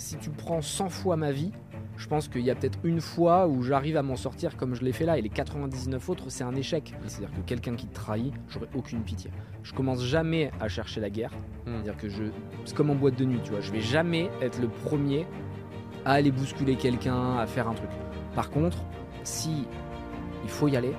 si tu prends 100 fois ma vie, je pense qu'il y a peut-être une fois où j'arrive à m'en sortir comme je l'ai fait là, et les 99 autres, c'est un échec. C'est-à-dire que quelqu'un qui te trahit, j'aurais aucune pitié. Je commence jamais à chercher la guerre. Hmm. C'est-à-dire que je. C'est comme en boîte de nuit, tu vois. Je vais jamais être le premier à aller bousculer quelqu'un, à faire un truc. Par contre, si il faut y aller,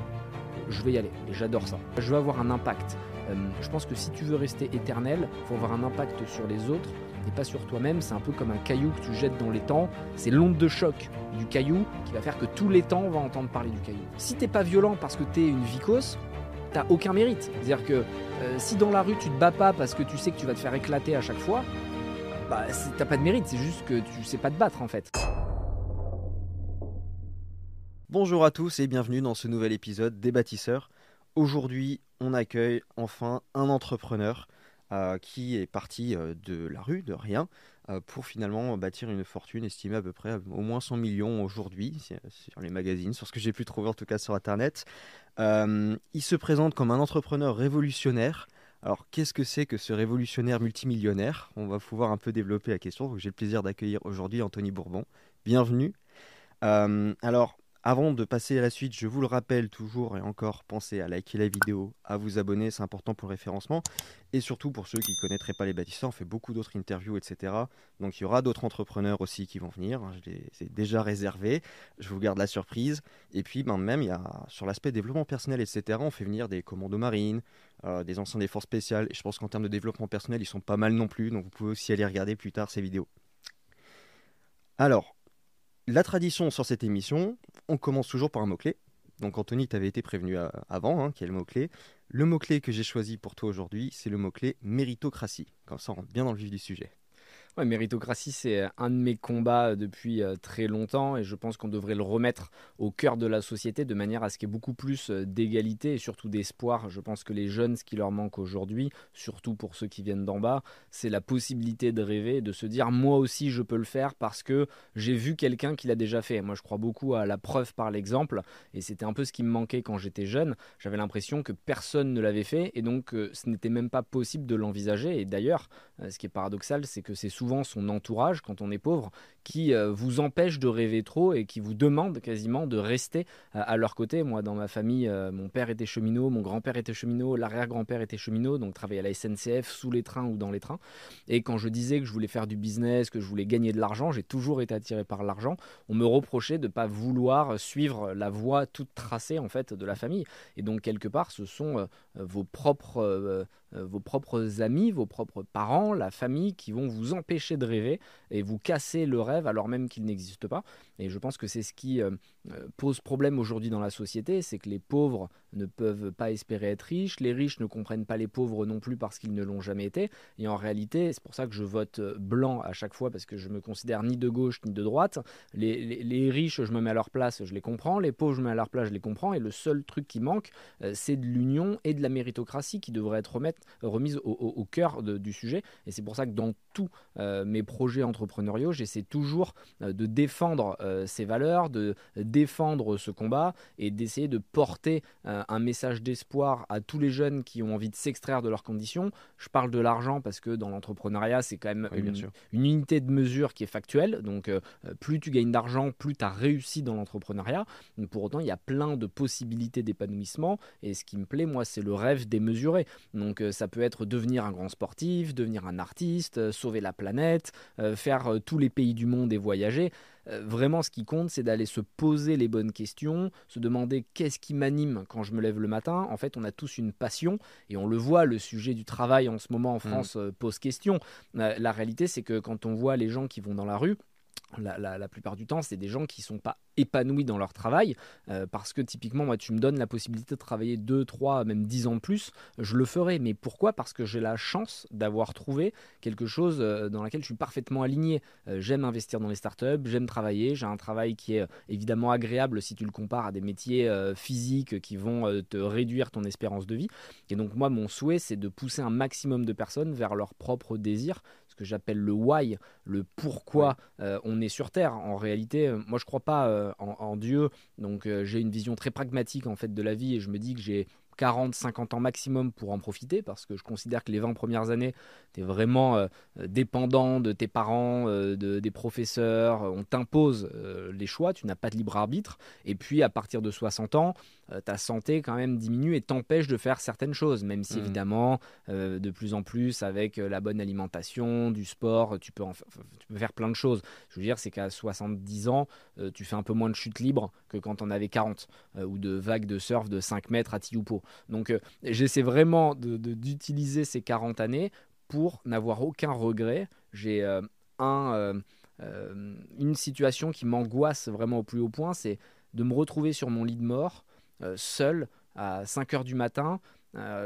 je vais y aller. Et j'adore ça. Je veux avoir un impact. Euh, je pense que si tu veux rester éternel, il faut avoir un impact sur les autres et pas sur toi-même. C'est un peu comme un caillou que tu jettes dans l'étang. C'est l'onde de choc du caillou qui va faire que tout l'étang va entendre parler du caillou. Si t'es pas violent parce que t'es une vicose, t'as aucun mérite. C'est-à-dire que euh, si dans la rue tu te bats pas parce que tu sais que tu vas te faire éclater à chaque fois, bah t'as pas de mérite. C'est juste que tu sais pas te battre en fait. Bonjour à tous et bienvenue dans ce nouvel épisode des bâtisseurs. Aujourd'hui, on accueille enfin un entrepreneur euh, qui est parti euh, de la rue, de rien, euh, pour finalement bâtir une fortune estimée à peu près au moins 100 millions aujourd'hui, sur les magazines, sur ce que j'ai pu trouver en tout cas sur Internet. Il se présente comme un entrepreneur révolutionnaire. Alors, qu'est-ce que c'est que ce révolutionnaire multimillionnaire? On va pouvoir un peu développer la question. J'ai le plaisir d'accueillir aujourd'hui Anthony Bourbon. Bienvenue. Alors, avant de passer à la suite, je vous le rappelle toujours et encore, pensez à liker la vidéo, à vous abonner, c'est important pour le référencement. Et surtout pour ceux qui ne connaîtraient pas les bâtisseurs, on fait beaucoup d'autres interviews, etc. Donc il y aura d'autres entrepreneurs aussi qui vont venir, hein, je les ai déjà réservés, je vous garde la surprise. Et puis ben, même, il y a, sur l'aspect développement personnel, etc., on fait venir des commandos marines, euh, des anciens des forces spéciales. Et je pense qu'en termes de développement personnel, ils sont pas mal non plus, donc vous pouvez aussi aller regarder plus tard ces vidéos. Alors, la tradition sur cette émission, on commence toujours par un mot-clé. Donc Anthony, tu avais été prévenu euh, avant, hein, quel est le mot-clé. Le mot-clé que j'ai choisi pour toi aujourd'hui, c'est le mot-clé méritocratie. Comme ça, on rentre bien dans le vif du sujet. Ouais, méritocratie, c'est un de mes combats depuis euh, très longtemps et je pense qu'on devrait le remettre au cœur de la société de manière à ce qu'il y ait beaucoup plus euh, d'égalité et surtout d'espoir. Je pense que les jeunes, ce qui leur manque aujourd'hui, surtout pour ceux qui viennent d'en bas, c'est la possibilité de rêver, de se dire moi aussi je peux le faire parce que j'ai vu quelqu'un qui l'a déjà fait. Moi je crois beaucoup à la preuve par l'exemple et c'était un peu ce qui me manquait quand j'étais jeune. J'avais l'impression que personne ne l'avait fait et donc euh, ce n'était même pas possible de l'envisager. Et d'ailleurs, euh, ce qui est paradoxal, c'est que c'est souvent son entourage, quand on est pauvre, qui euh, vous empêche de rêver trop et qui vous demande quasiment de rester euh, à leur côté. Moi, dans ma famille, euh, mon père était cheminot, mon grand-père était cheminot, l'arrière-grand-père était cheminot, donc travaillait à la SNCF, sous les trains ou dans les trains. Et quand je disais que je voulais faire du business, que je voulais gagner de l'argent, j'ai toujours été attiré par l'argent. On me reprochait de ne pas vouloir suivre la voie toute tracée en fait de la famille. Et donc quelque part, ce sont vos propres vos propres amis, vos propres parents, la famille qui vont vous empêcher de rêver et vous casser le rêve alors même qu'il n'existe pas. Et je pense que c'est ce qui euh, pose problème aujourd'hui dans la société, c'est que les pauvres ne peuvent pas espérer être riches, les riches ne comprennent pas les pauvres non plus parce qu'ils ne l'ont jamais été. Et en réalité, c'est pour ça que je vote euh, blanc à chaque fois parce que je me considère ni de gauche ni de droite. Les, riches, je me mets à leur place, je les comprends. Les pauvres, je me mets à leur place, je les comprends. Et le seul truc qui manque, euh, c'est de l'union et de la méritocratie qui devrait être remettre- remise au, cœur du sujet. Et c'est pour ça que dans tous euh, mes projets entrepreneuriaux, j'essaie toujours euh, de défendre euh, ces valeurs, de défendre ce combat et d'essayer de porter euh, un message d'espoir à tous les jeunes qui ont envie de s'extraire de leurs conditions. Je parle de l'argent parce que dans l'entrepreneuriat, c'est quand même Oui, une, unité de mesure qui est factuelle. Donc, euh, euh, plus tu gagnes d'argent, plus tu as réussi dans l'entrepreneuriat. Pour autant, il y a plein de possibilités d'épanouissement. Et ce qui me plaît, moi, c'est le rêve démesuré. Donc, euh, ça peut être devenir un grand sportif, devenir un artiste, sauver la planète, faire tous les pays du monde et voyager. Euh, vraiment, ce qui compte, c'est d'aller se poser les bonnes questions, se demander qu'est-ce qui m'anime quand je me lève le matin. En fait, on a tous une passion et on le voit, le sujet du travail en ce moment en France euh, pose question. Euh, la réalité, c'est que quand on voit les gens qui vont dans la rue, la, plupart du temps, c'est des gens qui sont pas épanouis dans leur travail euh, parce que typiquement, moi, tu me donnes la possibilité de travailler 2, 3, même 10 ans de plus, je le ferai. Mais pourquoi? Parce que j'ai la chance d'avoir trouvé quelque chose euh, dans laquelle je suis parfaitement aligné. Euh, j'aime investir dans les startups, j'aime travailler, j'ai un travail qui est évidemment agréable si tu le compares à des métiers physiques qui vont te réduire ton espérance de vie. Et donc moi, mon souhait, c'est de pousser un maximum de personnes vers leur propre désir, que j'appelle le why, le pourquoi euh, on est sur Terre. En réalité, euh, moi, je crois pas euh, en, en Dieu, donc euh, j'ai une vision très pragmatique en fait de la vie et je me dis que j'ai 40, 50 ans maximum pour en profiter, parce que je considère que les 20 premières années, tu es vraiment euh, dépendant de tes parents, de, des professeurs, on t'impose les choix, tu n'as pas de libre arbitre. Et puis à partir de 60 ans, ta santé quand même diminue et t'empêche de faire certaines choses, même si mmh. évidemment, de plus en plus, avec la bonne alimentation, du sport, tu peux, tu peux faire plein de choses. Je veux dire, c'est qu'à 70 ans, tu fais un peu moins de chute libre que quand on avait 40, ou de vagues de surf de 5 mètres à Tioupo. Donc j'essaie vraiment d'utiliser ces 40 années pour n'avoir aucun regret. J'ai un, une situation qui m'angoisse vraiment au plus haut point, c'est de me retrouver sur mon lit de mort, seul, à 5 heures du matin,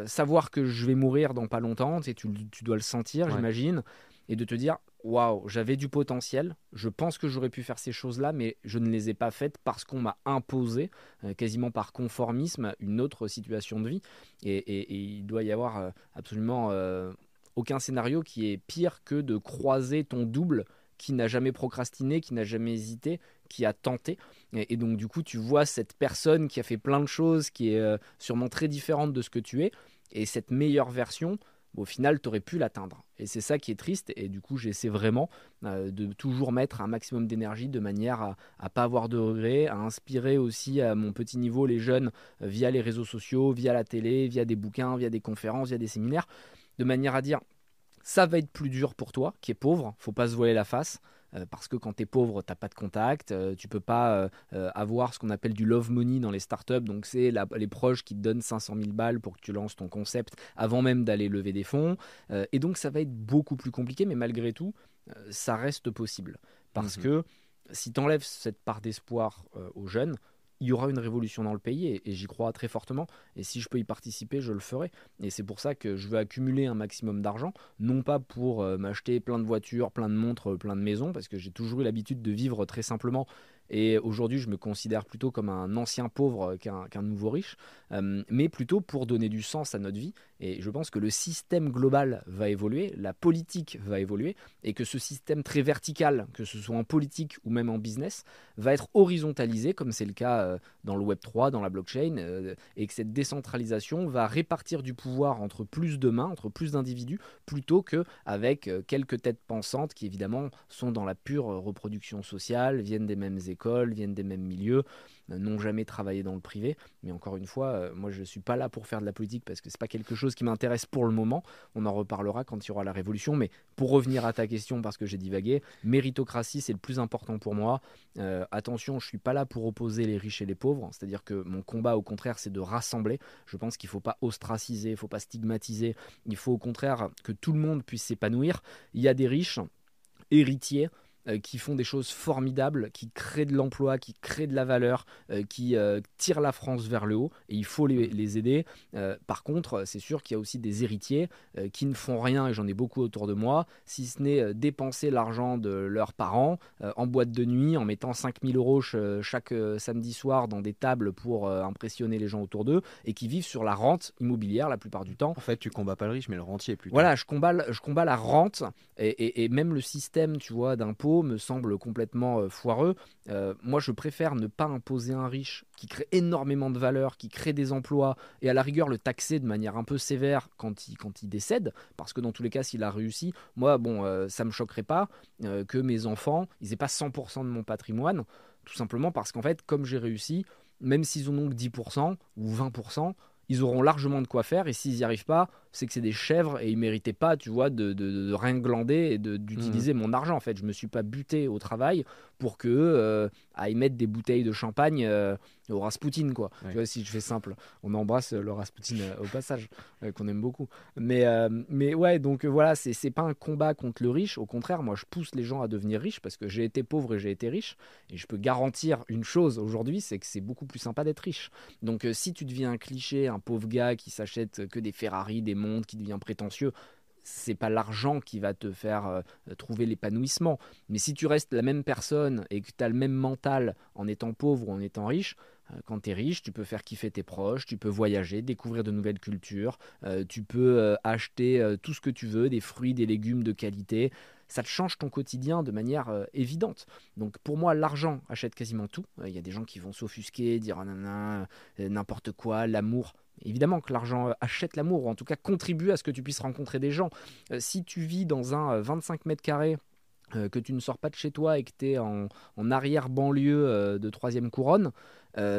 savoir que je vais mourir dans pas longtemps, tu, tu dois le sentir, j'imagine, et de te dire waouh, j'avais du potentiel, je pense que j'aurais pu faire ces choses-là, mais je ne les ai pas faites parce qu'on m'a imposé, euh, quasiment par conformisme, une autre situation de vie. Et, il doit y avoir euh, absolument euh, aucun scénario qui est pire que de croiser ton double qui n'a jamais procrastiné, qui n'a jamais hésité, qui a tenté. Et, donc du coup, tu vois cette personne qui a fait plein de choses, qui est sûrement très différente de ce que tu es, et cette meilleure version au final, tu aurais pu l'atteindre. Et c'est ça qui est triste. Et du coup, j'essaie vraiment euh, de toujours mettre un maximum d'énergie de manière à ne pas avoir de regrets, à inspirer aussi à mon petit niveau les jeunes euh, via les réseaux sociaux, via la télé, via des bouquins, via des conférences, via des séminaires, de manière à dire ça va être plus dur pour toi qui est pauvre, faut pas se voiler la face. Euh, parce que quand tu es pauvre, tu n'as pas de contact, euh, tu peux pas euh, avoir ce qu'on appelle du love money dans les startups, donc c'est les proches qui te donnent 500 000 balles pour que tu lances ton concept avant même d'aller lever des fonds, et donc ça va être beaucoup plus compliqué, mais malgré tout, ça reste possible. Parce mmh que si tu enlèves cette part d'espoir aux jeunes, il y aura une révolution dans le pays et, j'y crois très fortement. Et si je peux y participer, je le ferai. Et c'est pour ça que je veux accumuler un maximum d'argent, non pas pour euh, m'acheter plein de voitures, plein de montres, plein de maisons, parce que j'ai toujours eu l'habitude de vivre très simplement et aujourd'hui, je me considère plutôt comme un ancien pauvre qu'un nouveau riche, euh, mais plutôt pour donner du sens à notre vie. Et je pense que le système global va évoluer, la politique va évoluer, et que ce système très vertical, que ce soit en politique ou même en business, va être horizontalisé, comme c'est le cas euh, dans le Web 3, dans la blockchain, euh, et que cette décentralisation va répartir du pouvoir entre plus de mains, entre plus d'individus, plutôt qu'avec quelques têtes pensantes qui évidemment sont dans la pure reproduction sociale, viennent des mêmes écoles, viennent des mêmes milieux, euh, n'ont jamais travaillé dans le privé. Mais encore une fois, euh, moi je ne suis pas là pour faire de la politique parce que ce n'est pas quelque chose qui m'intéresse pour le moment. On en reparlera quand il y aura la révolution. Mais pour revenir à ta question, parce que j'ai divagué, méritocratie c'est le plus important pour moi. Euh, attention, je ne suis pas là pour opposer les riches et les pauvres. C'est-à-dire que mon combat au contraire c'est de rassembler. Je pense qu'il ne faut pas ostraciser, il ne faut pas stigmatiser. Il faut au contraire que tout le monde puisse s'épanouir. Il y a des riches héritiers qui font des choses formidables, qui créent de l'emploi, qui créent de la valeur, euh, qui euh, tirent la France vers le haut, et il faut les, les aider. par contre, c'est sûr qu'il y a aussi des héritiers qui ne font rien, et j'en ai beaucoup autour de moi, si ce n'est dépenser l'argent de leurs parents en boîte de nuit, en mettant 5000 euros chaque samedi soir dans des tables pour impressionner les gens autour d'eux, et qui vivent sur la rente immobilière la plupart du temps. En fait, tu combats pas le riche, mais le rentier plutôt. Voilà, je combats, je combats la rente, et, et, et même le système, tu vois, d'impôts me semble complètement euh, foireux. Euh, moi, je préfère ne pas imposer un riche qui crée énormément de valeur, qui crée des emplois, et à la rigueur le taxer de manière un peu sévère quand il, quand il décède, parce que dans tous les cas, s'il a réussi, moi, bon, euh, ça me choquerait pas que mes enfants, ils aient pas 100% de mon patrimoine, tout simplement parce qu'en fait, comme j'ai réussi, même s'ils ont donc 10% ou 20%, ils auront largement de quoi faire, et s'ils n'y arrivent pas, c'est que c'est des chèvres et ils méritaient pas, tu vois, de, de, rien glander et d'utiliser mmh. mon argent. En fait, je me suis pas buté au travail pour que euh, à y mettre des bouteilles de champagne euh, au Rasputin, quoi. Tu vois, si je fais simple, on embrasse le Rasputin euh, au passage, qu'on aime beaucoup. Mais, mais ouais, donc voilà, c'est pas un combat contre le riche. Au contraire, moi, je pousse les gens à devenir riches parce que j'ai été pauvre et j'ai été riche. Et je peux garantir une chose aujourd'hui, c'est que c'est beaucoup plus sympa d'être riche. Donc, si tu deviens un cliché, un pauvre gars qui s'achète que des Ferrari, des qui devient prétentieux, c'est pas l'argent qui va te faire euh, trouver l'épanouissement. Mais si tu restes la même personne et que tu as le même mental en étant pauvre ou en étant riche, euh, quand tu es riche, tu peux faire kiffer tes proches, tu peux voyager, découvrir de nouvelles cultures, euh, tu peux acheter tout ce que tu veux, des fruits, des légumes de qualité. Ça te change ton quotidien de manière évidente. Donc pour moi, l'argent achète quasiment tout. Il y a des gens qui vont s'offusquer, dire ah, n'importe quoi, l'amour Évidemment que l'argent achète l'amour, ou en tout cas contribue à ce que tu puisses rencontrer des gens. si tu vis dans un 25 mètres carrés que tu ne sors pas de chez toi et que tu es en, arrière-banlieue de troisième couronne,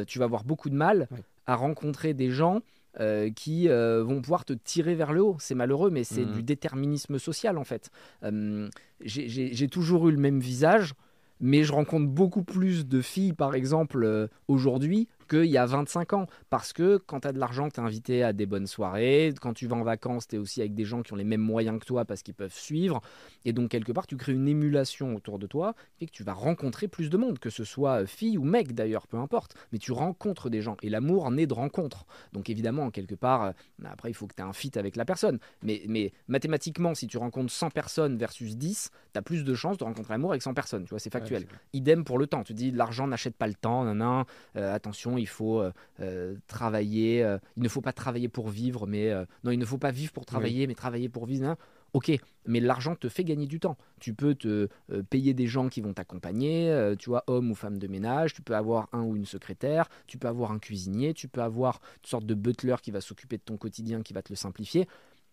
tu vas avoir beaucoup de mal à rencontrer des gens euh, qui euh, vont pouvoir te tirer vers le haut. C'est malheureux, mais c'est mmh. du déterminisme social en fait. Euh, j'ai toujours eu le même visage, mais je rencontre beaucoup plus de filles, par exemple, aujourd'hui, qu'il y a 25 ans. Parce que quand tu as de l'argent, tu es invité à des bonnes soirées. Quand tu vas en vacances, tu es aussi avec des gens qui ont les mêmes moyens que toi parce qu'ils peuvent suivre. Et donc, quelque part, tu crées une émulation autour de toi et que tu vas rencontrer plus de monde, que ce soit euh, fille ou mec d'ailleurs, peu importe. Mais tu rencontres des gens. Et l'amour naît de rencontres. Donc, évidemment, quelque part, euh, après, il faut que tu aies un fit avec la personne. Mais, mais mathématiquement, si tu rencontres 100 personnes versus 10, tu as plus de chances de rencontrer l'amour avec 100 personnes. Tu vois, c'est factuel. Idem pour le temps. Tu dis, l'argent n'achète pas le temps. Nan, euh, attention, il faut euh, euh, travailler. Euh, il ne faut pas travailler pour vivre, mais non, il ne faut pas vivre pour travailler, mais travailler pour vivre. Hein. Ok, mais l'argent te fait gagner du temps. Tu peux te payer des gens qui vont t'accompagner, tu vois, homme ou femme de ménage, tu peux avoir un ou une secrétaire, tu peux avoir un cuisinier, tu peux avoir une sorte de butler qui va s'occuper de ton quotidien, qui va te le simplifier.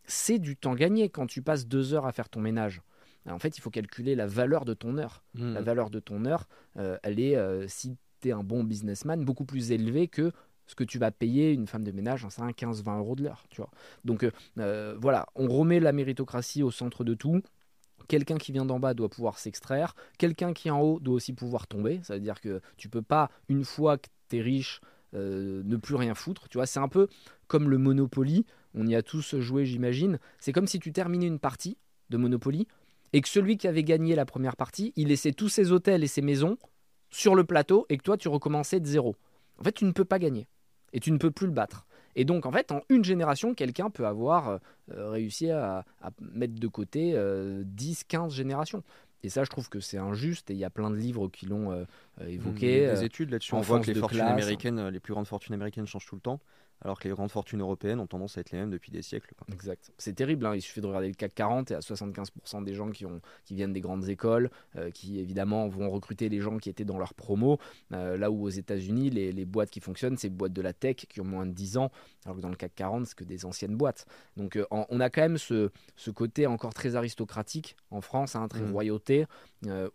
C'est du temps gagné quand tu passes deux heures à faire ton ménage. En fait, il faut calculer la valeur de ton heure. La mmh. valeur de ton heure, elle est, si un bon businessman, beaucoup plus élevé que ce que tu vas payer une femme de ménage, un 15-20 euros de l'heure. Tu. Donc euh, euh, voilà, on remet la méritocratie au centre de tout. Quelqu'un qui vient d'en bas doit pouvoir s'extraire. Quelqu'un qui est en haut doit aussi pouvoir tomber. Ça veut dire que tu peux pas, une fois que tu es riche, euh, ne plus rien foutre. Tu vois, c'est un peu comme le Monopoly. On y a tous joué, j'imagine. C'est comme si tu terminais une partie de Monopoly et que celui qui avait gagné la première partie, il laissait tous ses hôtels et ses maisons sur le plateau et que toi tu recommençais de zéro. En fait, tu ne peux pas gagner et tu ne peux plus le battre. Et donc, en fait, en une génération, quelqu'un peut avoir euh, réussi à, mettre de côté 10, euh, 15 générations. Et ça, je trouve que c'est injuste. Et il y a plein de livres qui l'ont euh, évoqué. Il y a des études là-dessus. On voit que les fortunes américaines, les plus grandes fortunes américaines changent tout le temps alors que les grandes fortunes européennes ont tendance à être les mêmes depuis des siècles. Exact. C'est terrible, hein. il suffit de regarder le CAC 40 et à 75% des gens qui, viennent des grandes écoles, euh, qui évidemment vont recruter les gens qui étaient dans leur promo, euh, là où aux États-Unis, les, boîtes qui fonctionnent, c'est boîtes de la tech qui ont moins de 10 ans, alors que dans le CAC 40, c'est que des anciennes boîtes. Donc euh, on a quand même ce, ce, côté encore très aristocratique en France, hein, très mmh. royauté,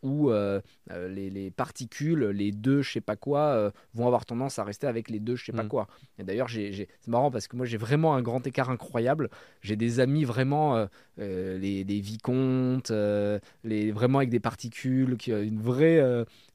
où les, les, particules, les deux je sais pas quoi, vont avoir tendance à rester avec les deux je sais pas mmh. quoi. Et d'ailleurs, c'est marrant parce que moi j'ai vraiment un grand écart incroyable. J'ai des amis vraiment, euh, euh, les, vicomtes, euh, les, vraiment avec des particules, qui ont une vraie,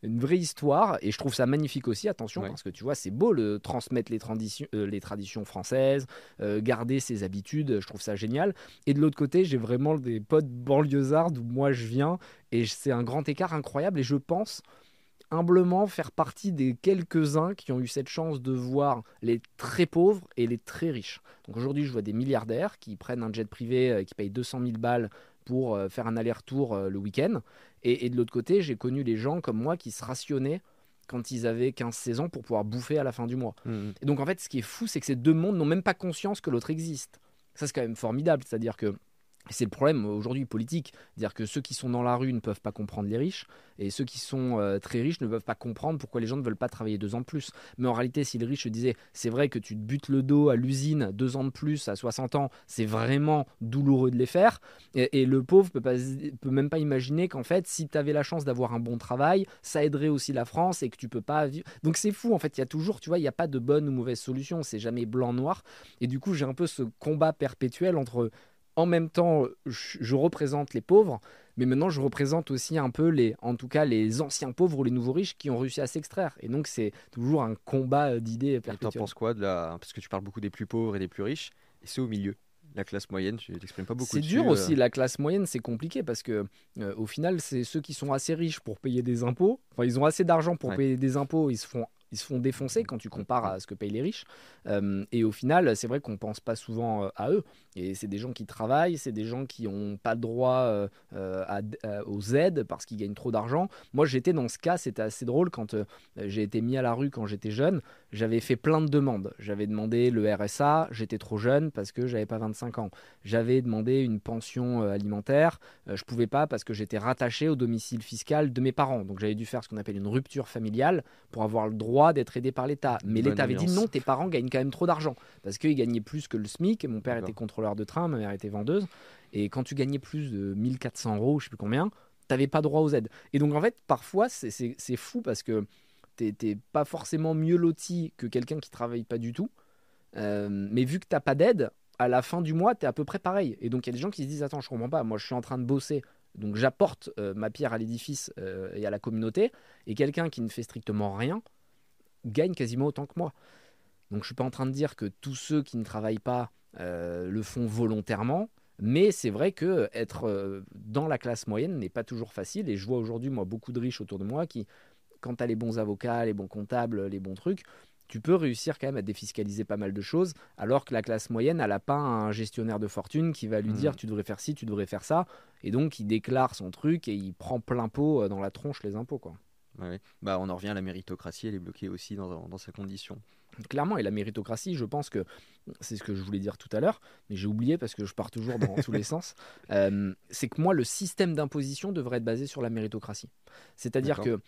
une vraie histoire. Et je trouve ça magnifique aussi, attention, parce que tu vois, c'est beau le transmettre les, traditions, les traditions françaises, garder ses habitudes, je trouve ça génial. Et de l'autre côté, j'ai vraiment des potes banlieusards d'où moi je viens. Et c'est un grand écart incroyable. Et je pense humblement faire partie des quelques-uns qui ont eu cette chance de voir les très pauvres et les très riches. Donc aujourd'hui, je vois des milliardaires qui prennent un jet privé euh, qui paye 200 000 balles pour euh, faire un aller-retour euh, le week-end. Et, de l'autre côté, j'ai connu les gens comme moi qui se rationnaient quand ils avaient 15-16 ans pour pouvoir bouffer à la fin du mois. Mmh. Et donc en fait, ce qui est fou, c'est que ces deux mondes n'ont même pas conscience que l'autre existe. Ça, c'est quand même formidable. C'est-à-dire que c'est le problème aujourd'hui politique, dire que ceux qui sont dans la rue ne peuvent pas comprendre les riches et ceux qui sont euh, très riches ne peuvent pas comprendre pourquoi les gens ne veulent pas travailler deux ans de plus. Mais en réalité, si le riche disait c'est vrai que tu te butes le dos à l'usine deux ans de plus à 60 ans, c'est vraiment douloureux de les faire. Et, le pauvre peut, peut même pas imaginer qu'en fait, si tu avais la chance d'avoir un bon travail, ça aiderait aussi la France et que tu peux pas vivre. Donc c'est fou en fait, il y a toujours, tu vois, il n'y a pas de bonne ou mauvaise solution, c'est jamais blanc-noir. Et du coup, j'ai un peu ce combat perpétuel entre en même temps, je, représente les pauvres, mais maintenant je représente aussi un peu les, en tout cas, les anciens pauvres ou les nouveaux riches qui ont réussi à s'extraire. Et donc c'est toujours un combat d'idées. Et t'en penses quoi de la... Parce que tu parles beaucoup des plus pauvres et des plus riches, et c'est au milieu. La classe moyenne, tu t'exprimes pas beaucoup. C'est dur aussi, euh. la classe moyenne, c'est compliqué parce que euh, au final, c'est ceux qui sont assez riches pour payer des impôts. Enfin, ils ont assez d'argent pour payer des impôts, ils se font ils se font défoncer quand tu compares à ce que payent les riches. Euh, et au final, c'est vrai qu'on pense pas souvent euh, à eux. Et c'est des gens qui travaillent, c'est des gens qui n'ont pas droit euh, aux aides parce qu'ils gagnent trop d'argent. Moi, j'étais dans ce cas, c'était assez drôle quand j'ai été mis à la rue quand j'étais jeune. J'avais fait plein de demandes. J'avais demandé le RSA, j'étais trop jeune parce que j'avais pas 25 ans. J'avais demandé une pension alimentaire, je pouvais pas parce que j'étais rattaché au domicile fiscal de mes parents. Donc j'avais dû faire ce qu'on appelle une rupture familiale pour avoir le droit droit d'être aidé par l'État. Mais l'État avait dit non, tes parents gagnent quand même trop d'argent. Parce qu'ils gagnaient plus que le SMIC. Mon père était contrôleur de train, ma mère était vendeuse. Et quand tu gagnais plus de 1400 euros, je sais plus combien, t'avais pas droit aux aides. Et donc en fait, parfois, c'est- fou parce que t'es pas forcément mieux loti que quelqu'un qui travaille pas du tout. Euh, mais vu que t'as pas d'aide, à la fin du mois, t'es à peu près pareil. Et donc il y a des gens qui se disent Attends, je comprends pas, moi je suis en train de bosser, donc j'apporte euh, ma pierre à l'édifice euh, et à la communauté, et quelqu'un qui ne fait strictement rien gagne quasiment autant que moi. Donc je suis pas en train de dire que tous ceux qui ne travaillent pas euh, le font volontairement, mais c'est vrai que être euh, dans la classe moyenne n'est pas toujours facile. Et je vois aujourd'hui moi beaucoup de riches autour de moi qui, quand tu as les bons avocats, les bons comptables, les bons trucs, tu peux réussir quand même à défiscaliser pas mal de choses, alors que la classe moyenne, elle n'a pas un gestionnaire de fortune qui va lui Mhm. dire tu devrais faire ci, tu devrais faire ça, et donc il déclare son truc et il prend plein pot euh, dans la tronche les impôts. quoi. Ouais. Bah, on en revient à la méritocratie, elle est bloquée aussi dans, dans sa condition. Clairement, et la méritocratie, je pense que c'est ce que je voulais dire tout à l'heure, mais j'ai oublié parce que je pars toujours dans tous les sens. Euh, c'est que moi, le système d'imposition devrait être basé sur la méritocratie. C'est-à-dire que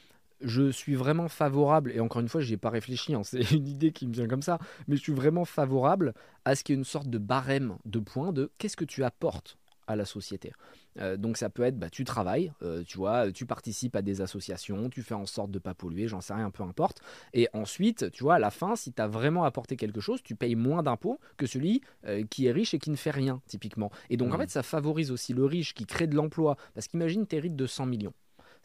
je suis vraiment favorable, et encore une fois, je n'y ai pas réfléchi, hein, c'est une idée qui me vient comme ça, mais je suis vraiment favorable à ce qu'il y ait une sorte de barème de points de qu'est-ce que tu apportes à la société. Euh, donc ça peut être, bah, tu travailles, euh, tu vois, tu participes à des associations, tu fais en sorte de pas polluer, j'en sais rien, peu importe. Et ensuite, tu vois, à la fin, si tu as vraiment apporté quelque chose, tu payes moins d'impôts que celui euh, qui est riche et qui ne fait rien, typiquement. Et donc, en Mhm. fait, ça favorise aussi le riche qui crée de l'emploi. Parce qu'imagine, tu hérites de 100 millions.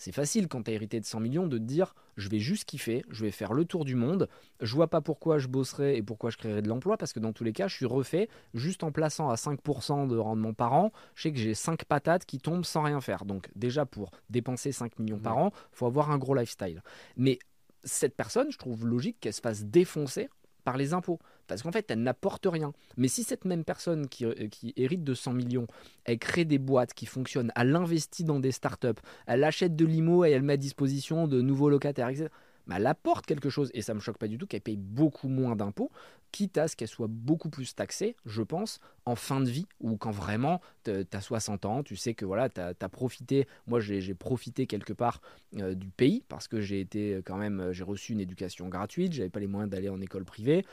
C'est facile quand tu as hérité de 100 millions de te dire je vais juste kiffer, je vais faire le tour du monde, je vois pas pourquoi je bosserai et pourquoi je créerai de l'emploi parce que dans tous les cas je suis refait juste en plaçant à 5% de rendement par an, je sais que j'ai 5 patates qui tombent sans rien faire. Donc déjà pour dépenser 5 millions par an, faut avoir un gros lifestyle. Mais cette personne, je trouve logique qu'elle se fasse défoncer par les impôts. Parce qu'en fait, elle n'apporte rien. Mais si cette même personne qui, euh, hérite de 100 millions, elle crée des boîtes qui fonctionnent, elle investit dans des startups, elle achète de l'IMO et elle met à disposition de nouveaux locataires, etc. bah, elle apporte quelque chose. Et ça me choque pas du tout qu'elle paye beaucoup moins d'impôts, quitte à ce qu'elle soit beaucoup plus taxée, je pense, en fin de vie, ou quand vraiment tu as 60 ans, tu sais que voilà, tu as, profité. Moi, j'ai profité quelque part euh, du pays parce que j'ai été euh, quand même, euh, j'ai reçu une éducation gratuite, j'avais pas les moyens d'aller en école privée.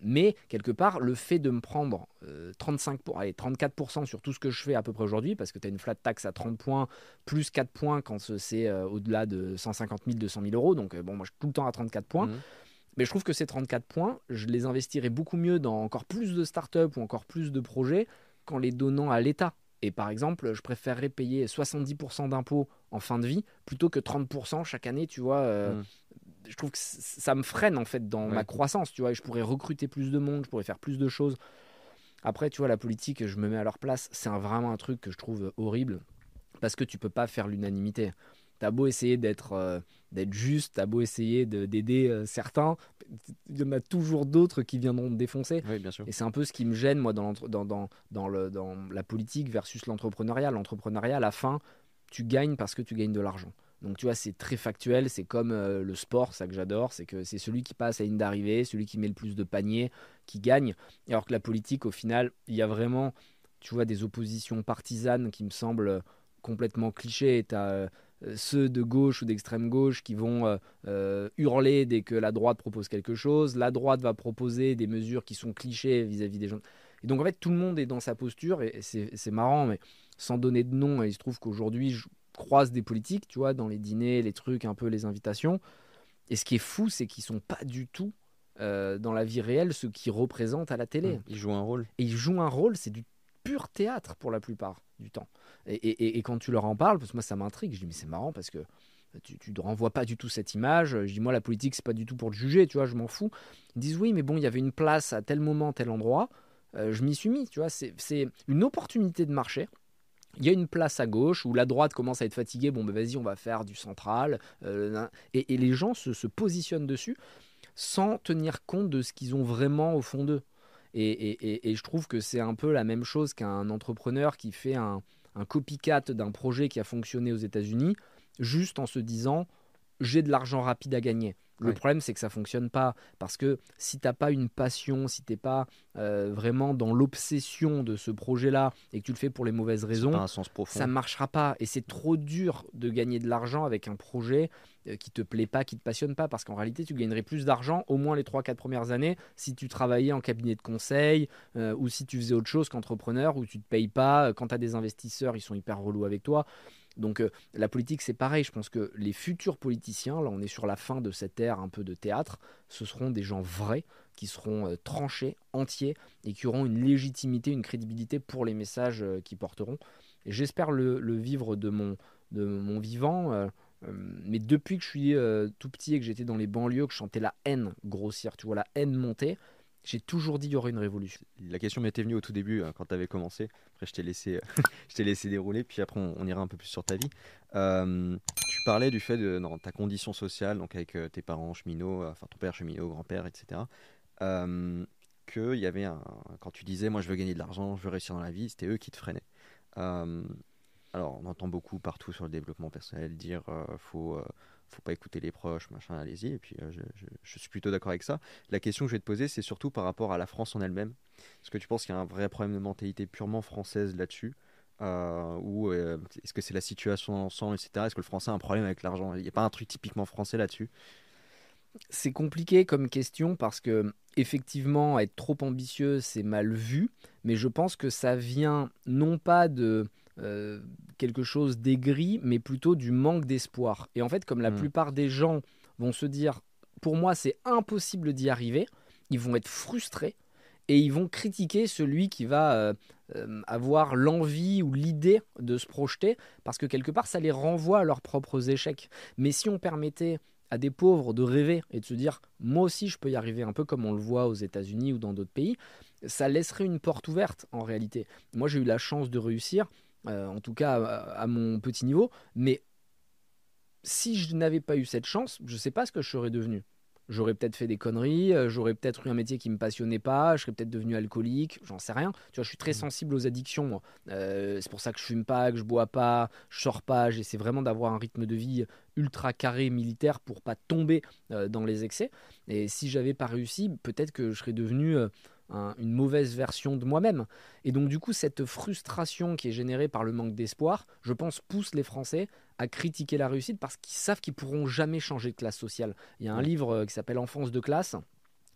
Mais quelque part, le fait de me prendre euh, 35 pour, allez, 34% sur tout ce que je fais à peu près aujourd'hui, parce que tu as une flat tax à 30 points, plus 4 points quand c'est au-delà de 150 000, 200 000 euros. Donc, bon, moi, je suis tout le temps à 34 points. Mhm. Mais je trouve que ces 34 points, je les investirais beaucoup mieux dans encore plus de startups ou encore plus de projets qu'en les donnant à l'État. Et par exemple, je préférerais payer 70% d'impôts en fin de vie plutôt que 30% chaque année, tu vois. euh, Mhm. Je trouve que ça me freine en fait dans Ouais. ma croissance, tu vois. Et je pourrais recruter plus de monde, je pourrais faire plus de choses. Après, tu vois, la politique, je me mets à leur place, c'est vraiment un truc que je trouve horrible parce que tu peux pas faire l'unanimité. T'as beau essayer d'être euh, d'être juste, t'as beau essayer de- d'aider euh, certains, il y en a toujours d'autres qui viendront te défoncer. Oui, bien sûr. Et c'est un peu ce qui me gêne, moi, dans, dans, dans, dans, le, dans la politique versus l'entrepreneuriat. L'entrepreneuriat, à la fin, tu gagnes parce que tu gagnes de l'argent. Donc, tu vois, c'est très factuel. C'est comme euh, le sport, ça que j'adore. C'est que c'est celui qui passe à ligne d'arrivée, celui qui met le plus de paniers, qui gagne. Alors que la politique, au final, il y a vraiment, tu vois, des oppositions partisanes qui me semblent complètement clichés. Ceux de gauche ou d'extrême gauche qui vont euh, euh, hurler dès que la droite propose quelque chose. La droite va proposer des mesures qui sont clichés vis-à-vis des gens. Et donc en fait, tout le monde est dans sa posture et c'est c'est marrant, mais sans donner de nom, il se trouve qu'aujourd'hui, je croise des politiques, tu vois, dans les dîners, les trucs, un peu les invitations. Et ce qui est fou, c'est qu'ils sont pas du tout euh, dans la vie réelle ceux qui représentent à la télé. Mhm. Il joue un rôle. Et ils jouent un rôle, c'est du pur théâtre pour la plupart du temps. Et, quand tu leur en parles, parce que moi ça m'intrigue, je dis mais c'est marrant parce que tu, tu ne renvoies pas du tout cette image. Je dis moi la politique c'est pas du tout pour te juger, tu vois, je m'en fous. Ils disent oui mais bon il y avait une place à tel moment, tel endroit, Euh, je m'y suis mis, tu vois, c'est une opportunité de marché. Il y a une place à gauche où la droite commence à être fatiguée, bon ben vas-y on va faire du central, euh, et, les gens se, positionnent dessus sans tenir compte de ce qu'ils ont vraiment au fond d'eux. Et je trouve que c'est un peu la même chose qu'un entrepreneur qui fait un, un copycat d'un projet qui a fonctionné aux États-Unis, juste en se disant j'ai de l'argent rapide à gagner. Le problème, c'est que ça fonctionne pas parce que si t'as pas une passion, si t'es pas euh, vraiment dans l'obsession de ce projet-là et que tu le fais pour les mauvaises raisons, un sens ça marchera pas. Et c'est trop dur de gagner de l'argent avec un projet euh, qui te plaît pas, qui te passionne pas, parce qu'en réalité, tu gagnerais plus d'argent au moins les 3-4 premières années si tu travaillais en cabinet de conseil euh, ou si tu faisais autre chose qu'entrepreneur, où tu te payes pas. Quand tu as des investisseurs, ils sont hyper relous avec toi. Donc euh, la politique, c'est pareil. Je pense que les futurs politiciens, là on est sur la fin de cette ère un peu de théâtre, ce seront des gens vrais, qui seront euh, tranchés, entiers, et qui auront une légitimité, une crédibilité pour les messages euh, qu'ils porteront. Et j'espère le, vivre de mon, vivant. mais depuis que je suis tout petit et que j'étais dans les banlieues, que je chantais la haine grossir, tu vois, la haine monter, j'ai toujours dit qu'il y aurait une révolution. La question m'était venue au tout début hein, quand tu avais commencé. Après, je t'ai laissé, t'ai laissé dérouler. Puis après, on, ira un peu plus sur ta vie. Euh, tu parlais du fait de ta condition sociale, donc avec euh, tes parents cheminots, euh, enfin ton père cheminot, grand-père, etc. que il y avait quand tu disais, moi, je veux gagner de l'argent, je veux réussir dans la vie, c'était eux qui te freinaient. alors, on entend beaucoup partout sur le développement personnel dire, faut faut pas écouter les proches, machin, allez-y. Et puis, euh, je, suis plutôt d'accord avec ça. La question que je vais te poser, c'est surtout par rapport à la France en elle-même. Est-ce que tu penses qu'il y a un vrai problème de mentalité purement française là-dessus euh, Ou euh, est-ce que c'est la situation ensemble, etc. Est-ce que le français a un problème avec l'argent? Il n'y a pas un truc typiquement français là-dessus? C'est compliqué comme question parce que effectivement être trop ambitieux c'est mal vu, mais je pense que ça vient non pas de euh, quelque chose d'aigri, mais plutôt du manque d'espoir. Et en fait, comme la hmm. plupart des gens vont se dire, pour moi, c'est impossible d'y arriver, ils vont être frustrés et ils vont critiquer celui qui va euh, euh, avoir l'envie ou l'idée de se projeter, parce que quelque part, ça les renvoie à leurs propres échecs. Mais si on permettait à des pauvres de rêver et de se dire moi aussi je peux y arriver un peu comme on le voit aux États-Unis ou dans d'autres pays, ça laisserait une porte ouverte en réalité. Moi j'ai eu la chance de réussir euh, en tout cas à, mon petit niveau. Mais si je n'avais pas eu cette chance, je ne sais pas ce que je serais devenu. J'aurais peut-être fait des conneries, euh, j'aurais peut-être eu un métier qui me passionnait pas, je serais peut-être devenu alcoolique, j'en sais rien. Tu vois, je suis très mmh. sensible aux addictions. Moi. Euh, c'est pour ça que je fume pas, que je bois pas, je sors pas. J'essaie vraiment d'avoir un rythme de vie ultra carré militaire pour pas tomber dans les excès. Et si j'avais pas réussi, peut-être que je serais devenu une mauvaise version de moi-même. Et donc du coup, cette frustration qui est générée par le manque d'espoir, je pense, pousse les Français à critiquer la réussite parce qu'ils savent qu'ils pourront jamais changer de classe sociale. Il y a un livre euh, qui s'appelle Enfance de classe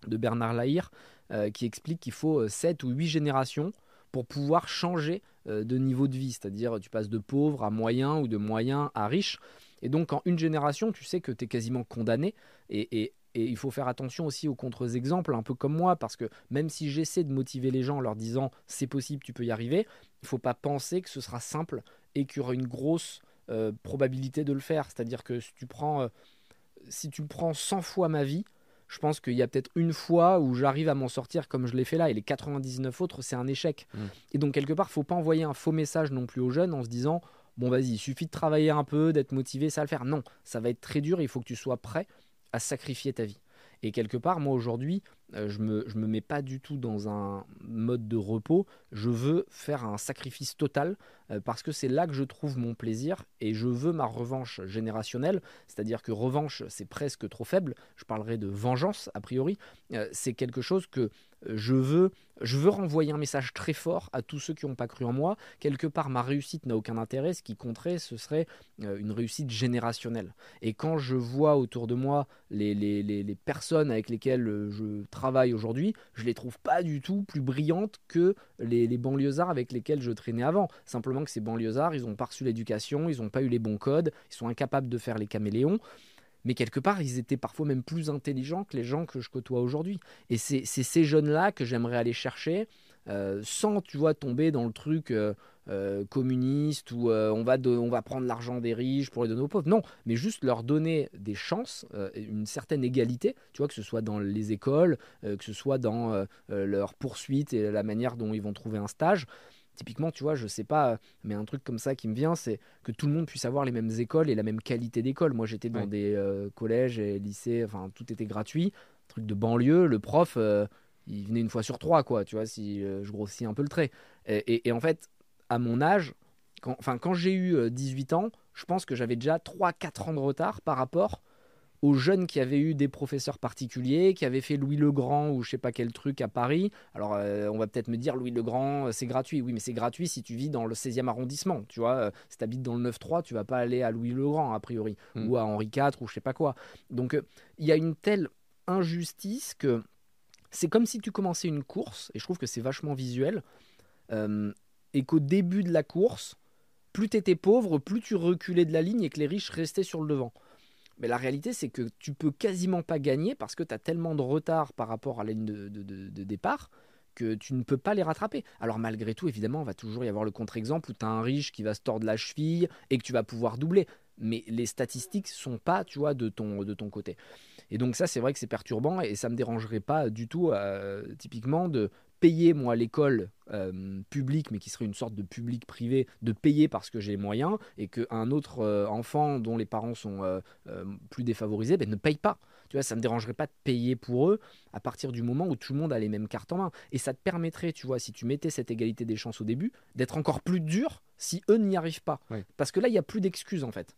de Bernard Lahire euh, qui explique qu'il faut 7 euh, ou 8 générations pour pouvoir changer de niveau de vie, c'est-à-dire tu passes de pauvre à moyen ou de moyen à riche. Et donc en une génération, tu sais que tu es quasiment condamné. Et, et et il faut faire attention aussi aux contre-exemples, un peu comme moi, parce que même si j'essaie de motiver les gens en leur disant c'est possible, tu peux y arriver, il ne faut pas penser que ce sera simple et qu'il y aura une grosse euh, probabilité de le faire. C'est-à-dire que si tu prends, euh, si tu prends 100 fois ma vie, je pense qu'il y a peut-être une fois où j'arrive à m'en sortir comme je l'ai fait là, et les 99 autres, c'est un échec. Mmh. Et donc, quelque part, il faut pas envoyer un faux message non plus aux jeunes en se disant bon, vas-y, il suffit de travailler un peu, d'être motivé, ça va le faire. Non, ça va être très dur, il faut que tu sois prêt à sacrifier ta vie. Et quelque part, moi aujourd'hui, euh, je me, je me mets pas du tout dans un mode de repos. Je veux faire un sacrifice total euh, parce que c'est là que je trouve mon plaisir et je veux ma revanche générationnelle. C'est-à-dire que revanche, c'est presque trop faible. Je parlerai de vengeance a priori. Euh, c'est quelque chose que je veux, je veux renvoyer un message très fort à tous ceux qui n'ont pas cru en moi. Quelque part, ma réussite n'a aucun intérêt. Ce qui compterait, ce serait euh, une réussite générationnelle. Et quand je vois autour de moi les, les, les, personnes avec lesquelles euh, je travaille aujourd'hui, je les trouve pas du tout plus brillantes que les, les banlieusards avec lesquels je traînais avant. Simplement que ces banlieusards, ils n'ont pas reçu l'éducation, ils n'ont pas eu les bons codes, ils sont incapables de faire les caméléons mais quelque part, ils étaient parfois même plus intelligents que les gens que je côtoie aujourd'hui. Et c'est ces jeunes-là que j'aimerais aller chercher, euh, sans, tu vois, tomber dans le truc euh, euh, communiste où on, va on va prendre l'argent des riches pour les donner aux pauvres. Non, mais juste leur donner des chances, une certaine égalité, tu vois, que ce soit dans les écoles, que ce soit dans leur poursuite et la manière dont ils vont trouver un stage. Typiquement, tu vois, je sais pas, mais un truc comme ça qui me vient, c'est que tout le monde puisse avoir les mêmes écoles et la même qualité d'école. Moi, j'étais dans des euh, collèges et lycées, enfin, tout était gratuit. Truc de banlieue, le prof, euh, il venait une fois sur trois, quoi, tu vois, si euh, je grossis un peu le trait. Et, en fait, à mon âge, quand, enfin, quand j'ai eu 18 ans, je pense que j'avais déjà 3-4 ans de retard par rapport aux jeunes qui avaient eu des professeurs particuliers, qui avaient fait Louis le Grand ou je sais pas quel truc à Paris. Alors euh, on va peut-être me dire Louis le Grand, c'est gratuit. Oui, mais c'est gratuit si tu vis dans le 16e arrondissement. Tu vois, euh, si tu habites dans le 9-3, tu vas pas aller à Louis le Grand a priori mm. ou à Henri IV ou je sais pas quoi. Donc euh, il y a une telle injustice que c'est comme si tu commençais une course et je trouve que c'est vachement visuel et qu'au début de la course, plus tu étais pauvre, plus tu reculais de la ligne et que les riches restaient sur le devant. Mais la réalité, c'est que tu peux quasiment pas gagner parce que tu as tellement de retard par rapport à la ligne de, départ que tu ne peux pas les rattraper. Alors malgré tout, évidemment, il va toujours y avoir le contre-exemple où tu as un riche qui va se tordre la cheville et que tu vas pouvoir doubler. Mais les statistiques sont pas, tu vois, de ton, de ton côté. Et donc ça, c'est vrai que c'est perturbant et ça me dérangerait pas du tout, euh, typiquement, de payer moi l'école euh, publique, mais qui serait une sorte de public privé, de payer parce que j'ai les moyens, et qu'un autre euh, enfant dont les parents sont euh, plus défavorisés ben, ne paye pas. Tu vois, ça me dérangerait pas de payer pour eux à partir du moment où tout le monde a les mêmes cartes en main. Et ça te permettrait, tu vois, si tu mettais cette égalité des chances au début, d'être encore plus dur si eux n'y arrivent pas. Parce que là, il n'y a plus d'excuses en fait.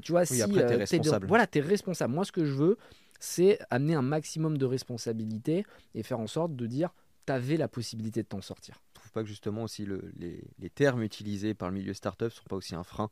tu vois, si après, es responsable. voilà, tu es responsable. Moi, ce que je veux, c'est amener un maximum de responsabilité et faire en sorte de dire tu avais la possibilité de t'en sortir. Je trouve pas que justement aussi le, les, termes utilisés par le milieu startup sont pas aussi un frein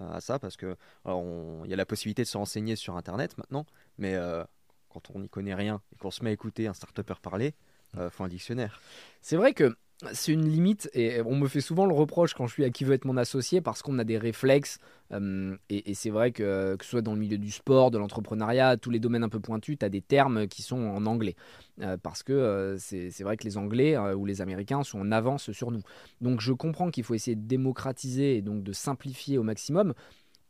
euh, à ça parce que il y a la possibilité de se renseigner sur internet maintenant, mais euh, quand on n'y connaît rien et qu'on se met à écouter un startupper parler, il euh, faut un dictionnaire. C'est vrai que c'est une limite et on me fait souvent le reproche quand je suis à qui veut être mon associé parce qu'on a des réflexes euh, et, c'est vrai que que ce soit dans le milieu du sport, de l'entrepreneuriat, tous les domaines un peu pointus, tu as des termes qui sont en anglais euh, parce que euh, c'est vrai que les Anglais ou les Américains sont en avance sur nous. Donc je comprends qu'il faut essayer de démocratiser et donc de simplifier au maximum.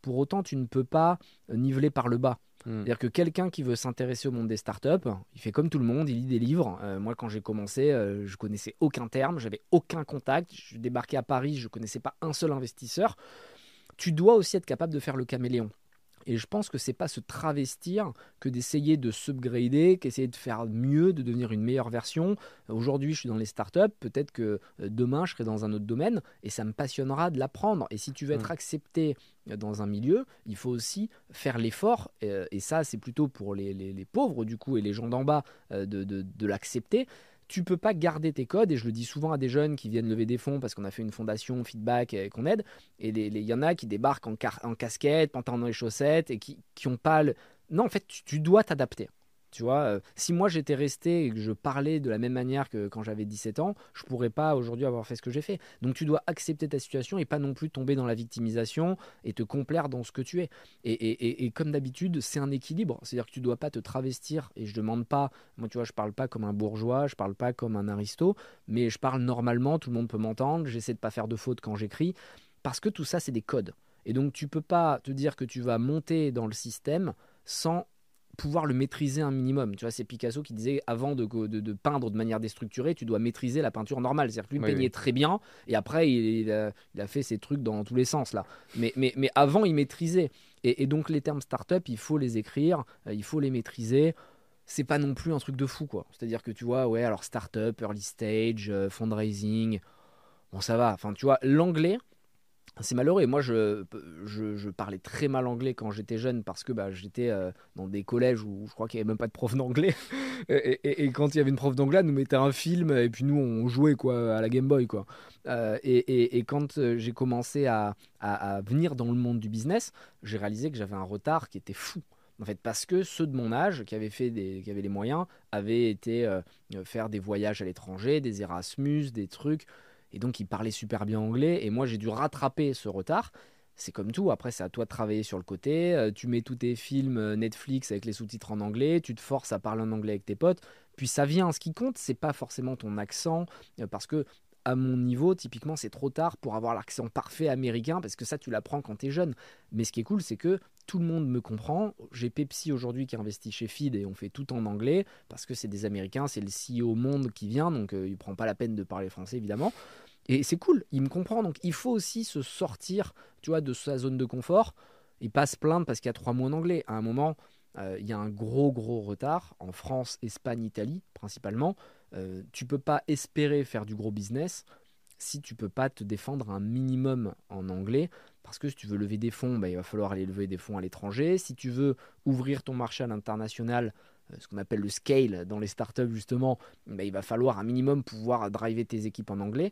Pour autant, tu ne peux pas niveler par le bas. Hmm. C'est-à-dire que quelqu'un qui veut s'intéresser au monde des startups, il fait comme tout le monde, il lit des livres. Euh, moi, quand j'ai commencé, euh, je connaissais aucun terme, j'avais aucun contact. Je débarquais à Paris, je connaissais pas un seul investisseur. Tu dois aussi être capable de faire le caméléon. Et je pense que c'est pas se travestir que d'essayer de subgrader, qu'essayer de faire mieux, de devenir une meilleure version. Aujourd'hui, je suis dans les startups, peut-être que euh, demain, je serai dans un autre domaine et ça me passionnera de l'apprendre. Et si tu veux être accepté euh, dans un milieu, il faut aussi faire l'effort, euh, et ça, c'est plutôt pour les, pauvres, du coup, et les gens d'en bas, de, de l'accepter tu peux pas garder tes codes, et je le dis souvent à des jeunes qui viennent lever des fonds parce qu'on a fait une fondation feedback et qu'on aide, et il y en a qui débarquent en, casquette, pantalon et chaussettes, et qui n'ont pas le... Non, en fait, tu dois t'adapter. Tu vois, euh, si moi j'étais resté et que je parlais de la même manière que quand j'avais 17 ans, je pourrais pas aujourd'hui avoir fait ce que j'ai fait. Donc tu dois accepter ta situation et pas non plus tomber dans la victimisation et te complaire dans ce que tu es. Et, comme d'habitude, c'est un équilibre. C'est-à-dire que tu dois pas te travestir et je demande pas, moi tu vois, je parle pas comme un bourgeois, je parle pas comme un aristo, mais je parle normalement, tout le monde peut m'entendre, j'essaie de pas faire de fautes quand j'écris, parce que tout ça c'est des codes. Et donc tu peux pas te dire que tu vas monter dans le système sans pouvoir le maîtriser un minimum. Tu vois, c'est Picasso qui disait avant de, de, peindre de manière déstructurée, tu dois maîtriser la peinture normale. C'est-à-dire que lui peignait très bien et après il, a, fait ses trucs dans tous les sens là. Mais, mais, mais avant il maîtrisait. Et, donc les termes startup, il faut les écrire, euh, il faut les maîtriser. C'est pas non plus un truc de fou quoi. C'est-à-dire que tu vois, ouais, alors startup, early stage, euh, fundraising, bon ça va. Enfin tu vois, l'anglais c'est malheureux. Et moi, je, parlais très mal anglais quand j'étais jeune parce que bah, j'étais euh, dans des collèges où je crois qu'il n'y avait même pas de prof d'anglais. et, quand il y avait une prof d'anglais, elle nous mettait un film et puis nous, on jouait quoi, à la Game Boy. Quoi. Euh, et, quand euh, j'ai commencé à, à, venir dans le monde du business, j'ai réalisé que j'avais un retard qui était fou. En fait, parce que ceux de mon âge qui avaient, fait des, qui avaient les moyens avaient été faire des voyages à l'étranger, des Erasmus, des trucs. Et donc, il parlait super bien anglais. Et moi, j'ai dû rattraper ce retard. C'est comme tout. Après, c'est à toi de travailler sur le côté. Euh, tu mets tous tes films euh, Netflix avec les sous-titres en anglais. Tu te forces à parler en anglais avec tes potes. Puis ça vient. Ce qui compte, c'est pas forcément ton accent. Euh, parce que à mon niveau, typiquement, c'est trop tard pour avoir l'accent parfait américain, parce que ça, tu l'apprends quand tu es jeune. Mais ce qui est cool, c'est que tout le monde me comprend. J'ai Pepsi aujourd'hui qui investit chez Feed et on fait tout en anglais, parce que c'est des Américains, c'est le CEO monde qui vient, donc il ne prend pas la peine de parler français, évidemment. Et c'est cool, il me comprend. Donc il faut aussi se sortir, tu vois, de sa zone de confort. Il passe plaindre parce qu'il y a trois mots en anglais. À un moment, euh, il y a un gros gros retard en France, Espagne, Italie principalement. Euh, tu peux pas espérer faire du gros business si tu peux pas te défendre un minimum en anglais. Parce que si tu veux lever des fonds, bah, il va falloir aller lever des fonds à l'étranger. Si tu veux ouvrir ton marché à l'international, euh, ce qu'on appelle le scale dans les startups justement, bah, il va falloir un minimum pouvoir driver tes équipes en anglais.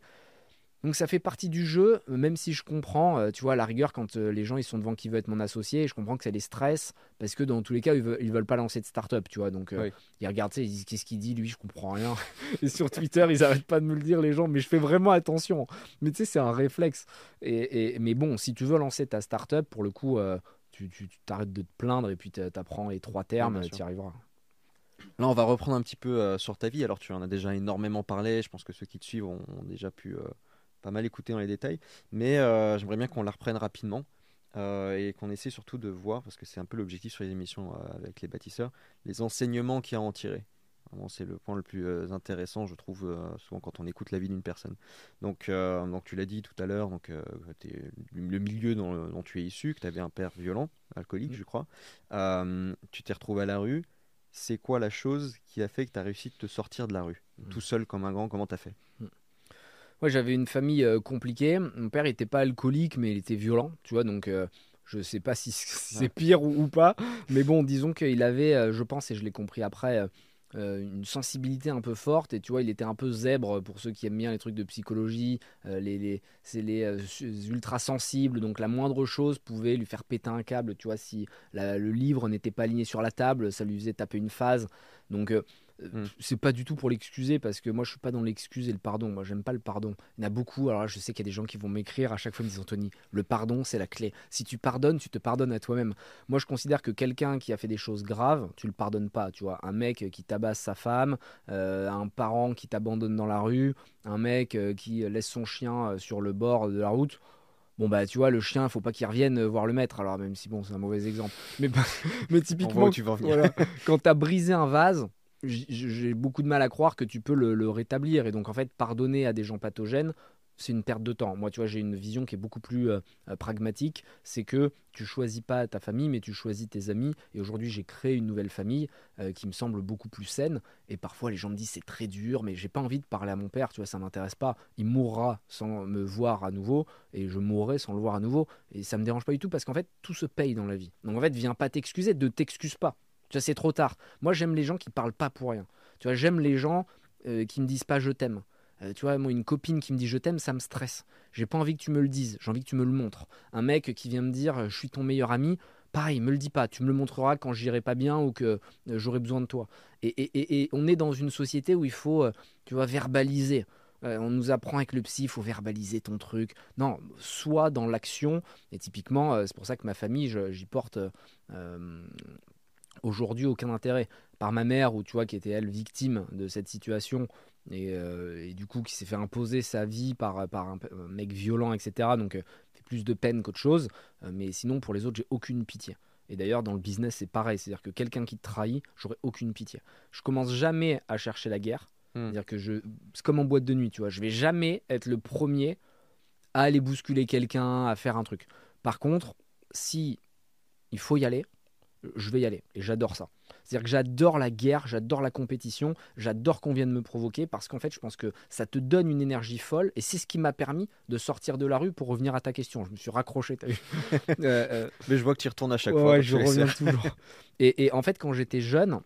Donc ça fait partie du jeu, même si je comprends, euh, tu vois, à la rigueur, quand euh, les gens ils sont devant qui veut être mon associé, je comprends que ça les stresse, parce que dans tous les cas, ils veulent, veulent pas lancer de start-up, tu vois. Donc ils regardent ils disent qu'est-ce qu'il dit, lui, je comprends rien. et sur Twitter, ils arrêtent pas de me le dire, les gens, mais je fais vraiment attention. Mais tu sais, c'est un réflexe. Et, mais bon, si tu veux lancer ta start-up, pour le coup, tu t'arrêtes de te plaindre et puis tu apprends les trois termes, tu y arriveras. Là, on va reprendre un petit peu euh, sur ta vie. Alors, tu en as déjà énormément parlé. Je pense que ceux qui te suivent ont, déjà pu euh, pas mal écouter dans les détails. Mais euh, j'aimerais bien qu'on la reprenne rapidement et qu'on essaie surtout de voir, parce que c'est un peu l'objectif sur les émissions avec les bâtisseurs, les enseignements qu'il y a à en tirer. C'est le point le plus intéressant, je trouve, souvent quand on écoute la vie d'une personne. Donc, donc tu l'as dit tout à l'heure, donc le milieu dont, dont, tu es issu, que tu avais un père violent, alcoolique, mmh. je crois. tu t'es retrouvé à la rue c'est quoi la chose qui a fait que tu as réussi de te sortir de la rue mmh. Tout seul comme un grand, comment tu as fait? Mmh. J'avais une famille euh, compliquée. Mon père n'était pas alcoolique, mais il était violent, tu vois, donc euh, je sais pas si c'est pire ou, pas. Mais bon, disons qu'il avait, euh, je pense, et je l'ai compris après, euh, une sensibilité un peu forte. Et tu vois il était un peu zèbre pour ceux qui aiment bien les trucs de psychologie euh, les, c'est les euh, ultra sensibles donc la moindre chose pouvait lui faire péter un câble tu vois. Si le livre n'était pas aligné sur la table ça lui faisait taper une phase. Donc Hmm. C'est pas du tout pour l'excuser parce que moi je suis pas dans l'excuse et le pardon. Moi j'aime pas le pardon. Il y en a beaucoup. Alors je sais qu'il y a des gens qui vont m'écrire à chaque fois, ils me disent Anthony, le pardon c'est la clé. Si tu pardonnes, tu te pardonnes à toi-même. Moi je considère que quelqu'un qui a fait des choses graves, tu le pardonnes pas. Tu vois, un mec qui tabasse sa femme, euh, un parent qui t'abandonne dans la rue, un mec euh, qui laisse son chien euh, sur le bord de la route bon bah tu vois le chien faut pas qu'il revienne voir le maître alors même si bon c'est un mauvais exemple mais mais typiquement tu voilà, quand t'as brisé un vase j'ai beaucoup de mal à croire que tu peux le, rétablir. Et donc, en fait, pardonner à des gens pathogènes, c'est une perte de temps. Moi, tu vois, j'ai une vision qui est beaucoup plus euh, euh, pragmatique. C'est que tu choisis pas ta famille, mais tu choisis tes amis. Et aujourd'hui, j'ai créé une nouvelle famille euh, qui me semble beaucoup plus saine. Et parfois, les gens me disent c'est très dur, mais j'ai pas envie de parler à mon père. Tu vois, ça m'intéresse pas. Il mourra sans me voir à nouveau, et je mourrai sans le voir à nouveau. Et ça me dérange pas du tout parce qu'en fait, tout se paye dans la vie. Donc en fait, viens pas t'excuser, ne t'excuse pas. Tu vois, c'est trop tard. Moi, j'aime les gens qui parlent pas pour rien. Tu vois, j'aime les gens euh, qui me disent pas je t'aime. Euh, tu vois, moi, une copine qui me dit je t'aime, ça me stresse. J'ai pas envie que tu me le dises, j'ai envie que tu me le montres. Un mec qui vient me dire je suis ton meilleur ami, pareil, me le dis pas. Tu me le montreras quand j'irai pas bien ou que euh, j'aurai besoin de toi. Et, on est dans une société où il faut, tu vois, verbaliser. on nous apprend avec le psy, il faut verbaliser ton truc. Non, soit dans l'action. Et typiquement, c'est pour ça que ma famille, j'y porte aujourd'hui aucun intérêt. Par ma mère, ou tu vois, qui était elle victime de cette situation, et, euh, du coup qui s'est fait imposer sa vie par, par un, mec violent, etc. Donc euh, fait plus de peine qu'autre chose. Euh, mais sinon, pour les autres, j'ai aucune pitié. Et d'ailleurs, dans le business, c'est pareil. C'est-à-dire que quelqu'un qui te trahit, j'aurais aucune pitié. Je commence jamais à chercher la guerre. Hmm. C'est-à-dire que je, c'est comme en boîte de nuit, tu vois. Je vais jamais être le premier à aller bousculer quelqu'un, à faire un truc. Par contre, si il faut y aller, je vais y aller. Et j'adore ça. C'est-à-dire que j'adore la guerre, j'adore la compétition, j'adore qu'on vienne me provoquer parce qu'en fait, je pense que ça te donne une énergie folle et c'est ce qui m'a permis de sortir de la rue pour revenir à ta question. Je me suis raccroché, t'as vu euh, euh, Mais je vois que tu retournes à chaque fois. Ouais, je reviens toujours. et, en fait, quand j'étais jeune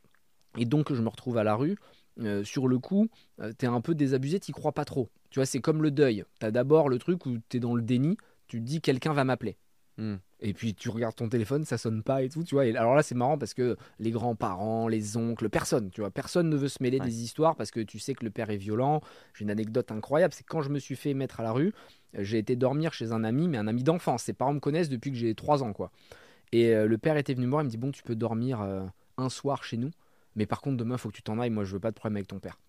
et donc je me retrouve à la rue, euh, sur le coup, t'es un peu désabusé, t'y crois pas trop. Tu vois, c'est comme le deuil. T'as d'abord le truc où t'es dans le déni, tu te dis quelqu'un va m'appeler. Hmm. Et puis tu regardes ton téléphone, ça sonne pas et tout, tu vois. Et alors là, c'est marrant parce que les grands-parents, les oncles, personne, tu vois, personne ne veut se mêler des histoires parce que tu sais que le père est violent. J'ai une anecdote incroyable, c'est quand je me suis fait mettre à la rue, j'ai été dormir chez un ami, mais un ami d'enfance. Ses parents me connaissent depuis que j'ai 3 ans, quoi. Et euh, le père était venu me voir, il me dit Bon, tu peux dormir euh, un soir chez nous, mais par contre, demain, il faut que tu t'en ailles. Moi, je veux pas de problème avec ton père.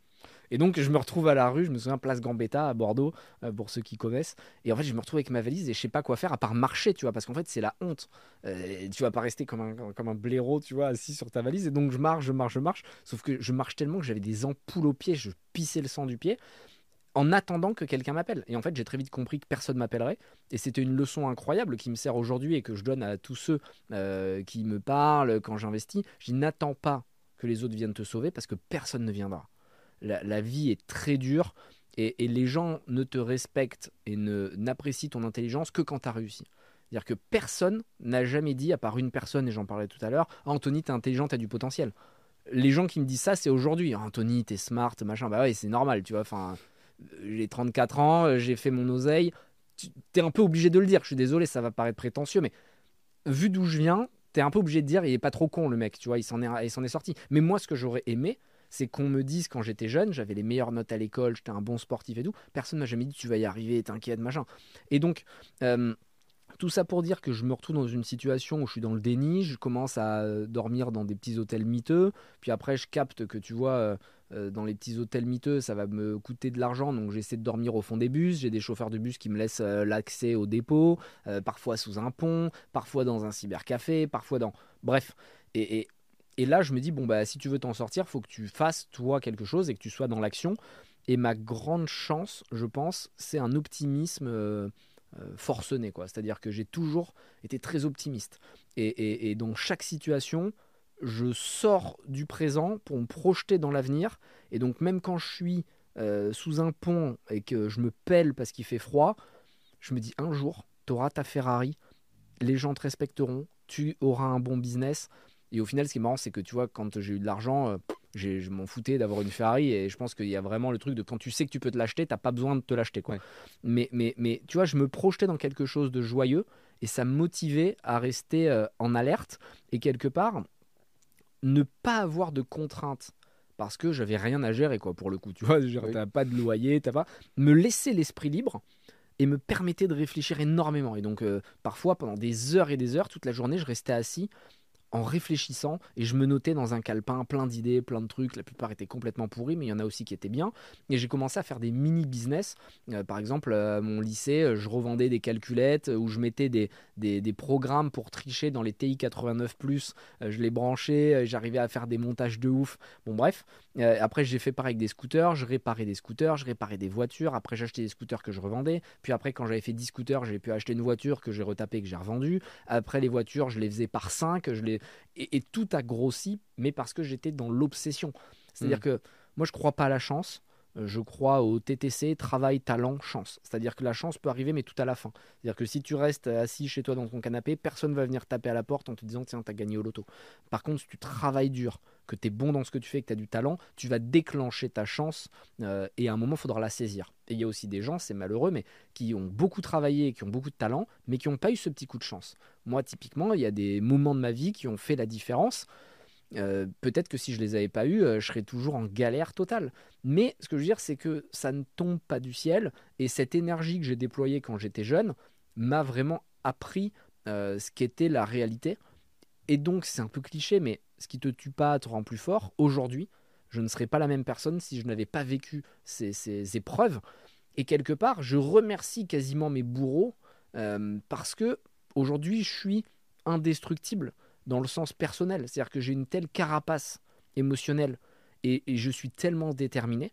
Et donc, je me retrouve à la rue, je me souviens, place Gambetta à Bordeaux, euh, pour ceux qui connaissent. Et en fait, je me retrouve avec ma valise et je sais pas quoi faire à part marcher, tu vois, parce qu'en fait, c'est la honte. Euh, tu vas pas rester comme un, comme un blaireau, tu vois, assis sur ta valise. Et donc, je marche, je marche, je marche. Sauf que je marche tellement que j'avais des ampoules aux pieds, je pissais le sang du pied en attendant que quelqu'un m'appelle. Et en fait, j'ai très vite compris que personne m'appellerait. Et c'était une leçon incroyable qui me sert aujourd'hui et que je donne à tous ceux euh, qui me parlent quand j'investis. Je n'attends pas que les autres viennent te sauver parce que personne ne viendra la, vie est très dure et, les gens ne te respectent et ne n'apprécient ton intelligence que quand tu as réussi. C'est-à-dire que personne n'a jamais dit, à part une personne, et j'en parlais tout à l'heure, Anthony, t'es intelligent, t'as du potentiel. Les gens qui me disent ça, c'est aujourd'hui. Anthony, t'es smart, machin. Bah ouais, c'est normal, tu vois. Enfin, j'ai 34 ans, j'ai fait mon oseille. T'es un peu obligé de le dire. Je suis désolé, ça va paraître prétentieux, mais vu d'où je viens, t'es un peu obligé de dire, il est pas trop con le mec, tu vois, il s'en est sorti. Mais moi, ce que j'aurais aimé, c'est qu'on me dise quand j'étais jeune, j'avais les meilleures notes à l'école, j'étais un bon sportif et tout. Personne m'a jamais dit tu vas y arriver, t'inquiète, machin. Et donc, euh, tout ça pour dire que je me retrouve dans une situation où je suis dans le déni, je commence à euh, dormir dans des petits hôtels miteux, puis après je capte que tu vois, euh, dans les petits hôtels miteux, ça va me coûter de l'argent, donc j'essaie de dormir au fond des bus, j'ai des chauffeurs de bus qui me laissent l'accès au dépôt, parfois sous un pont, parfois dans un cybercafé, parfois dans... Bref, et, et là, je me dis, bon, bah, si tu veux t'en sortir, faut que tu fasses, toi, quelque chose et que tu sois dans l'action. Et ma grande chance, je pense, c'est un optimisme euh, euh, forcené, quoi. C'est-à-dire que j'ai toujours été très optimiste. Et, dans chaque situation, je sors du présent pour me projeter dans l'avenir. Et donc, même quand je suis euh, sous un pont et que je me pèle parce qu'il fait froid, je me dis, un jour, tu auras ta Ferrari, les gens te respecteront, tu auras un bon business et au final, ce qui est marrant, c'est que tu vois, quand j'ai eu de l'argent, euh, je m'en foutais d'avoir une Ferrari. Et je pense qu'il y a vraiment le truc de quand tu sais que tu peux te l'acheter, t'as pas besoin de te l'acheter. quoi. Mais, mais, mais tu vois, je me projetais dans quelque chose de joyeux et ça me motivait à rester euh, en alerte et quelque part ne pas avoir de contraintes parce que j'avais rien à gérer quoi pour le coup tu vois t'as pas de loyer t'as pas me laisser l'esprit libre et me permettait de réfléchir énormément et donc euh, parfois pendant des heures et des heures toute la journée je restais assis en réfléchissant et je me notais dans un calepin plein d'idées, plein de trucs. La plupart étaient complètement pourris, mais il y en a aussi qui étaient bien. Et j'ai commencé à faire des mini business. Euh, par exemple, à mon lycée, euh, je revendais des calculettes où je mettais des, des, programmes pour tricher dans les TI 89. Euh, je les branchais, j'arrivais à faire des montages de ouf. Bon, bref. après, j'ai fait pareil avec des scooters. Je réparais des scooters, je réparais des voitures. Après, j'achetais des scooters que je revendais. Puis après, quand j'avais fait 10 scooters, j'ai pu acheter une voiture que j'ai retapée, que j'ai revendue. Après, les voitures, je les faisais par 5. Je les et, tout a grossi, mais parce que j'étais dans l'obsession. C'est-à-dire mm. que moi, je crois pas à la chance. Je crois au TTC, travail, talent, chance. C'est-à-dire que la chance peut arriver, mais tout à la fin. C'est-à-dire que si tu restes assis chez toi dans ton canapé, personne va venir taper à la porte en te disant tiens, tu as gagné au loto. Par contre, si tu travailles dur, que tu es bon dans ce que tu fais, que tu as du talent, tu vas déclencher ta chance euh, et à un moment, il faudra la saisir. Et il y a aussi des gens, c'est malheureux, mais qui ont beaucoup travaillé, qui ont beaucoup de talent, mais qui n'ont pas eu ce petit coup de chance. Moi, typiquement, il y a des moments de ma vie qui ont fait la différence. Euh, peut-être que si je les avais pas eus, euh, je serais toujours en galère totale. Mais ce que je veux dire, c'est que ça ne tombe pas du ciel. Et cette énergie que j'ai déployée quand j'étais jeune m'a vraiment appris euh, ce qu'était la réalité. Et donc, c'est un peu cliché, mais ce qui te tue pas te rend plus fort. Aujourd'hui, je ne serais pas la même personne si je n'avais pas vécu ces, ces, épreuves. Et quelque part, je remercie quasiment mes bourreaux parce que aujourd'hui, je suis indestructible dans le sens personnel. C'est-à-dire que j'ai une telle carapace émotionnelle et, je suis tellement déterminé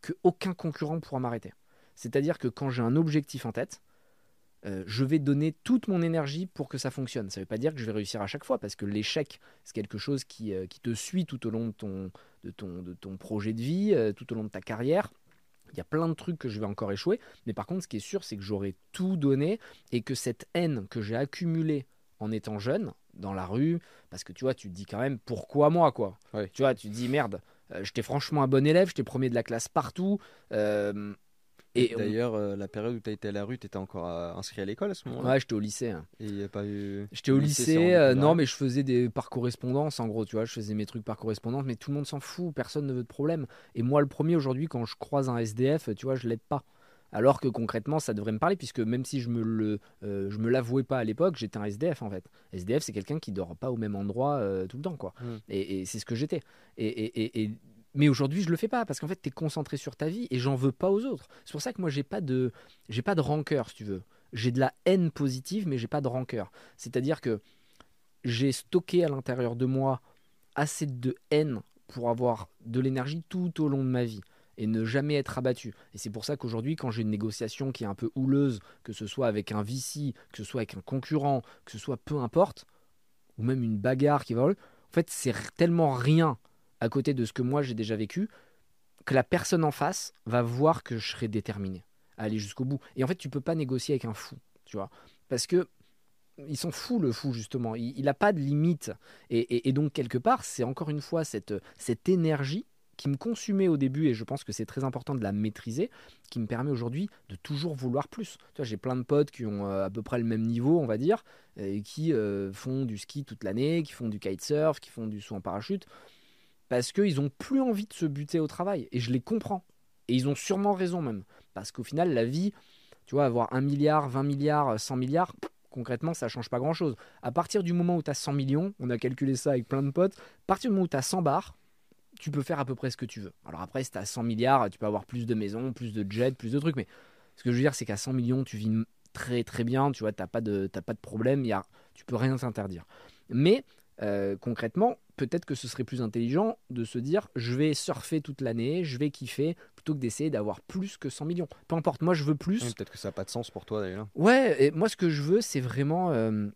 qu'aucun concurrent pourra m'arrêter. C'est-à-dire que quand j'ai un objectif en tête, euh, je vais donner toute mon énergie pour que ça fonctionne. Ça ne veut pas dire que je vais réussir à chaque fois, parce que l'échec, c'est quelque chose qui, euh, qui, te suit tout au long de ton, de ton, de ton projet de vie, euh, tout au long de ta carrière. Il y a plein de trucs que je vais encore échouer, mais par contre, ce qui est sûr, c'est que j'aurai tout donné et que cette haine que j'ai accumulée en étant jeune, dans la rue, parce que tu vois, tu te dis quand même pourquoi moi, quoi. Tu vois, tu te dis merde, euh, j'étais franchement un bon élève, j'étais premier de la classe partout. Euh, et d'ailleurs, euh, la période où tu as été à la rue, tu étais encore inscrit à l'école à ce moment-là? Ouais, j'étais au lycée. Hein. Et il a pas eu. J'étais au lycée, non, mais je faisais des par correspondance, en gros, tu vois, je faisais mes trucs par correspondance, mais tout le monde s'en fout, personne ne veut de problème. Et moi, le premier aujourd'hui, quand je croise un SDF, tu vois, je l'aide pas alors que concrètement ça devrait me parler puisque même si je me le euh, je me l'avouais pas à l'époque j'étais un SDF en fait. SDF c'est quelqu'un qui dort pas au même endroit euh, tout le temps quoi. Mm. et, c'est ce que j'étais. Et, mais aujourd'hui je le fais pas parce qu'en fait tu es concentré sur ta vie et j'en veux pas aux autres. C'est pour ça que moi j'ai pas de j'ai pas de rancœur si tu veux. J'ai de la haine positive mais j'ai pas de rancœur. C'est à dire que j'ai stocké à l'intérieur de moi assez de haine pour avoir de l'énergie tout au long de ma vie et ne jamais être abattu. Et c'est pour ça qu'aujourd'hui, quand j'ai une négociation qui est un peu houleuse, que ce soit avec un VC, que ce soit avec un concurrent, que ce soit peu importe, ou même une bagarre qui va... En fait, c'est tellement rien à côté de ce que moi j'ai déjà vécu, que la personne en face va voir que je serai déterminé à aller jusqu'au bout. Et en fait, tu peux pas négocier avec un fou, tu vois. Parce que il s'en fout le fou justement, il n'a pas de limite. Et, et, donc quelque part, c'est encore une fois cette, cette énergie qui me consumait au début, et je pense que c'est très important de la maîtriser, qui me permet aujourd'hui de toujours vouloir plus. J'ai plein de potes qui ont euh, à peu près le même niveau, on va dire, et qui euh, font du ski toute l'année, qui font du kitesurf, qui font du saut en parachute, parce qu'ils n'ont plus envie de se buter au travail. Et je les comprends. Et ils ont sûrement raison même. Parce qu'au final, la vie, tu vois, avoir 1 milliard, 20 milliards, 100 milliards, concrètement, ça change pas grand-chose. À partir du moment où tu as 100 millions, on a calculé ça avec plein de potes, à partir du moment où tu as 100 bars, tu peux faire à peu près ce que tu veux. Alors après, si tu as 100 milliards, tu peux avoir plus de maisons, plus de jets, plus de trucs. Mais ce que je veux dire, c'est qu'à 100 millions, tu vis très très bien. Tu vois, tu n'as pas, de, pas de problème. Y a, tu peux rien s'interdire. Mais euh, concrètement, peut-être que ce serait plus intelligent de se dire je vais surfer toute l'année, je vais kiffer, plutôt que d'essayer d'avoir plus que 100 millions. Peu importe, moi je veux plus. peut-être que ça n'a pas de sens pour toi d'ailleurs. Ouais, et moi ce que je veux, c'est vraiment euh,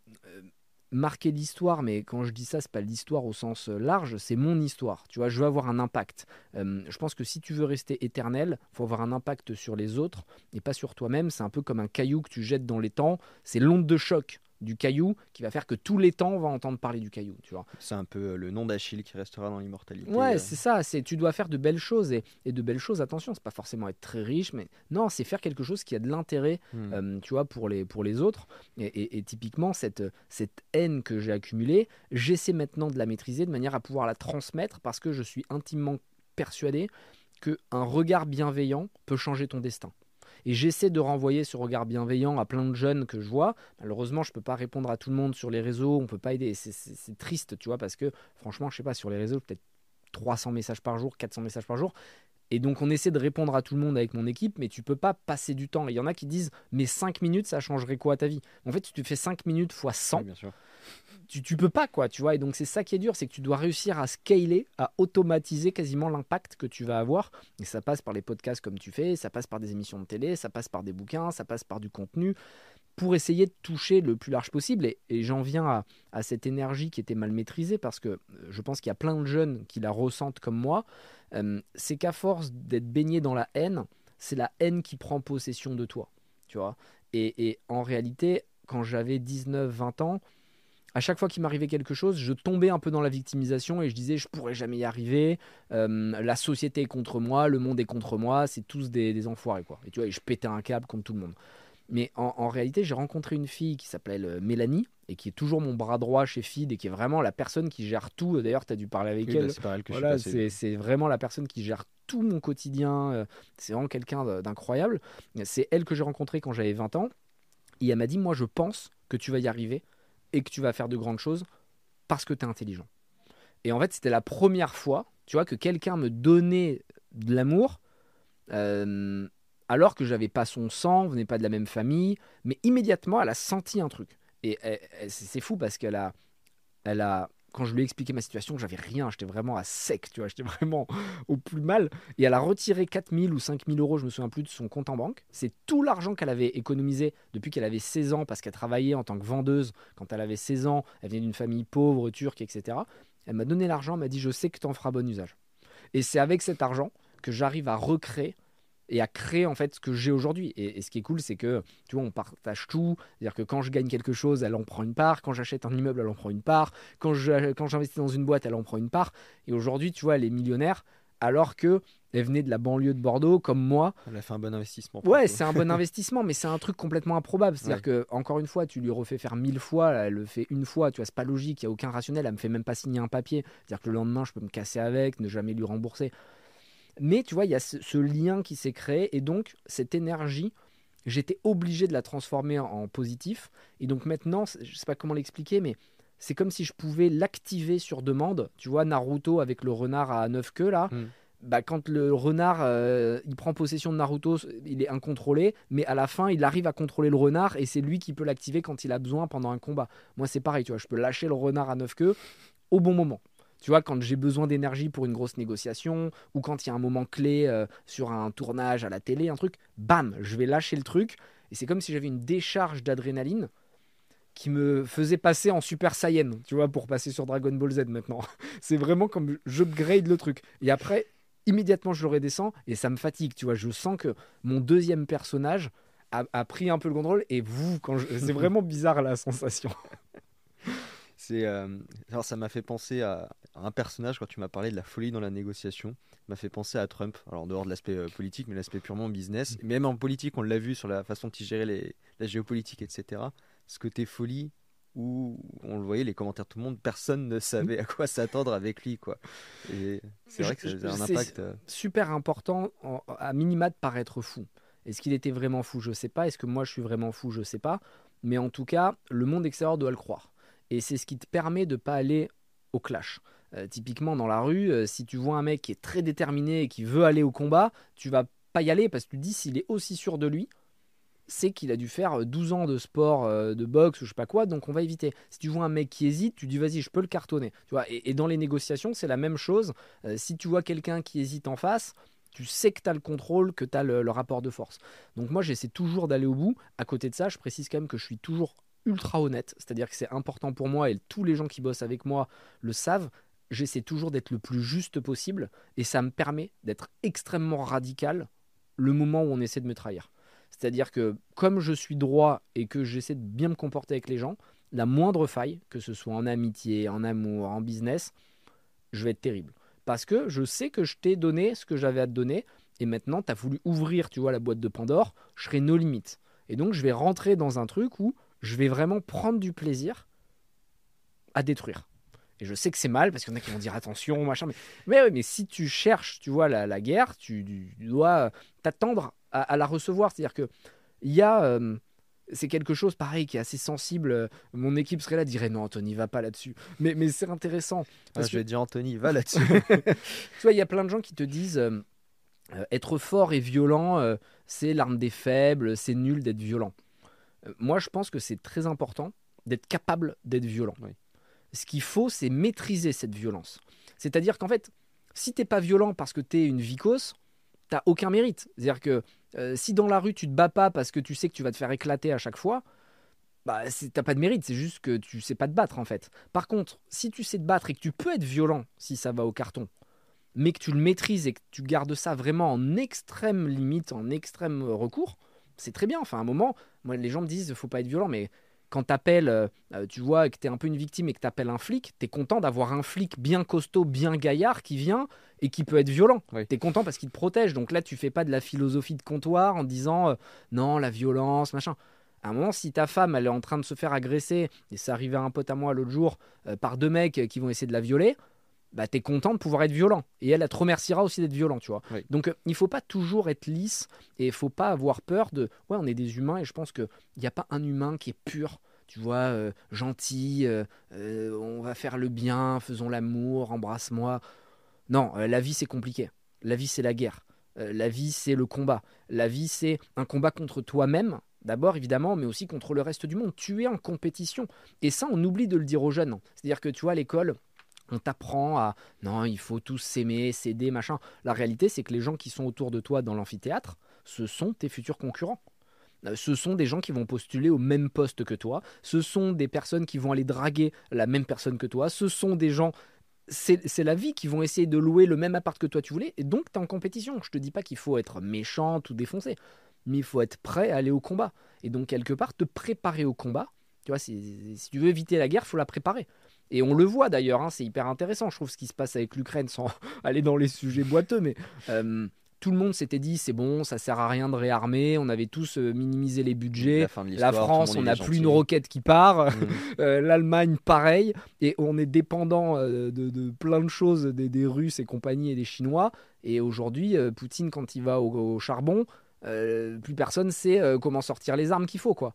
marquer l'histoire, mais quand je dis ça, c'est pas l'histoire au sens euh, large, c'est mon histoire. Tu vois, je veux avoir un impact. Je pense que si tu veux rester éternel, faut avoir un impact sur les autres et pas sur toi-même. C'est un peu comme un caillou que tu jettes dans les temps. C'est l'onde de choc du caillou qui va faire que tous les temps on va entendre parler du caillou tu vois c'est un peu euh, le nom d'Achille qui restera dans l'immortalité ouais euh. c'est ça c'est tu dois faire de belles choses et, de belles choses attention c'est pas forcément être très riche mais non c'est faire quelque chose qui a de l'intérêt hmm. euh, tu vois pour les pour les autres et, typiquement cette cette haine que j'ai accumulée j'essaie maintenant de la maîtriser de manière à pouvoir la transmettre parce que je suis intimement persuadé que un regard bienveillant peut changer ton destin et j'essaie de renvoyer ce regard bienveillant à plein de jeunes que je vois. Malheureusement, je ne peux pas répondre à tout le monde sur les réseaux, on ne peut pas aider. C'est triste, tu vois, parce que franchement, je sais pas, sur les réseaux, peut-être 300 messages par jour, 400 messages par jour. Et donc on essaie de répondre à tout le monde avec mon équipe, mais tu peux pas passer du temps. Il y en a qui disent, mais 5 minutes, ça changerait quoi à ta vie? En fait, si tu fais 5 minutes fois 100, bien sûr tu, tu peux pas, quoi, tu vois. Et donc, c'est ça qui est dur, c'est que tu dois réussir à scaler, à automatiser quasiment l'impact que tu vas avoir. Et ça passe par les podcasts comme tu fais, ça passe par des émissions de télé, ça passe par des bouquins, ça passe par du contenu pour essayer de toucher le plus large possible. Et, j'en viens à, cette énergie qui était mal maîtrisée parce que euh, je pense qu'il y a plein de jeunes qui la ressentent comme moi. Euh, c'est qu'à force d'être baigné dans la haine, c'est la haine qui prend possession de toi. Tu vois et, et en réalité, quand j'avais 19-20 ans, à chaque fois qu'il m'arrivait quelque chose, je tombais un peu dans la victimisation et je disais je pourrais jamais y arriver, euh, la société est contre moi, le monde est contre moi, c'est tous des, enfoirés quoi. Et tu vois, je pétais un câble contre tout le monde. Mais en, réalité, j'ai rencontré une fille qui s'appelle euh, Mélanie et qui est toujours mon bras droit chez FID et qui est vraiment la personne qui gère tout. D'ailleurs, tu as dû parler avec elle. Bah, voilà, c'est vraiment la personne qui gère tout mon quotidien. Euh, c'est vraiment quelqu'un d'incroyable. C'est elle que j'ai rencontrée quand j'avais 20 ans. Et elle m'a dit Moi, je pense que tu vas y arriver et que tu vas faire de grandes choses parce que tu es intelligent. Et en fait, c'était la première fois, tu vois, que quelqu'un me donnait de l'amour euh, alors que j'avais pas son sang, venait pas de la même famille, mais immédiatement, elle a senti un truc. Et c'est fou parce qu'elle a, elle a, quand je lui ai expliqué ma situation, j'avais rien, j'étais vraiment à sec, tu vois, j'étais vraiment au plus mal. Et elle a retiré 4000 ou 5000 euros, je me souviens plus, de son compte en banque. C'est tout l'argent qu'elle avait économisé depuis qu'elle avait 16 ans, parce qu'elle travaillait en tant que vendeuse quand elle avait 16 ans, elle venait d'une famille pauvre, turque, etc. Elle m'a donné l'argent, m'a dit, je sais que tu en feras bon usage. Et c'est avec cet argent que j'arrive à recréer et à créer en fait ce que j'ai aujourd'hui. Et, ce qui est cool, c'est que tu vois, on partage tout. C'est-à-dire que quand je gagne quelque chose, elle en prend une part. Quand j'achète un immeuble, elle en prend une part. Quand je, quand j'investis dans une boîte, elle en prend une part. Et aujourd'hui, tu vois, elle est millionnaire alors que elle venait de la banlieue de Bordeaux comme moi. Elle a fait un bon investissement. Ouais, c'est un bon investissement, mais c'est un truc complètement improbable. C'est-à-dire que encore une fois, tu lui refais faire mille fois, elle le fait une fois. Tu vois, c'est pas logique. Il y a aucun rationnel. Elle me fait même pas signer un papier. C'est-à-dire que le lendemain, je peux me casser avec, ne jamais lui rembourser. Mais tu vois, il y a ce, lien qui s'est créé et donc cette énergie, j'étais obligé de la transformer en, positif. Et donc maintenant, je sais pas comment l'expliquer, mais c'est comme si je pouvais l'activer sur demande. Tu vois, Naruto avec le renard à neuf queues là. Hmm. Bah, quand le renard euh, il prend possession de Naruto, il est incontrôlé, mais à la fin il arrive à contrôler le renard et c'est lui qui peut l'activer quand il a besoin pendant un combat. Moi c'est pareil, tu vois, je peux lâcher le renard à neuf queues au bon moment. Tu vois, quand j'ai besoin d'énergie pour une grosse négociation, ou quand il y a un moment clé euh, sur un tournage à la télé, un truc, bam, je vais lâcher le truc. Et c'est comme si j'avais une décharge d'adrénaline qui me faisait passer en Super Saiyan, tu vois, pour passer sur Dragon Ball Z maintenant. c'est vraiment comme j'upgrade le truc. Et après, immédiatement, je le redescends et ça me fatigue, tu vois. Je sens que mon deuxième personnage a, pris un peu le contrôle et vous, quand c'est vraiment bizarre la sensation. C'est euh, alors ça m'a fait penser à, un personnage quand tu m'as parlé de la folie dans la négociation. M'a fait penser à Trump. Alors en dehors de l'aspect euh, politique, mais l'aspect purement business. Mm. Même en politique, on l'a vu sur la façon dont il gérait les, la géopolitique, etc. Ce côté folie où on le voyait, les commentaires de tout le monde, personne ne savait à quoi s'attendre avec lui. quoi. Et c'est vrai que ça a un impact. Euh, super important, à minima, de paraître fou. Est-ce qu'il était vraiment fou? Je sais pas. Est-ce que moi je suis vraiment fou? Je sais pas. Mais en tout cas, le monde extérieur doit le croire. Et c'est ce qui te permet de ne pas aller au clash. Euh, typiquement dans la rue, euh, si tu vois un mec qui est très déterminé et qui veut aller au combat, tu vas pas y aller parce que tu te dis s'il est aussi sûr de lui, c'est qu'il a dû faire 12 ans de sport, euh, de boxe ou je sais pas quoi, donc on va éviter. Si tu vois un mec qui hésite, tu dis vas-y, je peux le cartonner. Tu vois, et, dans les négociations, c'est la même chose. si tu vois quelqu'un qui hésite en face, tu sais que tu as le contrôle, que tu as le, rapport de force. Donc moi, j'essaie toujours d'aller au bout. À côté de ça, je précise quand même que je suis toujours ultra honnête, c'est-à-dire que c'est important pour moi et tous les gens qui bossent avec moi le savent. J'essaie toujours d'être le plus juste possible et ça me permet d'être extrêmement radical le moment où on essaie de me trahir. C'est-à-dire que comme je suis droit et que j'essaie de bien me comporter avec les gens, la moindre faille, que ce soit en amitié, en amour, en business, je vais être terrible parce que je sais que je t'ai donné ce que j'avais à te donner et maintenant tu as voulu ouvrir, tu vois, la boîte de Pandore, je serai nos limites. Et donc je vais rentrer dans un truc où je vais vraiment prendre du plaisir à détruire. Et je sais que c'est mal parce qu'il y en a qui vont dire attention, machin. Mais, mais, mais si tu cherches, tu vois, la, guerre, tu, dois t'attendre à, la recevoir. C'est-à-dire que il y a, euh, c'est quelque chose pareil qui est assez sensible. Mon équipe serait là, dirait non, Anthony, va pas là-dessus. Mais, mais c'est intéressant. Ah, je vais dire Anthony, va là-dessus. tu vois, il y a plein de gens qui te disent euh, euh, être fort et violent, euh, c'est l'arme des faibles, c'est nul d'être violent. Moi, je pense que c'est très important d'être capable d'être violent. Ce qu'il faut, c'est maîtriser cette violence. C'est-à-dire qu'en fait, si t'es pas violent parce que tu es une vicose, t'as aucun mérite. C'est-à-dire que euh, si dans la rue tu te bats pas parce que tu sais que tu vas te faire éclater à chaque fois, bah t'as pas de mérite, c'est juste que tu sais pas te battre en fait. Par contre, si tu sais te battre et que tu peux être violent si ça va au carton, mais que tu le maîtrises et que tu gardes ça vraiment en extrême limite, en extrême recours, c'est très bien. Enfin, à un moment, moi les gens me disent faut pas être violent, mais quand t'appelles, euh, euh, tu vois, que t'es un peu une victime et que t'appelles un flic, t'es content d'avoir un flic bien costaud, bien gaillard qui vient et qui peut être violent. tu T'es content parce qu'il te protège. Donc là, tu fais pas de la philosophie de comptoir en disant euh, non, la violence, machin. À un moment, si ta femme, elle est en train de se faire agresser, et ça arrivait à un pote à moi l'autre jour, par deux mecs qui vont essayer de la violer, bah t'es content de pouvoir être violent. Et elle, elle te remerciera aussi d'être violent, tu vois. Donc il faut pas toujours être lisse et il faut pas avoir peur de. Ouais, on est des humains et je pense qu'il n'y a pas un humain qui est pur tu vois, euh, gentil, euh, euh, on va faire le bien, faisons l'amour, embrasse-moi. Non, la vie c'est compliqué. La vie c'est la guerre. la vie c'est le combat. La vie c'est un combat contre toi-même, d'abord évidemment, mais aussi contre le reste du monde. Tu es en compétition. Et ça, on oublie de le dire aux jeunes. C'est-à-dire que tu vois, à l'école, on t'apprend à non, il faut tous s'aimer, s'aider, machin. La réalité, c'est que les gens qui sont autour de toi dans l'amphithéâtre, ce sont tes futurs concurrents. Euh, ce sont des gens qui vont postuler au même poste que toi, ce sont des personnes qui vont aller draguer la même personne que toi, ce sont des gens c'est la vie qui vont essayer de louer le même appart que toi tu voulais, et donc tu es en compétition. Je te dis pas qu'il faut être méchant ou défoncé, mais il faut être prêt à aller au combat. Et donc quelque part, te préparer au combat, tu vois, si, si tu veux éviter la guerre, faut la préparer. Et on le voit d'ailleurs, hein, c'est hyper intéressant, je trouve, ce qui se passe avec l'Ukraine, sans aller dans les sujets boiteux, mais euh, tout le monde s'était dit c'est bon, ça sert à rien de réarmer. On avait tous euh, minimisé les budgets. La, France, on n'a plus une roquette qui part. Mmh. Euh, L'Allemagne, pareil. Et on est dépendant de, plein de choses des, Russes et compagnie et des Chinois. Et aujourd'hui, Poutine, quand il va au, charbon, plus personne sait comment sortir les armes qu'il faut, quoi.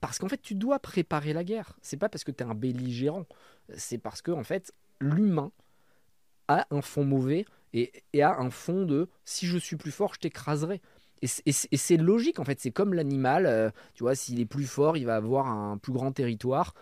Parce qu'en fait, tu dois préparer la guerre. C'est pas parce que tu es un belligérant. C'est parce que en fait, l'humain a un fond mauvais et, a un fond de si je suis plus fort, je t'écraserai. Et c'est logique en fait, c'est comme l'animal, euh, tu vois, s'il est plus fort, il va avoir un plus grand territoire.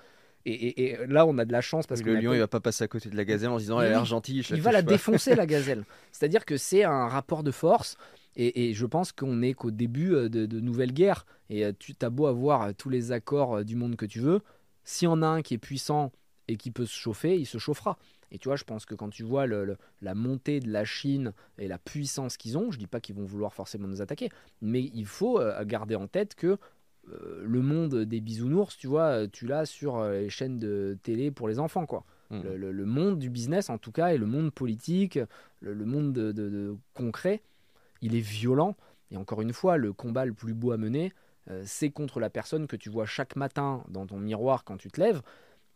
Et, là, on a de la chance parce que. Le lion, il va pas passer à côté de la gazelle en disant elle a l'air gentille. il va la défoncer, la gazelle. C'est-à-dire que c'est un rapport de force. Et, je pense qu'on est qu'au début euh, de, de nouvelles guerres. Et euh, tu as beau avoir tous les accords du monde que tu veux. S'il y en a un qui est puissant et qui peut se chauffer, il se chauffera. Et tu vois, je pense que quand tu vois la montée de la Chine et la puissance qu'ils ont, je dis pas qu'ils vont vouloir forcément nous attaquer, mais il faut euh, garder en tête que euh, le monde des bisounours, tu vois, tu l'as sur euh, les chaînes de télé pour les enfants, quoi. Mmh. Le, monde du business, en tout cas, et le monde politique, le, monde de, concret, il est violent. Et encore une fois, le combat le plus beau à mener, c'est contre la personne que tu vois chaque matin dans ton miroir quand tu te lèves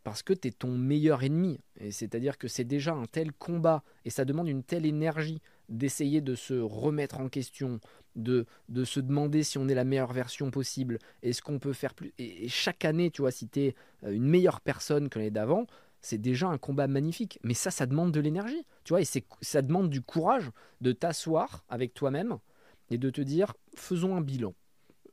parce que tu es ton meilleur ennemi. Et c'est-à-dire que c'est déjà un tel combat et ça demande une telle énergie d'essayer de se remettre en question, de, de se demander si on est la meilleure version possible, est-ce qu'on peut faire plus. Et, chaque année, tu vois, si tu es euh, une meilleure personne que l'année d'avant, c'est déjà un combat magnifique. Mais ça, ça demande de l'énergie, tu vois, et ça demande du courage de t'asseoir avec toi-même et de te dire faisons un bilan.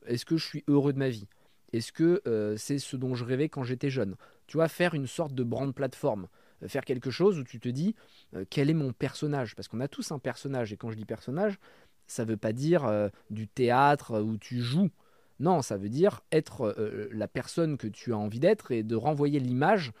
Est-ce que je suis heureux de ma vie? Est-ce que euh, c'est ce dont je rêvais quand j'étais jeune? Tu vois, faire une sorte de brand plateforme. Euh, faire quelque chose où tu te dis euh, quel est mon personnage? Parce qu'on a tous un personnage. Et quand je dis personnage, ça ne veut pas dire du théâtre où tu joues. Non, ça veut dire être la personne que tu as envie d'être et de renvoyer l'image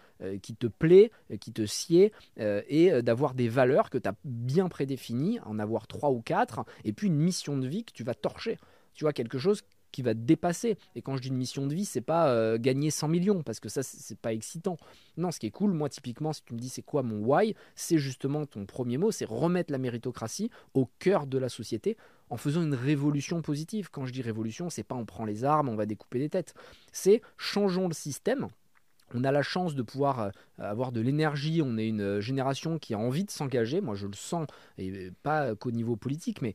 qui te plaît, qui te sied, et d'avoir des valeurs que tu as bien prédéfinies, en avoir trois ou quatre, et puis une mission de vie que tu vas torcher. Tu vois, quelque chose qui va te dépasser. Et quand je dis une mission de vie, c'est pas euh, gagner 100 millions, parce que ça, c'est pas excitant. Non, ce qui est cool, moi, typiquement, si tu me dis c'est quoi mon why, c'est justement ton premier mot, c'est remettre la méritocratie au cœur de la société en faisant une révolution positive. Quand je dis révolution, c'est pas on prend les armes, on va découper des têtes. C'est changeons le système on a la chance de pouvoir euh, avoir de l'énergie, on est une euh, génération qui a envie de s'engager, moi je le sens, et pas qu'au niveau politique, mais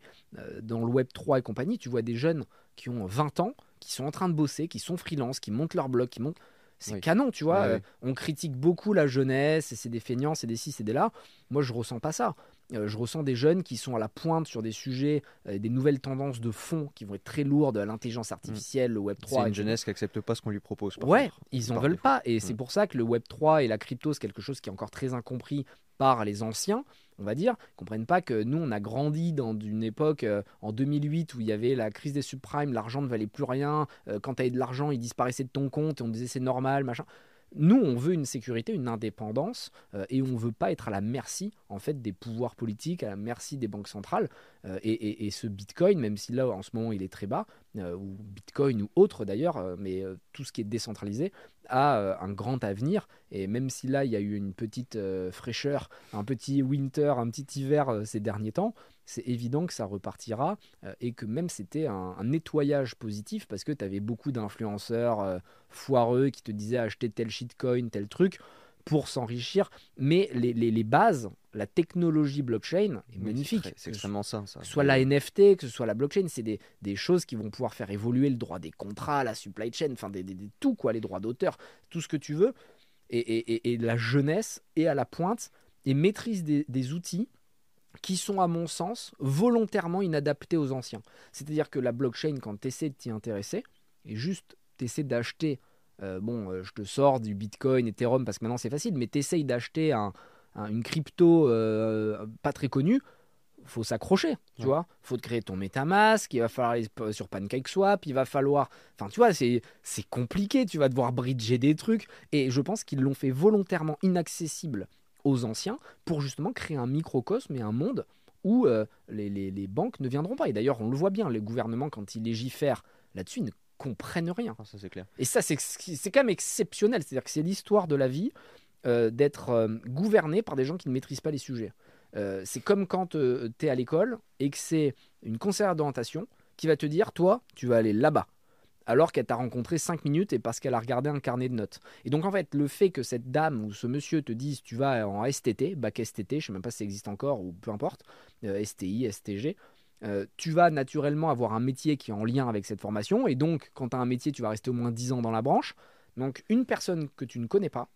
dans le Web 3 et compagnie, tu vois des jeunes qui ont 20 ans, qui sont en train de bosser, qui sont freelance, qui montent leur blog, qui montent... C'est canon, tu vois. On critique beaucoup la jeunesse, et c'est des feignants, c'est des ci, c'est des là. Moi, je ressens pas ça. Euh, je ressens des jeunes qui sont à la pointe sur des sujets, euh, des nouvelles tendances de fond qui vont être très lourdes, l'intelligence mm. artificielle, le Web 3. C'est une jeunesse qui n'accepte pas ce qu'on lui propose. Ouais, ils en veulent pas. Et c'est mm. pour ça que le Web 3 et la crypto, c'est quelque chose qui est encore très incompris par les anciens, on va dire, Ils comprennent pas que nous, on a grandi dans une époque euh, en 2008 où il y avait la crise des subprimes, l'argent ne valait plus rien, quand tu avais de l'argent, il disparaissait de ton compte et on disait c'est normal, machin. Nous, on veut une sécurité, une indépendance, euh, et on ne veut pas être à la merci en fait des pouvoirs politiques, à la merci des banques centrales. Euh, et, ce Bitcoin, même si là en ce moment il est très bas, euh, ou Bitcoin ou autre d'ailleurs, mais tout ce qui est décentralisé a un grand avenir. Et même si là il y a eu une petite fraîcheur, un petit winter, un petit hiver ces derniers temps, c'est évident que ça repartira euh, et que même c'était un, nettoyage positif parce que tu avais beaucoup d'influenceurs euh, foireux qui te disaient acheter tel shitcoin, tel truc pour s'enrichir. Mais les, bases, la technologie blockchain est magnifique. C'est extrêmement ça, Que ce soit la NFT, que ce soit la blockchain, c'est des, choses qui vont pouvoir faire évoluer le droit des contrats, la supply chain, enfin des, tout quoi, les droits d'auteur, tout ce que tu veux. Et, la jeunesse est à la pointe et maîtrise des outils qui sont à mon sens volontairement inadaptés aux anciens. C'est-à-dire que la blockchain, quand tu essaies de t'y intéresser, et juste tu essaies d'acheter, euh, bon, euh, je te sors du Bitcoin, Ethereum, parce que maintenant c'est facile, mais tu essayes d'acheter une crypto euh, pas très connue, faut s'accrocher, tu vois. faut te créer ton MetaMask, il va falloir aller sur PancakeSwap, il va falloir... Enfin, tu vois, c'est compliqué, tu vas devoir bridger des trucs, et je pense qu'ils l'ont fait volontairement inaccessible aux anciens pour justement créer un microcosme et un monde où euh, les, banques ne viendront pas. Et d'ailleurs, on le voit bien, les gouvernements, quand ils légifèrent là-dessus, ils ne comprennent rien. Ah, ça, c'est clair. Et ça, c'est quand même exceptionnel. C'est-à-dire que c'est l'histoire de la vie euh, d'être euh, gouverné par des gens qui ne maîtrisent pas les sujets. c'est comme quand tu es à l'école et que c'est une conseillère d'orientation qui va te dire, toi, tu vas aller là-bas alors qu'elle t'a rencontré 5 minutes et parce qu'elle a regardé un carnet de notes. Et donc en fait, le fait que cette dame ou ce monsieur te dise tu vas en STT, bac STT, je sais même pas si ça existe encore ou peu importe, euh, STI, STG, euh, tu vas naturellement avoir un métier qui est en lien avec cette formation et donc quand tu as un métier, tu vas rester au moins 10 ans dans la branche. Donc une personne que tu ne connais pas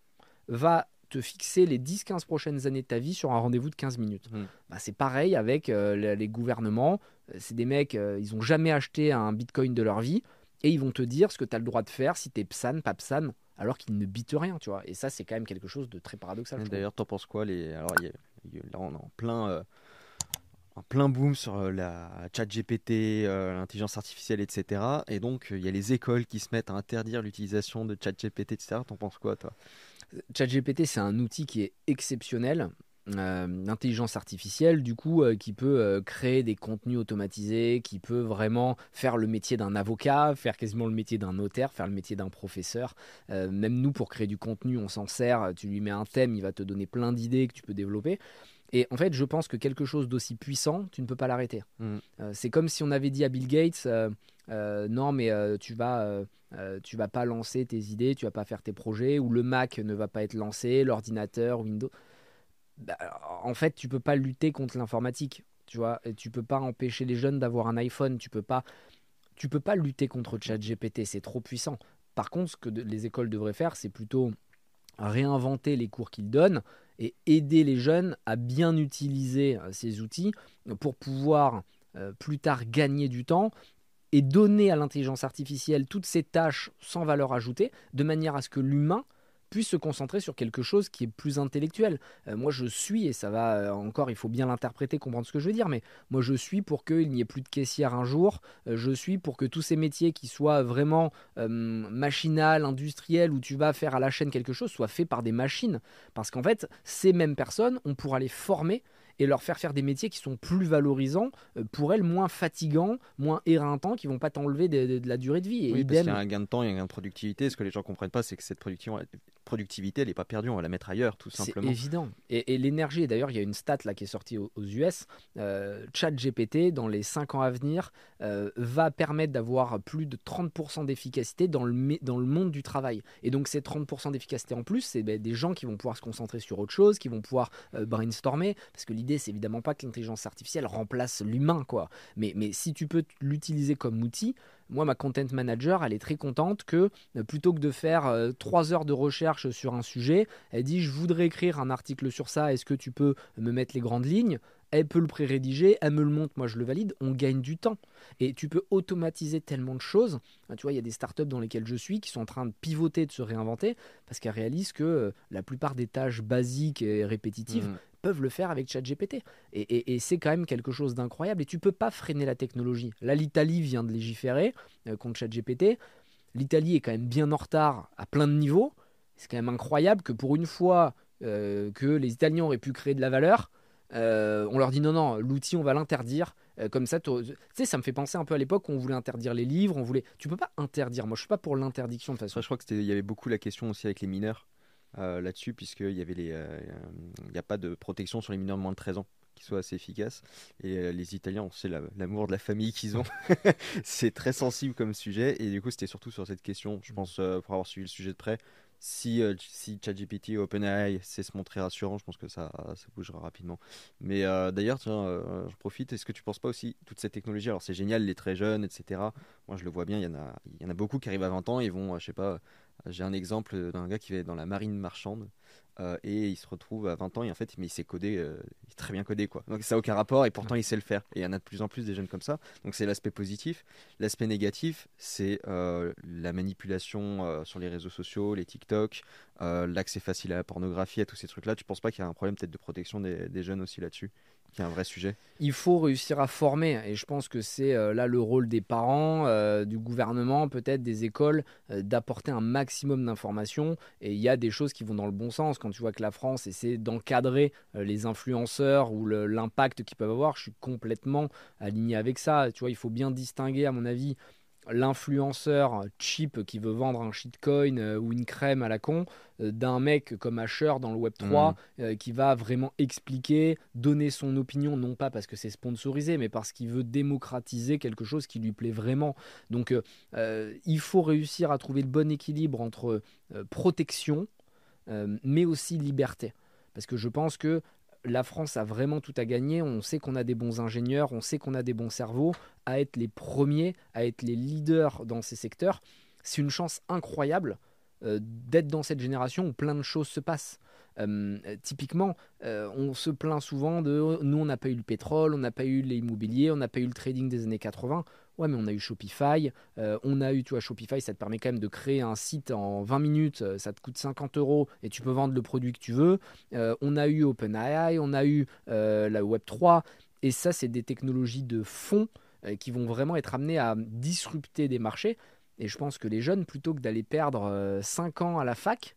va te fixer les 10-15 prochaines années de ta vie sur un rendez-vous de 15 minutes. Mmh. Bah, c'est pareil avec euh, les gouvernements. C'est des mecs, ils n'ont jamais acheté un bitcoin de leur vie et ils vont te dire ce que tu as le droit de faire si tu es psan, pas psan, alors qu'ils ne bitent rien, tu vois. Et ça, c'est quand même quelque chose de très paradoxal. D'ailleurs, t'en penses quoi les... Alors, là, on est en plein, euh, en plein boom sur euh, la chat GPT, euh, l'intelligence artificielle, etc. Et donc, il y a les écoles qui se mettent à interdire l'utilisation de chat GPT, etc. T'en penses quoi, toi? ChatGPT, c'est un outil qui est exceptionnel. L'intelligence artificielle, du coup, qui peut créer des contenus automatisés, qui peut vraiment faire le métier d'un avocat, faire quasiment le métier d'un notaire, faire le métier d'un professeur. même nous, pour créer du contenu, on s'en sert. Tu lui mets un thème, il va te donner plein d'idées que tu peux développer. Et en fait, je pense que quelque chose d'aussi puissant, tu ne peux pas l'arrêter. Mm. Euh, c'est comme si on avait dit à Bill Gates, euh, euh, non mais tu vas, tu vas pas lancer tes idées, tu vas pas faire tes projets, ou le Mac ne va pas être lancé, l'ordinateur, Windows. Bah, en fait, tu peux pas lutter contre l'informatique, tu vois. Et tu peux pas empêcher les jeunes d'avoir un iPhone, tu peux pas, tu peux pas lutter contre ChatGPT, c'est trop puissant. Par contre, ce que les écoles devraient faire, c'est plutôt réinventer les cours qu'ils donnent et aider les jeunes à bien utiliser euh, ces outils pour pouvoir euh, plus tard gagner du temps et donner à l'intelligence artificielle toutes ces tâches sans valeur ajoutée, de manière à ce que l'humain puisse se concentrer sur quelque chose qui est plus intellectuel. Euh, moi, je suis, et ça va euh, encore, il faut bien l'interpréter, comprendre ce que je veux dire, mais moi, je suis pour qu'il n'y ait plus de caissière un jour. Euh, je suis pour que tous ces métiers qui soient vraiment machinal, industriels, où tu vas faire à la chaîne quelque chose, soient faits par des machines. Parce qu'en fait, ces mêmes personnes, on pourra les former et leur faire faire des métiers qui sont plus valorisants, pour elles moins fatigants, moins éreintants, qui vont pas t'enlever de, la durée de vie. Et oui, parce qu'il y a un gain de temps, il y a un gain de productivité. Ce que les gens comprennent pas, c'est que cette productivité, elle n'est pas perdue, on va la mettre ailleurs, tout simplement. C'est évident. Et, l'énergie, d'ailleurs, il y a une stat là qui est sortie aux, US, euh, ChatGPT, dans les 5 ans à venir, euh, va permettre d'avoir plus de 30% d'efficacité dans le, dans le monde du travail. Et donc ces 30% d'efficacité en plus, c'est ben, des gens qui vont pouvoir se concentrer sur autre chose, qui vont pouvoir euh, brainstormer, parce que l'idée, c'est évidemment pas que l'intelligence artificielle remplace l'humain, quoi. Mais, mais si tu peux l'utiliser comme outil, moi, ma content manager, elle est très contente que euh, plutôt que de faire euh, trois heures de recherche sur un sujet, elle dit je voudrais écrire un article sur ça, est-ce que tu peux me mettre les grandes lignes? Elle peut le pré-rédiger, elle me le montre, moi je le valide, on gagne du temps. Et tu peux automatiser tellement de choses. Tu vois, il y a des startups dans lesquelles je suis qui sont en train de pivoter, de se réinventer, parce qu'elles réalisent que euh, la plupart des tâches basiques et répétitives, mmh peuvent le faire avec ChatGPT. Et, et, c'est quand même quelque chose d'incroyable. Et tu peux pas freiner la technologie. Là, l'Italie vient de légiférer euh, contre ChatGPT. L'Italie est quand même bien en retard à plein de niveaux. C'est quand même incroyable que pour une fois euh, que les Italiens auraient pu créer de la valeur, euh, on leur dit non, non, l'outil, on va l'interdire. comme ça, tu sais, ça me fait penser un peu à l'époque où on voulait interdire les livres. On voulait... Tu peux pas interdire. Moi, je suis pas pour l'interdiction de toute façon. je crois qu'il y avait beaucoup la question aussi avec les mineurs. Euh, là-dessus, puisqu'il y avait les, euh, n'y a pas de protection sur les mineurs de moins de 13 ans qui soit assez efficace. Et euh, les Italiens, on sait l'amour de la famille qu'ils ont. c'est très sensible comme sujet. Et du coup, c'était surtout sur cette question, je pense, pour avoir suivi le sujet de près. Si, si ChatGPT OpenAI sait se montrer rassurant, je pense que ça, ça bougera rapidement. Mais d'ailleurs, tiens, je profite. Est-ce que tu penses pas aussi toute cette technologie? Alors, c'est génial, les très jeunes, etc. Moi, je le vois bien. Il y en a, y en a beaucoup qui arrivent à 20 ans. Ils vont, je sais pas, j'ai un exemple d'un gars qui est dans la marine marchande euh, et il se retrouve à 20 ans et en fait mais il s'est codé, euh, il est très bien codé quoi. Donc ça n'a aucun rapport et pourtant il sait le faire. Et il y en a de plus en plus des jeunes comme ça. Donc c'est l'aspect positif. L'aspect négatif c'est euh, la manipulation sur les réseaux sociaux, les TikTok, l'accès facile à la pornographie, à tous ces trucs là. Tu penses pas qu'il y a un problème peut-être de protection des jeunes aussi là-dessus? Un vrai sujet. Il faut réussir à former, et je pense que c'est euh, là le rôle des parents, euh, du gouvernement, peut-être des écoles, euh, d'apporter un maximum d'informations. Et il y a des choses qui vont dans le bon sens. Quand tu vois que la France essaie d'encadrer les influenceurs ou l'impact qu'ils peuvent avoir, je suis complètement aligné avec ça. Tu vois, il faut bien distinguer, à mon avis, l'influenceur cheap qui veut vendre un shitcoin euh, ou une crème à la con euh, d'un mec comme Asher dans le Web3 mm. euh, qui va vraiment expliquer, donner son opinion, non pas parce que c'est sponsorisé, mais parce qu'il veut démocratiser quelque chose qui lui plaît vraiment. Donc il faut réussir à trouver le bon équilibre entre protection, mais aussi liberté. Parce que je pense que la France a vraiment tout à gagner. On sait qu'on a des bons ingénieurs, on sait qu'on a des bons cerveaux, à être les premiers, à être les leaders dans ces secteurs. C'est une chance incroyable euh, d'être dans cette génération où plein de choses se passent. Euh, typiquement, euh, on se plaint souvent de nous, on n'a pas eu le pétrole, on n'a pas eu l'immobilier, on n'a pas eu le trading des années 80. Ouais, mais on a eu Shopify. Euh, on a eu, tu vois, Shopify, ça te permet quand même de créer un site en 20 minutes. Ça te coûte 50 euros et tu peux vendre le produit que tu veux. On a eu OpenAI, on a eu la Web3. Et ça, c'est des technologies de fond qui vont vraiment être amenées à disrupter des marchés. Et je pense que les jeunes, plutôt que d'aller perdre 5 ans à la fac,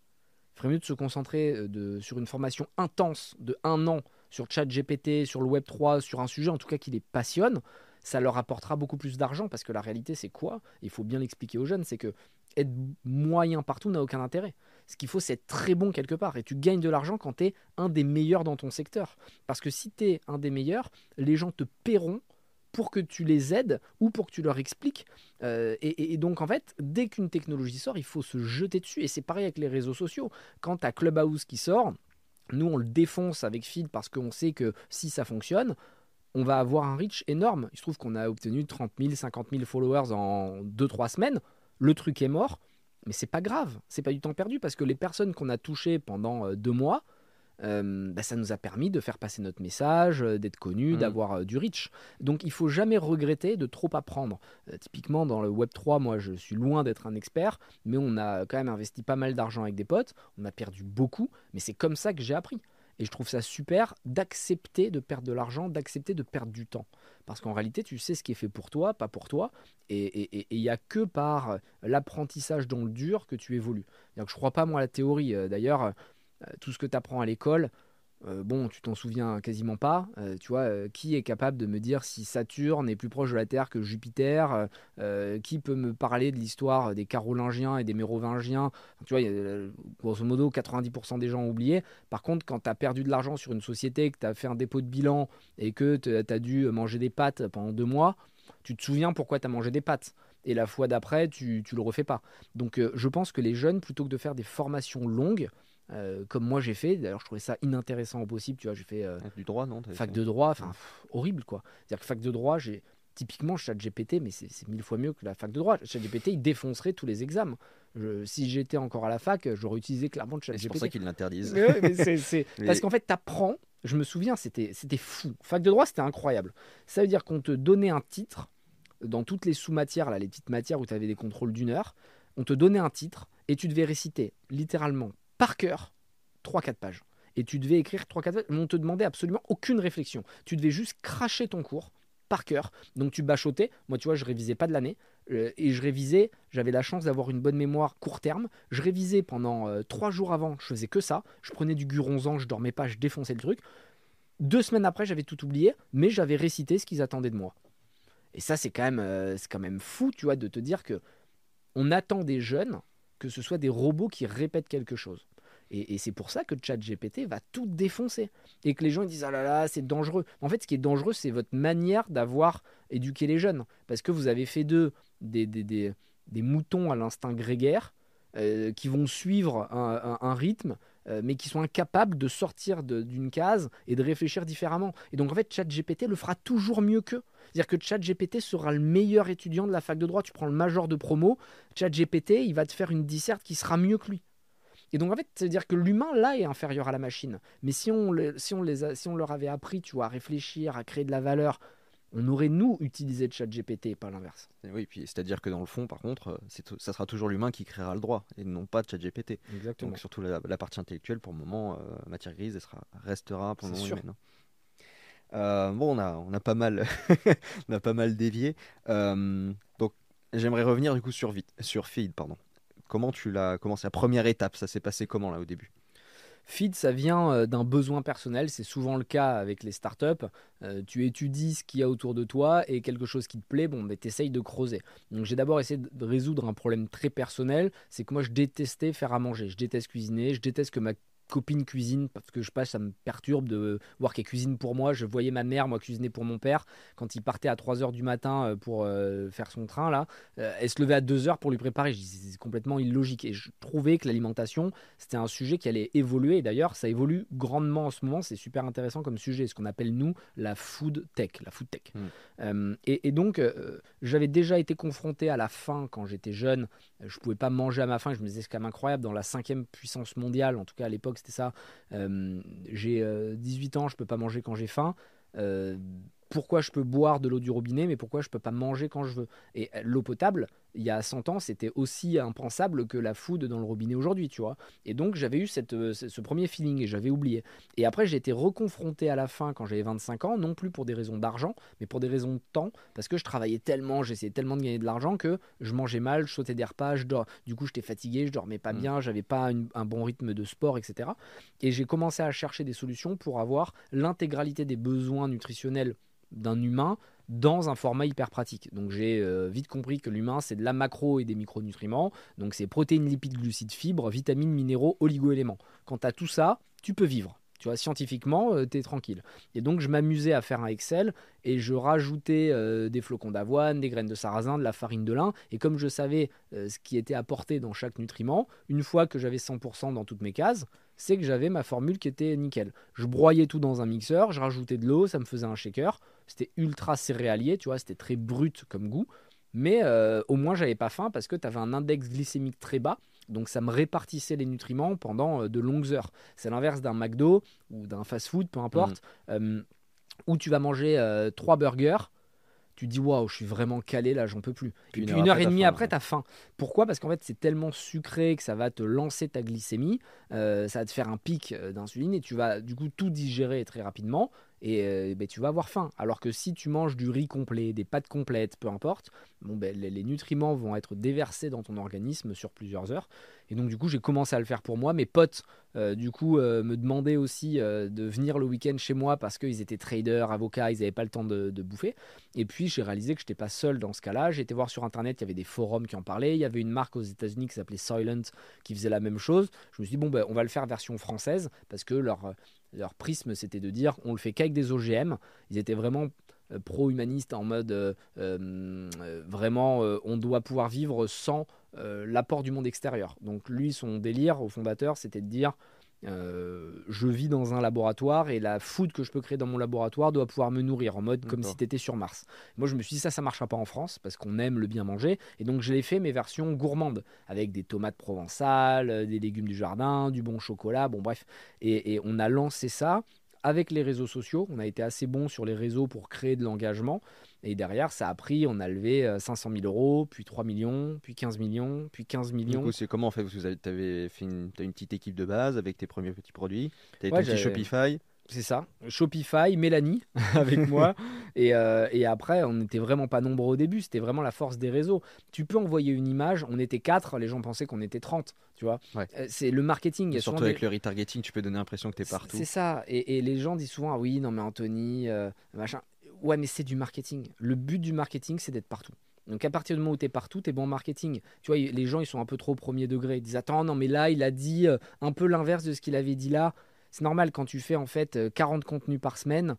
Il ferait mieux de se concentrer euh, sur une formation intense de un an sur ChatGPT, sur le Web 3, sur un sujet en tout cas qui les passionne. Ça leur apportera beaucoup plus d'argent parce que la réalité, c'est quoi? Il faut bien l'expliquer aux jeunes c'est que être moyen partout n'a aucun intérêt. Ce qu'il faut, c'est être très bon quelque part. Et tu gagnes de l'argent quand tu es un des meilleurs dans ton secteur. Parce que si tu es un des meilleurs, les gens te paieront pour que tu les aides ou pour que tu leur expliques. Euh, et, donc, en fait, dès qu'une technologie sort, il faut se jeter dessus. Et c'est pareil avec les réseaux sociaux. Quand tu as Clubhouse qui sort, nous, on le défonce avec Feed parce qu'on sait que si ça fonctionne, on va avoir un reach énorme. Il se trouve qu'on a obtenu 30 000, 50 000 followers en 2-3 semaines. Le truc est mort, mais c'est pas grave. C'est pas du temps perdu parce que les personnes qu'on a touchées pendant euh, deux mois, euh, bah, ça nous a permis de faire passer notre message, euh, d'être connu, mmh. d'avoir du reach. Donc il faut jamais regretter de trop apprendre. typiquement dans le Web 3, moi je suis loin d'être un expert, mais on a quand même investi pas mal d'argent avec des potes, on a perdu beaucoup, mais c'est comme ça que j'ai appris. Et je trouve ça super d'accepter de perdre de l'argent, d'accepter de perdre du temps. Parce qu'en réalité, tu sais ce qui est fait pour toi, pas pour toi. Et il n'y a que par l'apprentissage dans le dur que tu évolues. je ne crois pas, moi, à la théorie. Euh, d'ailleurs, euh, tout ce que tu apprends à l'école, euh, bon, tu t'en souviens quasiment pas. Euh, tu vois, euh, qui est capable de me dire si Saturne est plus proche de la Terre que Jupiter Qui peut me parler de l'histoire des Carolingiens et des Mérovingiens? Tu vois, grosso modo, 90% des gens ont oublié. Par contre, quand tu as perdu de l'argent sur une société, que tu as fait un dépôt de bilan et que tu as dû manger des pâtes pendant deux mois, tu te souviens pourquoi tu as mangé des pâtes et la fois d'après, tu ne le refais pas. Donc je pense que les jeunes, plutôt que de faire des formations longues, euh, comme moi j'ai fait. D'ailleurs, je trouvais ça inintéressant au possible. Tu vois, j'ai fait euh, du droit, non Fac de droit, enfin horrible quoi. C'est-à-dire que fac de droit, j'ai typiquement ChatGPT, mais c'est mille fois mieux que la fac de droit. ChatGPT, il défoncerait tous les examens. si j'étais encore à la fac, j'aurais utilisé clairement ChatGPT. C'est pour ça qu'ils l'interdisent. Parce qu'en fait, tu apprends. Je me souviens, c'était fou. Fac de droit, c'était incroyable. Ça veut dire qu'on te donnait un titre dans toutes les sous-matières, là, les petites matières où tu avais des contrôles d'une heure. On te donnait un titre et tu devais réciter littéralement par cœur 3-4 pages. Et tu devais écrire 3-4 pages, mais on te demandait absolument aucune réflexion. Tu devais juste cracher ton cours par cœur. Donc tu bachotais. Moi, tu vois, je révisais pas de l'année. Euh, et je révisais, j'avais la chance d'avoir une bonne mémoire court terme. Je révisais pendant 3 euh, jours avant, je faisais que ça. Je prenais du guronzan, je dormais pas, je défonçais le truc. Deux semaines après, j'avais tout oublié, mais j'avais récité ce qu'ils attendaient de moi. Et ça, c'est quand, même, euh, fou, tu vois, de te dire que on attend des jeunes que ce soit des robots qui répètent quelque chose. Et, c'est pour ça que ChatGPT va tout défoncer. Et que les gens disent Ah là là, c'est dangereux. En fait, ce qui est dangereux, c'est votre manière d'avoir éduqué les jeunes. Parce que vous avez fait d'eux des, des, des, des, moutons à l'instinct grégaire euh, qui vont suivre un, rythme, euh, mais qui sont incapables de sortir d'une case et de réfléchir différemment. Et donc, en fait, ChatGPT le fera toujours mieux qu'eux. C'est-à-dire que ChatGPT sera le meilleur étudiant de la fac de droit. Tu prends le major de promo, ChatGPT, il va te faire une disserte qui sera mieux que lui. Et donc en fait, c'est-à-dire que l'humain là est inférieur à la machine. Mais si on, si on, les si on leur avait appris, tu vois, à réfléchir, à créer de la valeur, on aurait nous utilisé le chat GPT, pas l'inverse. Oui, puis c'est-à-dire que dans le fond, par contre, ça sera toujours l'humain qui créera le droit et non pas chat GPT. Exactement. Donc surtout la, partie intellectuelle, pour le moment, euh, matière grise, elle sera, restera pour le moment humaine. Hein. Euh, bon, on a, on a pas mal, on a pas mal dévié. Euh, donc, j'aimerais revenir du coup sur, sur Feed, pardon. Comment tu l'as commencé La première étape, ça s'est passé comment là au début? Feed, ça vient euh, d'un besoin personnel, c'est souvent le cas avec les startups. Euh, tu étudies ce qu'il y a autour de toi et quelque chose qui te plaît, bon, ben, tu essayes de creuser. Donc j'ai d'abord essayé de résoudre un problème très personnel, c'est que moi je détestais faire à manger, je déteste cuisiner, je déteste que ma copine cuisine parce que je passe, ça me perturbe de voir qu'elle cuisine pour moi. Je voyais ma mère, moi, cuisiner pour mon père quand il partait à 3h du matin euh, pour euh, faire son train là. Euh, elle se levait à 2h pour lui préparer. C'est complètement illogique. Et je trouvais que l'alimentation, c'était un sujet qui allait évoluer. D'ailleurs, ça évolue grandement en ce moment. C'est super intéressant comme sujet, ce qu'on appelle nous la food tech. La food tech. Hmm. Et, et, donc, j'avais déjà été confronté à la faim quand j'étais jeune. Je pouvais pas manger à ma faim. Je me disais, c'est quand même incroyable. Dans la cinquième puissance mondiale, en tout cas à l'époque, c'était ça. Euh, j'ai 18 euh, ans, je peux pas manger quand j'ai faim. Euh, pourquoi je peux boire de l'eau du robinet, mais pourquoi je peux pas manger quand je veux? Et l'eau potable, il y a 100 ans, c'était aussi impensable que la food dans le robinet aujourd'hui, tu vois. Et donc j'avais eu cette, euh, ce premier feeling et j'avais oublié. Et après j'ai été reconfronté à la fin quand j'avais 25 ans, non plus pour des raisons d'argent, mais pour des raisons de temps, parce que je travaillais tellement, j'essayais tellement de gagner de l'argent que je mangeais mal, je sautais des repas, je dors. Du coup j'étais fatigué, je dormais pas mm. bien, j'avais pas un bon rythme de sport, etc. Et j'ai commencé à chercher des solutions pour avoir l'intégralité des besoins nutritionnels d'un humain dans un format hyper pratique. Donc j'ai euh, vite compris que l'humain, c'est de la macro et des micronutriments. Donc c'est protéines, lipides, glucides, fibres, vitamines, minéraux, oligo-éléments. Quand tu as tout ça, tu peux vivre. Tu vois, scientifiquement, euh, tu es tranquille. Et donc, je m'amusais à faire un Excel et je rajoutais euh, des flocons d'avoine, des graines de sarrasin, de la farine de lin. Et comme je savais ce qui était apporté dans chaque nutriment, une fois que j'avais 100% dans toutes mes cases, c'est que j'avais ma formule qui était nickel. Je broyais tout dans un mixeur, je rajoutais de l'eau, ça me faisait un shaker. C'était ultra céréalier, tu vois, c'était très brut comme goût. Mais euh, au moins, j'avais pas faim parce que tu avais un index glycémique très bas. Donc ça me répartissait les nutriments pendant euh, de longues heures. C'est l'inverse d'un McDo ou d'un fast-food, peu importe, mmh. euh, où tu vas manger trois burgers tu dis waouh, je suis vraiment calé là, j'en peux plus. Et puis une, heure, et demie après, tu as faim. Pourquoi? Parce qu'en fait, c'est tellement sucré que ça va te lancer ta glycémie, euh, ça va te faire un pic euh, d'insuline et tu vas du coup tout digérer très rapidement et euh, ben, tu vas avoir faim. Alors que si tu manges du riz complet, des pâtes complètes, peu importe, bon, ben, les, nutriments vont être déversés dans ton organisme sur plusieurs heures. Et donc du coup, j'ai commencé à le faire pour moi. Mes potes, du coup, me demandaient aussi de venir le week-end chez moi parce qu'ils étaient traders, avocats, ils n'avaient pas le temps de, bouffer. Et puis j'ai réalisé que je n'étais pas seul dans ce cas-là. Été voir sur internet, il y avait des forums qui en parlaient. Il y avait une marque aux États-Unis qui s'appelait Silent qui faisait la même chose. Je me suis dit bon ben on va le faire version française parce que leur leur prisme, c'était de dire on le fait qu'avec des OGM. Ils étaient vraiment euh, pro-humanistes en mode euh, euh, vraiment on doit pouvoir vivre sans l'apport du monde extérieur. Donc lui, son délire au fondateur, c'était de dire euh, je vis dans un laboratoire et la food que je peux créer dans mon laboratoire doit pouvoir me nourrir en mode comme si tu étais sur Mars. Moi, je me suis dit ça, ça marchera pas en France parce qu'on aime le bien manger et donc je l'ai fait mes versions gourmandes avec des tomates provençales, euh, des légumes du jardin, du bon chocolat, bon bref. et on a lancé ça avec les réseaux sociaux. On a été assez bon sur les réseaux pour créer de l'engagement. Et derrière, ça a pris, on a levé 500 euh, 000 euros, puis 3 millions, puis 15 millions, puis 15 millions. Du coup, c'est comment en fait Parce que tu avais fait une, as une petite équipe de base avec tes premiers petits produits. Tu avais ton petit Shopify. C'est ça, Shopify, Mélanie avec moi. Et, euh, et, après, on n'était vraiment pas nombreux au début, c'était vraiment la force des réseaux. Tu peux envoyer une image, on était 4, les gens pensaient qu'on était 30, tu vois. Euh, c'est le marketing. Et surtout avec le retargeting, tu peux donner l'impression que tu es partout. C'est ça, et, et, les gens disent souvent, ah oui, non mais Anthony, euh, machin. Ouais, mais c'est du marketing. Le but du marketing, c'est d'être partout. Donc à partir du moment où tu es partout, tu es bon en marketing. Tu vois, les gens, ils sont un peu trop premier degré. Ils disent, attends, non mais là, il a dit un peu l'inverse de ce qu'il avait dit là. C'est normal quand tu fais en fait 40 euh, contenus par semaine.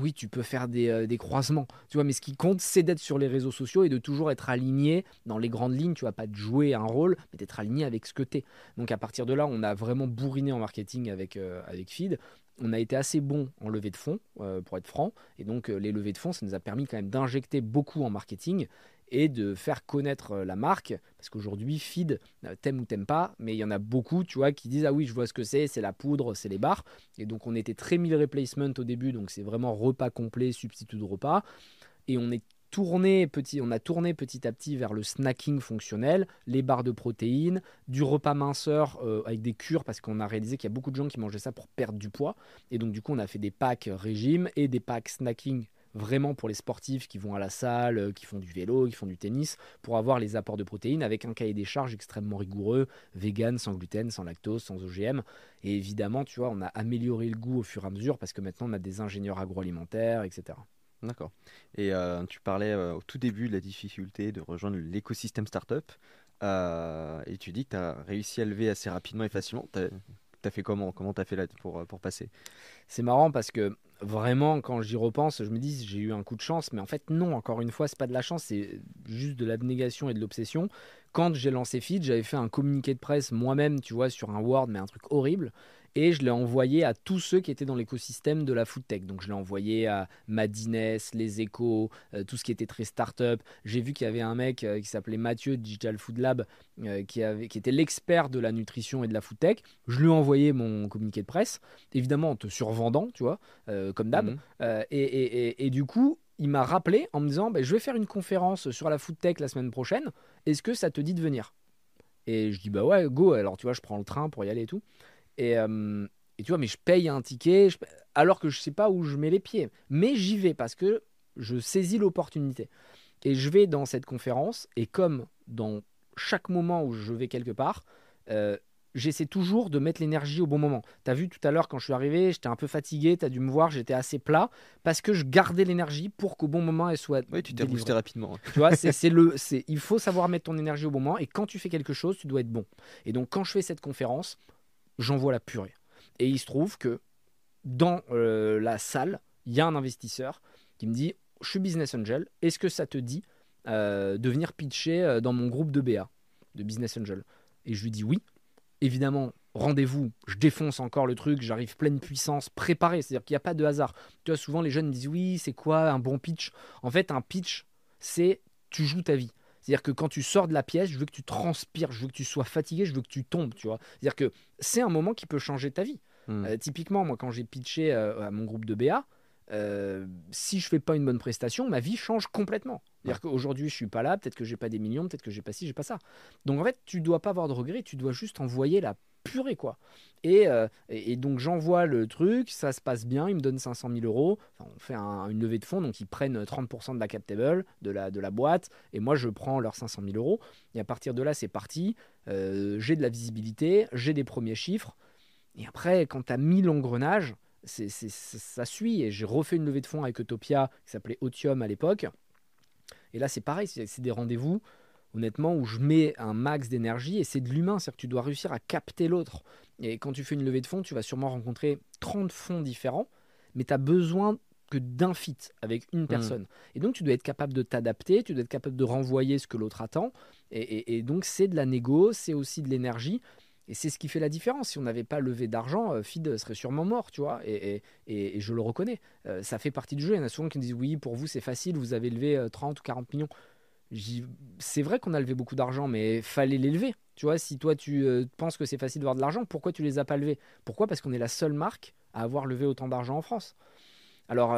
Oui, tu peux faire euh, des, croisements, tu vois, mais ce qui compte, c'est d'être sur les réseaux sociaux et de toujours être aligné dans les grandes lignes. Tu vas pas te jouer un rôle, mais d'être aligné avec ce que tu es. Donc à partir de là, on a vraiment bourriné en marketing avec, euh, avec Feed on a été assez bon en levée de fonds, pour être franc. Et donc, les levées de fonds, ça nous a permis quand même d'injecter beaucoup en marketing et de faire connaître euh, la marque. Parce qu'aujourd'hui, feed, euh, t'aimes ou t'aimes pas, mais il y en a beaucoup, tu vois, qui disent Ah oui, je vois ce que c'est, c'est la poudre, c'est les bars. Et donc, on était très mille replacement au début, donc c'est vraiment repas complet, substitut de repas. Et on est tourné petit, on a tourné petit à petit vers le snacking fonctionnel, les barres de protéines, du repas minceur euh, avec des cures parce qu'on a réalisé qu'il y a beaucoup de gens qui mangeaient ça pour perdre du poids et donc du coup on a fait des packs régime et des packs snacking vraiment pour les sportifs qui vont à la salle, euh, qui font du vélo, qui font du tennis, pour avoir les apports de protéines avec un cahier des charges extrêmement rigoureux, vegan, sans gluten, sans lactose, sans OGM. Et évidemment, tu vois, on a amélioré le goût au fur et à mesure parce que maintenant on a des ingénieurs agroalimentaires, etc. D'accord. Et euh, tu parlais euh, au tout début de la difficulté de rejoindre l'écosystème startup. et tu dis que tu as réussi à lever assez rapidement et facilement. Tu as, fait comment? Comment tu as fait là pour, pour passer? C'est marrant parce que vraiment, quand j'y repense, je me dis j'ai eu un coup de chance, mais en fait non. Encore une fois, c'est pas de la chance, c'est juste de l'abnégation et de l'obsession. Quand j'ai lancé Feed, j'avais fait un communiqué de presse moi-même, tu vois, sur un Word, mais un truc horrible. Et je l'ai envoyé à tous ceux qui étaient dans l'écosystème de la food tech. Donc je l'ai envoyé à Madines, les Échos, euh, tout ce qui était très start-up. J'ai vu qu'il y avait un mec euh, qui s'appelait Mathieu Digital Food Lab euh, qui, avait, qui était l'expert de la nutrition et de la food tech. Je lui ai envoyé mon communiqué de presse, évidemment en te survendant, tu vois, comme d'hab. Mhm. Et, et, et, du coup, il m'a rappelé en me disant bah, Je vais faire une conférence sur la food tech la semaine prochaine. Est-ce que ça te dit de venir? Et je dis Bah ouais, go. Alors tu vois, je prends le train pour y aller et tout. Et, et tu vois, mais je paye un ticket alors que je sais pas où je mets les pieds. Mais j'y vais parce que je saisis l'opportunité. Et je vais dans cette conférence, et comme dans chaque moment où je vais quelque part, euh, j'essaie toujours de mettre l'énergie au bon moment. Tu as vu tout à l'heure quand je suis arrivé, j'étais un peu fatigué, tu as dû me voir, j'étais assez plat, parce que je gardais l'énergie pour qu'au bon moment elle soit. Oui, tu t'es boosté rapidement. Tu vois, c'est le, il faut savoir mettre ton énergie au bon moment, et quand tu fais quelque chose, tu dois être bon. Et donc quand je fais cette conférence, j'envoie la purée. Et il se trouve que dans euh, la salle, il y a un investisseur qui me dit Je suis business angel, est-ce que ça te dit euh, de venir pitcher euh, dans mon groupe de BA, de business angel? Et je lui dis Oui. Évidemment, rendez-vous, je défonce encore le truc, j'arrive pleine puissance, préparé, c'est-à-dire qu'il n'y a pas de hasard. Tu vois, souvent les jeunes disent Oui, c'est quoi un bon pitch? En fait, un pitch, c'est tu joues ta vie. C'est-à-dire que quand tu sors de la pièce, je veux que tu transpires, je veux que tu sois fatigué, je veux que tu tombes, tu vois. C'est-à-dire que c'est un moment qui peut changer ta vie. Hmm. Euh, typiquement, moi, quand j'ai pitché euh, à mon groupe de BA, euh, si je fais pas une bonne prestation, ma vie change complètement. C'est-à-dire qu'aujourd'hui, je suis pas là, peut-être que j'ai pas des millions, peut-être que j'ai pas ci, j'ai pas ça. Donc en fait, tu dois pas avoir de regrets, tu dois juste envoyer la purée, quoi. Et, et, donc j'envoie le truc, ça se passe bien, ils me donnent 500 000 euros, on fait une levée de fonds, donc ils prennent 30% de la cap table, de la, de la boîte, et moi je prends leurs 500 000 euros. Et à partir de là, c'est parti. j'ai de la visibilité, j'ai des premiers chiffres. Et après, quand tu as mis l'engrenage, c'est, ça suit. Et j'ai refait une levée de fonds avec Utopia qui s'appelait Otium à l'époque. Et là, c'est pareil, c'est, des rendez-vous, honnêtement, où je mets un max d'énergie et c'est de l'humain. C'est-à-dire que tu dois réussir à capter l'autre. Et quand tu fais une levée de fonds, tu vas sûrement rencontrer 30 fonds différents, mais tu as besoin que d'un fit avec une mmh. personne. Et donc, tu dois être capable de t'adapter, tu dois être capable de renvoyer ce que l'autre attend. Et, et donc, c'est de la négo, c'est aussi de l'énergie. Et c'est ce qui fait la différence. Si on n'avait pas levé d'argent, euh, Fid serait sûrement mort, tu vois. Et, et, je le reconnais. Euh, ça fait partie du jeu. Il y en a souvent qui me disent Oui, pour vous, c'est facile, vous avez levé 30 euh, ou 40 millions. C'est vrai qu'on a levé beaucoup d'argent, mais fallait l'élever. Tu vois, si toi tu penses que c'est facile de voir de l'argent, pourquoi tu les as pas levés? Pourquoi? Parce qu'on est la seule marque à avoir levé autant d'argent en France. Alors,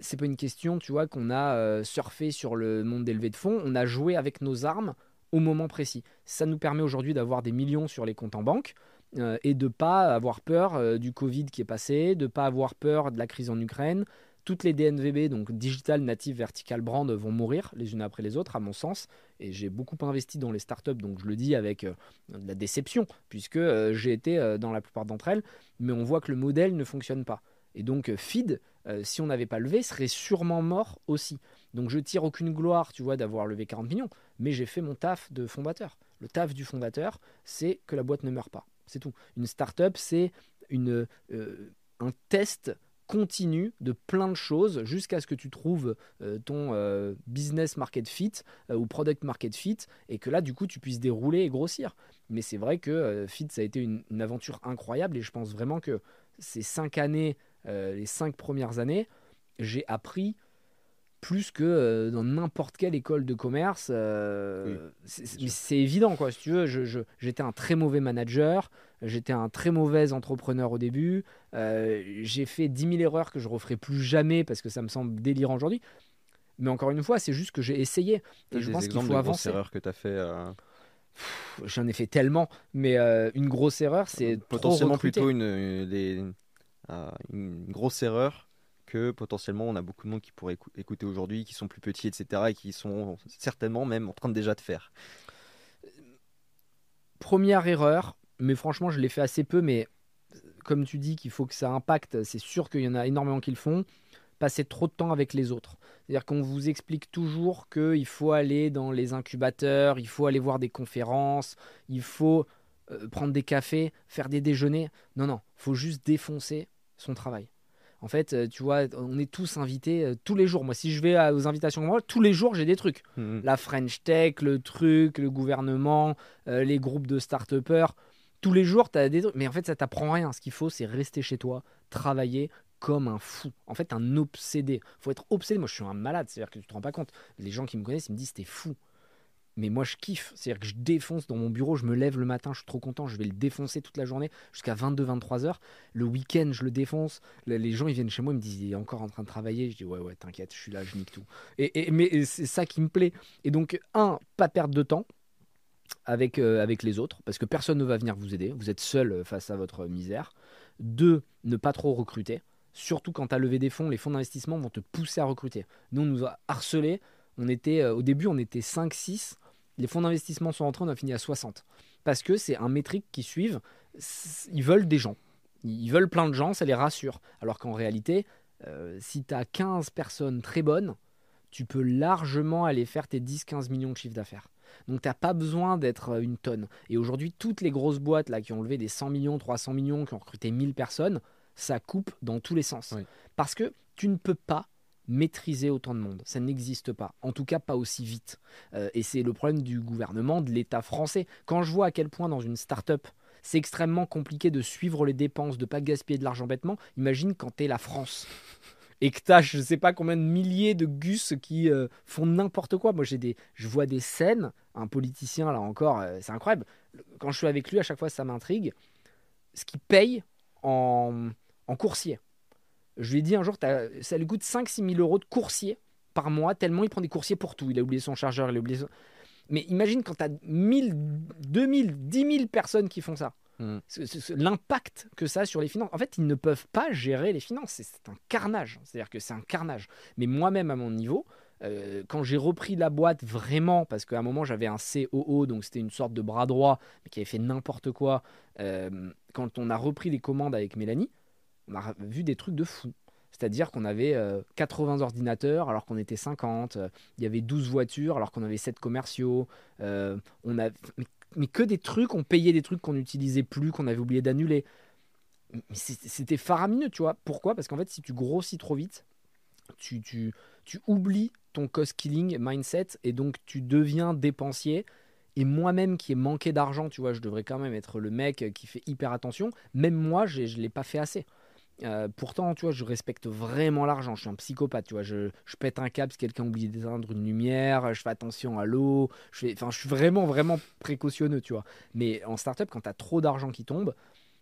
c'est pas une question, tu vois, qu'on a surfé sur le monde des de fonds. On a joué avec nos armes au moment précis. Ça nous permet aujourd'hui d'avoir des millions sur les comptes en banque euh, et de pas avoir peur euh, du Covid qui est passé, de pas avoir peur de la crise en Ukraine. Toutes les DNVB, donc Digital Native Vertical Brand, vont mourir les unes après les autres, à mon sens. Et j'ai beaucoup investi dans les startups, donc je le dis avec euh, de la déception, puisque j'ai été dans la plupart d'entre elles. Mais on voit que le modèle ne fonctionne pas. Et donc Feed, si on n'avait pas levé, serait sûrement mort aussi. Donc je tire aucune gloire, tu vois, d'avoir levé 40 millions, mais j'ai fait mon taf de fondateur. Le taf du fondateur, c'est que la boîte ne meurt pas. C'est tout. Une startup, c'est euh, un test continu de plein de choses jusqu'à ce que tu trouves euh, ton euh, business market fit ou product market fit et que là du coup tu puisses dérouler et grossir. Mais c'est vrai que Fit ça a été une, aventure incroyable et je pense vraiment que ces cinq années, les cinq premières années, j'ai appris plus que euh, dans n'importe quelle école de commerce. Euh, c'est évident, quoi. Si tu veux, j'étais un très mauvais manager, j'étais un très mauvais entrepreneur au début. Euh, j'ai fait 10 000 erreurs que je referai plus jamais parce que ça me semble délirant aujourd'hui. Mais encore une fois, c'est juste que j'ai essayé. Et je pense qu'il faut avancer. erreurs que tu as fait. J'en ai fait tellement, mais une grosse erreur, c'est potentiellement plutôt une, une grosse erreur potentiellement on a beaucoup de monde qui pourrait écouter aujourd'hui, qui sont plus petits, etc. et qui sont certainement même en train de déjà de faire. Première erreur, mais franchement je l'ai fait assez peu, mais comme tu dis qu'il faut que ça impacte, c'est sûr qu'il y en a énormément qui le font, passer trop de temps avec les autres. C'est-à-dire qu'on vous explique toujours qu'il faut aller dans les incubateurs, il faut aller voir des conférences, il faut euh, prendre des cafés, faire des déjeuners. Non, non, faut juste défoncer son travail. En fait, euh, tu vois, on est tous invités euh, tous les jours. Moi, si je vais aux invitations, moi, tous les jours, j'ai des trucs. Mmh. La French Tech, le truc, le gouvernement, euh, les groupes de start-upers. tous les jours, tu as des trucs. Mais en fait, ça t'apprend rien. Ce qu'il faut, c'est rester chez toi, travailler comme un fou. En fait, un obsédé. faut être obsédé. Moi, je suis un malade. C'est-à-dire que tu te rends pas compte. Les gens qui me connaissent, ils me disent, t'es fou. Mais moi, je kiffe. C'est-à-dire que je défonce dans mon bureau. Je me lève le matin. Je suis trop content. Je vais le défoncer toute la journée jusqu'à 22-23 heures. Le week-end, je le défonce. Les gens, ils viennent chez moi. Ils me disent, il est encore en train de travailler. Je dis, ouais, ouais, t'inquiète. Je suis là. Je nique tout. Et, mais c'est ça qui me plaît. Et donc, un, pas perdre de temps avec, euh, avec les autres, parce que personne ne va venir vous aider, vous êtes seul euh, face à votre misère. Deux, ne pas trop recruter, surtout quand tu as levé des fonds, les fonds d'investissement vont te pousser à recruter. Nous, on nous a harcelés, on était, euh, au début on était 5-6, les fonds d'investissement sont rentrés, on a fini à 60. Parce que c'est un métrique qui suivent, ils veulent des gens. Ils veulent plein de gens, ça les rassure. Alors qu'en réalité, si tu as 15 personnes très bonnes, tu peux largement aller faire tes 10-15 millions de chiffre d'affaires. Donc tu n'as pas besoin d'être euh, une tonne. Et aujourd'hui, toutes les grosses boîtes là, qui ont levé des 100 millions, 300 millions, qui ont recruté 1000 personnes, ça coupe dans tous les sens. Parce que tu ne peux pas maîtriser autant de monde. Ça n'existe pas. En tout cas, pas aussi vite. Euh, et c'est le problème du gouvernement, de l'État français. Quand je vois à quel point dans une start-up, c'est extrêmement compliqué de suivre les dépenses, de pas gaspiller de l'argent bêtement, imagine quand tu es la France et que tu as je sais pas combien de milliers de gus qui euh, font n'importe quoi. Moi, j'ai des, je vois des scènes, un politicien là encore, euh, c'est incroyable. Quand je suis avec lui, à chaque fois, ça m'intrigue. Ce qu'il paye en, en coursier. Je lui ai dit un jour, ça lui coûte 5-6 000 euros de coursier par mois, tellement il prend des coursiers pour tout. Il a oublié son chargeur, il a oublié son... Mais imagine quand tu as 1000, 2000, 10 000 personnes qui font ça. Mm. L'impact que ça a sur les finances. En fait, ils ne peuvent pas gérer les finances. C'est un carnage. C'est-à-dire que c'est un carnage. Mais moi-même, à mon niveau, euh, quand j'ai repris la boîte vraiment, parce qu'à un moment j'avais un COO, donc c'était une sorte de bras droit, mais qui avait fait n'importe quoi, euh, quand on a repris les commandes avec Mélanie, on a vu des trucs de fou. C'est-à-dire qu'on avait 80 euh, ordinateurs alors qu'on était 50, il y avait 12 voitures alors qu'on avait 7 commerciaux, on a mais que des trucs, on payait des trucs qu'on n'utilisait plus, qu'on avait oublié d'annuler. C'était faramineux, tu vois. Pourquoi? Parce qu'en fait, si tu grossis trop vite, tu, tu, tu oublies ton cost killing mindset et donc tu deviens dépensier. Et moi-même qui ai manqué d'argent, tu vois, je devrais quand même être le mec qui fait hyper attention. Même moi, je ne l'ai pas fait assez. Euh, pourtant, tu vois, je respecte vraiment l'argent. Je suis un psychopathe, tu vois. Je, pète un câble si quelqu'un oublie d'éteindre une lumière. Je fais attention à l'eau. Je, fais, je suis vraiment, vraiment précautionneux, tu vois. Mais en startup, quand tu as trop d'argent qui tombe,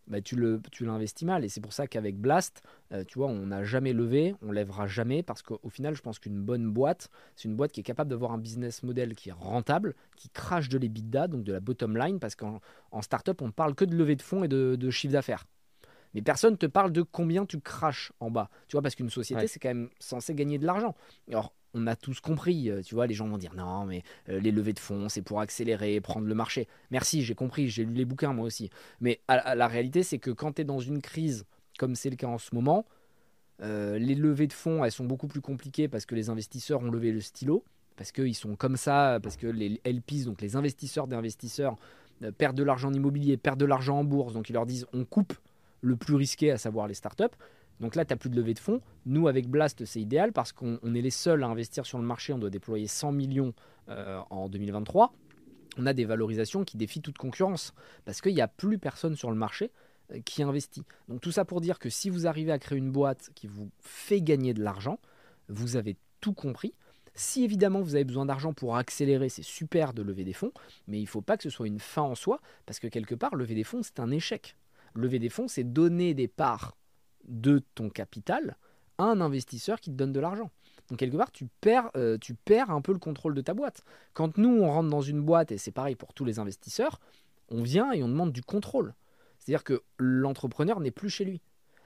bah, tu, le, tu l'investis mal. Et c'est pour ça qu'avec Blast, euh, tu vois, on n'a jamais levé, on lèvera jamais. Parce qu'au final, je pense qu'une bonne boîte, c'est une boîte qui est capable d'avoir un business model qui est rentable, qui crache de l'EBITDA, donc de la bottom line. Parce qu'en en startup, on parle que de levée de fonds et de, de chiffre d'affaires. Mais personne ne te parle de combien tu craches en bas. Tu vois, parce qu'une société, c'est quand même censé gagner de l'argent. Alors, on a tous compris, euh, tu vois, les gens vont dire non, mais euh, les levées de fonds, c'est pour accélérer, prendre le marché. Merci, j'ai compris, j'ai lu les bouquins moi aussi. Mais la réalité, c'est que quand tu es dans une crise, comme c'est le cas en ce moment, euh, les levées de fonds, elles sont beaucoup plus compliquées parce que les investisseurs ont levé le stylo, parce qu'ils sont comme ça, parce que les LPs, donc les investisseurs d'investisseurs, perdent de l'argent en immobilier, perdent de l'argent en bourse, donc ils leur disent on coupe le plus risqué, à savoir les startups. Donc là, tu n'as plus de levée de fonds. Nous, avec Blast, c'est idéal parce qu'on est les seuls à investir sur le marché. On doit déployer 100 millions euh, en 2023. On a des valorisations qui défient toute concurrence parce qu'il n'y a plus personne sur le marché euh, qui investit. Donc tout ça pour dire que si vous arrivez à créer une boîte qui vous fait gagner de l'argent, vous avez tout compris. Si évidemment vous avez besoin d'argent pour accélérer, c'est super de lever des fonds, mais il ne faut pas que ce soit une fin en soi, parce que quelque part, lever des fonds, c'est un échec. Lever des fonds, c'est donner des parts de ton capital à un investisseur qui te donne de l'argent. Donc quelque part, tu perds, euh, tu perds un peu le contrôle de ta boîte. Quand nous, on rentre dans une boîte, et c'est pareil pour tous les investisseurs, on vient et on demande du contrôle. C'est-à-dire que l'entrepreneur n'est plus chez lui.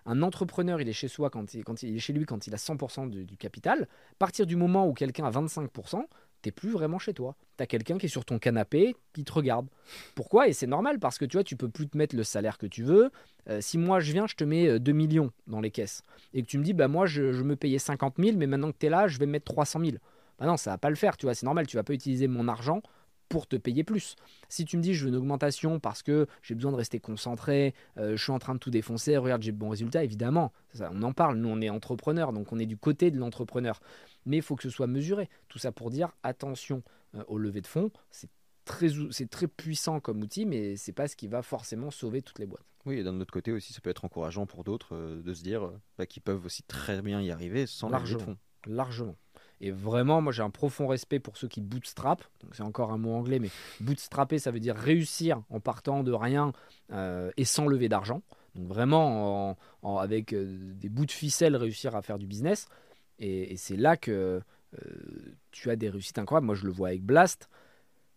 Un entrepreneur, il est chez soi quand il, est chez lui quand il a 100% du capital. À partir du moment où quelqu'un a 25%, t'es plus vraiment chez toi. Tu as quelqu'un qui est sur ton canapé, qui te regarde. Pourquoi? Et c'est normal parce que tu vois, tu peux plus te mettre le salaire que tu veux. Euh, si moi je viens, je te mets 2 euh, millions dans les caisses et que tu me dis, bah moi je, me payais 50 000, mais maintenant que tu es là, je vais mettre 300 000. Bah non, ça va pas le faire, tu vois, c'est normal, tu vas pas utiliser mon argent pour te payer plus. Si tu me dis je veux une augmentation parce que j'ai besoin de rester concentré, euh, je suis en train de tout défoncer, regarde j'ai de bons résultats, évidemment, ça, on en parle, nous on est entrepreneur, donc on est du côté de l'entrepreneur mais il faut que ce soit mesuré. Tout ça pour dire attention euh, au lever de fonds, c'est très, c'est très puissant comme outil, mais c'est pas ce qui va forcément sauver toutes les boîtes. Oui, et d'un autre côté aussi, ça peut être encourageant pour d'autres euh, de se dire bah, qu'ils peuvent aussi très bien y arriver sans l'argent de fonds. Largement. Et vraiment, moi j'ai un profond respect pour ceux qui bootstrap. C'est encore un mot anglais, mais bootstrapper, ça veut dire réussir en partant de rien euh, et sans lever d'argent. Donc vraiment, avec euh, des bouts de ficelle, réussir à faire du business. Et, c'est là que euh, tu as des réussites incroyables. Moi je le vois avec Blast.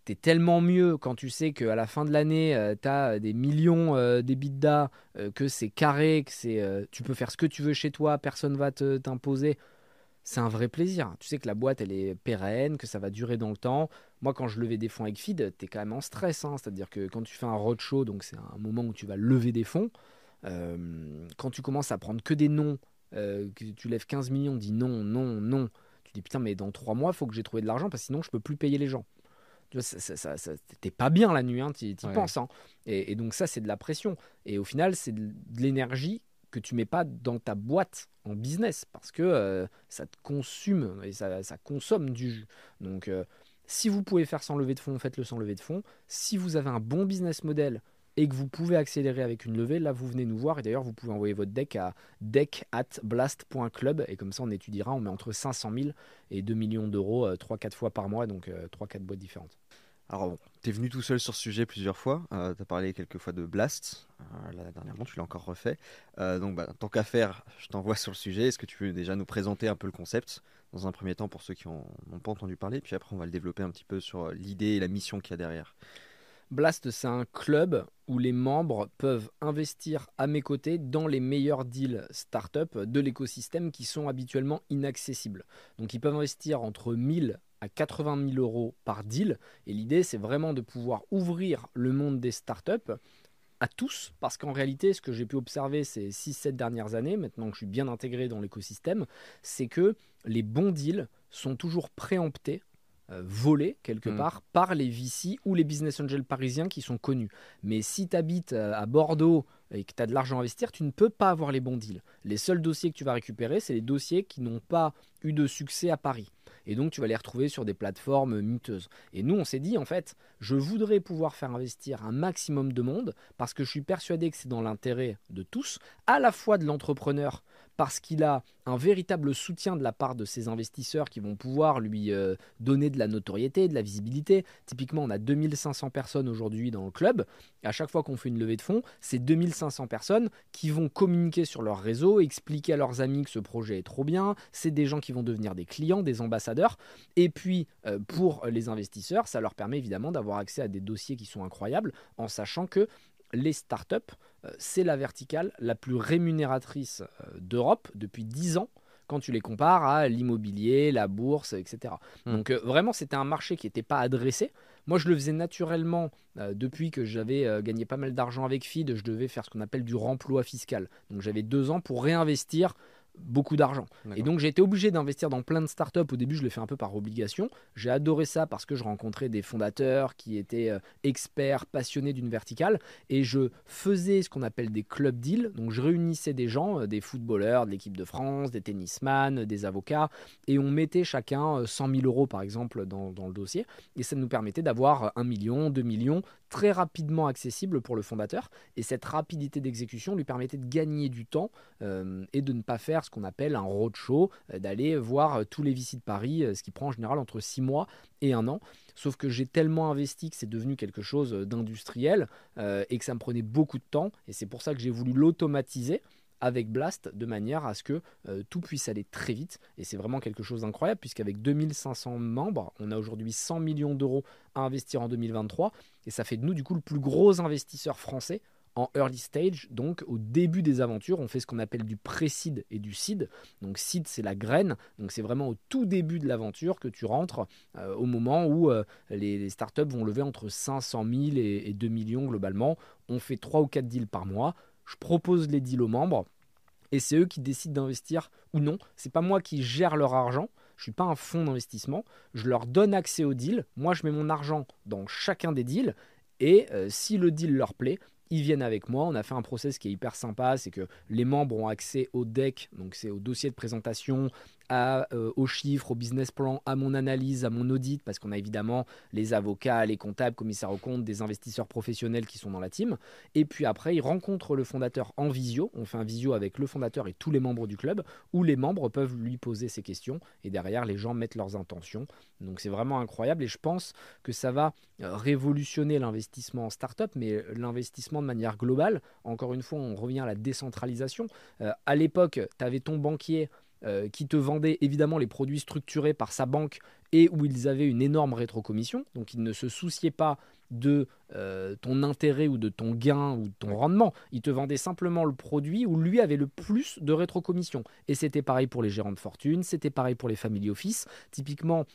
Tu es tellement mieux quand tu sais qu'à la fin de l'année, tu as des millions d'EBITDA, que c'est carré, que c'est, tu peux faire ce que tu veux chez toi, personne va t'imposer c'est un vrai plaisir. Tu sais que la boîte, elle est pérenne, que ça va durer dans le temps. Moi, quand je levais des fonds avec Feed, tu es quand même en stress. Hein. C'est-à-dire que quand tu fais un roadshow, donc c'est un moment où tu vas lever des fonds, euh, quand tu commences à prendre que des noms, euh, que tu lèves 15 millions, dis non, non, non. Tu dis putain, mais dans trois mois, il faut que j'ai trouvé de l'argent parce que sinon, je peux plus payer les gens. Tu vois, ça, t'es pas bien la nuit, hein, tu y penses. Hein. Et, et, donc, ça, c'est de la pression. Et au final, c'est de l'énergie que tu mets pas dans ta boîte en business parce que euh, ça te consume et ça, consomme du jus. Donc, euh, si vous pouvez faire sans lever de fonds, faites-le sans lever de fonds. Si vous avez un bon business model et que vous pouvez accélérer avec une levée, là vous venez nous voir et d'ailleurs vous pouvez envoyer votre deck à deck at blast.club et comme ça on étudiera, on met entre 500 000 et 2 millions d'euros 3-4 euh, fois par mois, donc 3-4 boîtes différentes. Alors, tu es venu tout seul sur ce sujet plusieurs fois. Euh, tu as parlé quelques fois de Blast. Euh, là, dernièrement, tu l'as encore refait. Euh, donc, bah, tant qu'à faire, je t'envoie sur le sujet. Est-ce que tu peux déjà nous présenter un peu le concept dans un premier temps pour ceux qui n'ont pas entendu parler? Puis après, on va le développer un petit peu sur l'idée et la mission qu'il y a derrière. Blast, c'est un club où les membres peuvent investir à mes côtés dans les meilleurs deals start-up de l'écosystème qui sont habituellement inaccessibles. Donc ils peuvent investir entre 1000 à 80 000 euros par deal. Et l'idée, c'est vraiment de pouvoir ouvrir le monde des startups à tous, parce qu'en réalité, ce que j'ai pu observer ces 6-7 dernières années, maintenant que je suis bien intégré dans l'écosystème, c'est que les bons deals sont toujours préemptés euh, volés quelque hmm. part par les VC ou les business angels parisiens qui sont connus. Mais si tu habites euh, à Bordeaux et que tu as de l'argent à investir, tu ne peux pas avoir les bons deals. Les seuls dossiers que tu vas récupérer, c'est les dossiers qui n'ont pas eu de succès à Paris et donc tu vas les retrouver sur des plateformes miteuses. Et nous, on s'est dit, en fait, je voudrais pouvoir faire investir un maximum de monde parce que je suis persuadé que c'est dans l'intérêt de tous, à la fois de l'entrepreneur parce qu'il a un véritable soutien de la part de ses investisseurs qui vont pouvoir lui euh, donner de la notoriété, de la visibilité. Typiquement, on a 2500 personnes aujourd'hui dans le club. à chaque fois qu'on fait une levée de fonds, c'est 2500 personnes qui vont communiquer sur leur réseau, expliquer à leurs amis que ce projet est trop bien. C'est des gens qui vont devenir des clients, des ambassadeurs. Et puis, euh, pour les investisseurs, ça leur permet évidemment d'avoir accès à des dossiers qui sont incroyables en sachant que les startups, euh, c'est la verticale la plus rémunératrice euh, d'Europe depuis 10 ans quand tu les compares à l'immobilier, la bourse, etc. Hmm. Donc euh, vraiment, c'était un marché qui n'était pas adressé. Moi, je le faisais naturellement depuis que j'avais gagné pas mal d'argent avec FID. Je devais faire ce qu'on appelle du remploi fiscal. Donc j'avais deux ans pour réinvestir beaucoup d'argent. Et donc j'ai été obligé d'investir dans plein de startups. Au début, je le fais un peu par obligation. J'ai adoré ça parce que je rencontrais des fondateurs qui étaient euh, experts, passionnés d'une verticale. Et je faisais ce qu'on appelle des club deals. Donc je réunissais des gens, euh, des footballeurs de l'équipe de France, des tennisman, des avocats. Et on mettait chacun 100 euh, 000 euros par exemple dans, dans le dossier. Et ça nous permettait d'avoir 1 million, 2 millions très rapidement accessible pour le fondateur. Et cette rapidité d'exécution lui permettait de gagner du temps et de ne pas faire ce qu'on appelle un roadshow, euh, d'aller voir euh, tous les VC de Paris, euh, ce qui prend en général entre 6 mois et un an. Sauf que j'ai tellement investi que c'est devenu quelque chose d'industriel et que ça me prenait beaucoup de temps. Et c'est pour ça que j'ai voulu l'automatiser avec Blast de manière à ce que tout puisse aller très vite. Et c'est vraiment quelque chose d'incroyable puisqu'avec 2500 membres, on a aujourd'hui 100 millions d'euros à investir en 2023. Et ça fait de nous du coup le plus gros investisseur français en early stage, donc au début des aventures, on fait ce qu'on appelle du pré-seed et du seed. Donc seed, c'est la graine, donc c'est vraiment au tout début de l'aventure que tu rentres, euh, au moment où euh, les, startups vont lever entre 500 000 et, 2 millions globalement. On fait 3 ou 4 deals par mois. Je propose les deals aux membres et c'est eux qui décident d'investir ou non. C'est pas moi qui gère leur argent. Je suis pas un fonds d'investissement. Je leur donne accès aux deals. Moi, je mets mon argent dans chacun des deals. Et euh, si le deal leur plaît, ils viennent avec moi. On a fait un process qui est hyper sympa, c'est que les membres ont accès au deck, donc c'est au dossier de présentation, à, euh, aux chiffres, au business plan, à mon analyse, à mon audit, parce qu'on a évidemment les avocats, les comptables, commissaires aux comptes, des investisseurs professionnels qui sont dans la team. Et puis après, il rencontre le fondateur en visio. On fait un visio avec le fondateur et tous les membres du club, où les membres peuvent lui poser ses questions. Et derrière, les gens mettent leurs intentions. Donc c'est vraiment incroyable. Et je pense que ça va euh, révolutionner l'investissement en start-up, mais l'investissement de manière globale. Encore une fois, on revient à la décentralisation. Euh, à l'époque, tu avais ton banquier euh, qui te vendait évidemment les produits structurés par sa banque et où ils avaient une énorme rétrocommission. Donc ils ne se souciaient pas de euh, ton intérêt ou de ton gain ou de ton rendement. Ils te vendaient simplement le produit où lui avait le plus de rétrocommission. Et c'était pareil pour les gérants de fortune, c'était pareil pour les family office. Typiquement,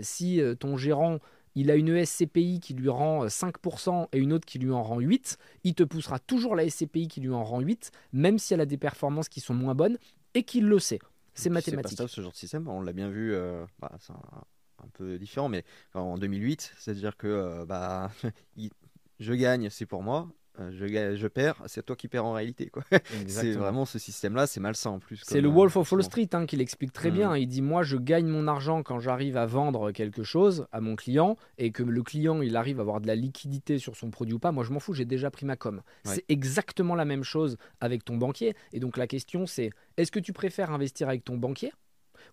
si ton gérant il a une SCPI qui lui rend 5% et une autre qui lui en rend 8%, il te poussera toujours la SCPI qui lui en rend 8%, même si elle a des performances qui sont moins bonnes et qu'il le sait. C'est mathématique. C'est pas ce genre de système. On l'a bien vu. Euh, bah, c'est un, peu différent, mais en 2008, c'est-à-dire que euh, bah, je gagne, c'est pour moi. Euh, je, je perds, c'est toi qui perds en réalité. Quoi. c'est vraiment ce système-là, c'est malsain en plus. C'est le Wolf of Wall Street hein, qui l'explique très mmh. bien. Il dit Moi, je gagne mon argent quand j'arrive à vendre quelque chose à mon client et que le client il arrive à avoir de la liquidité sur son produit ou pas. Moi, je m'en fous, j'ai déjà pris ma com. C'est exactement la même chose avec ton banquier. Et donc, la question, c'est est-ce que tu préfères investir avec ton banquier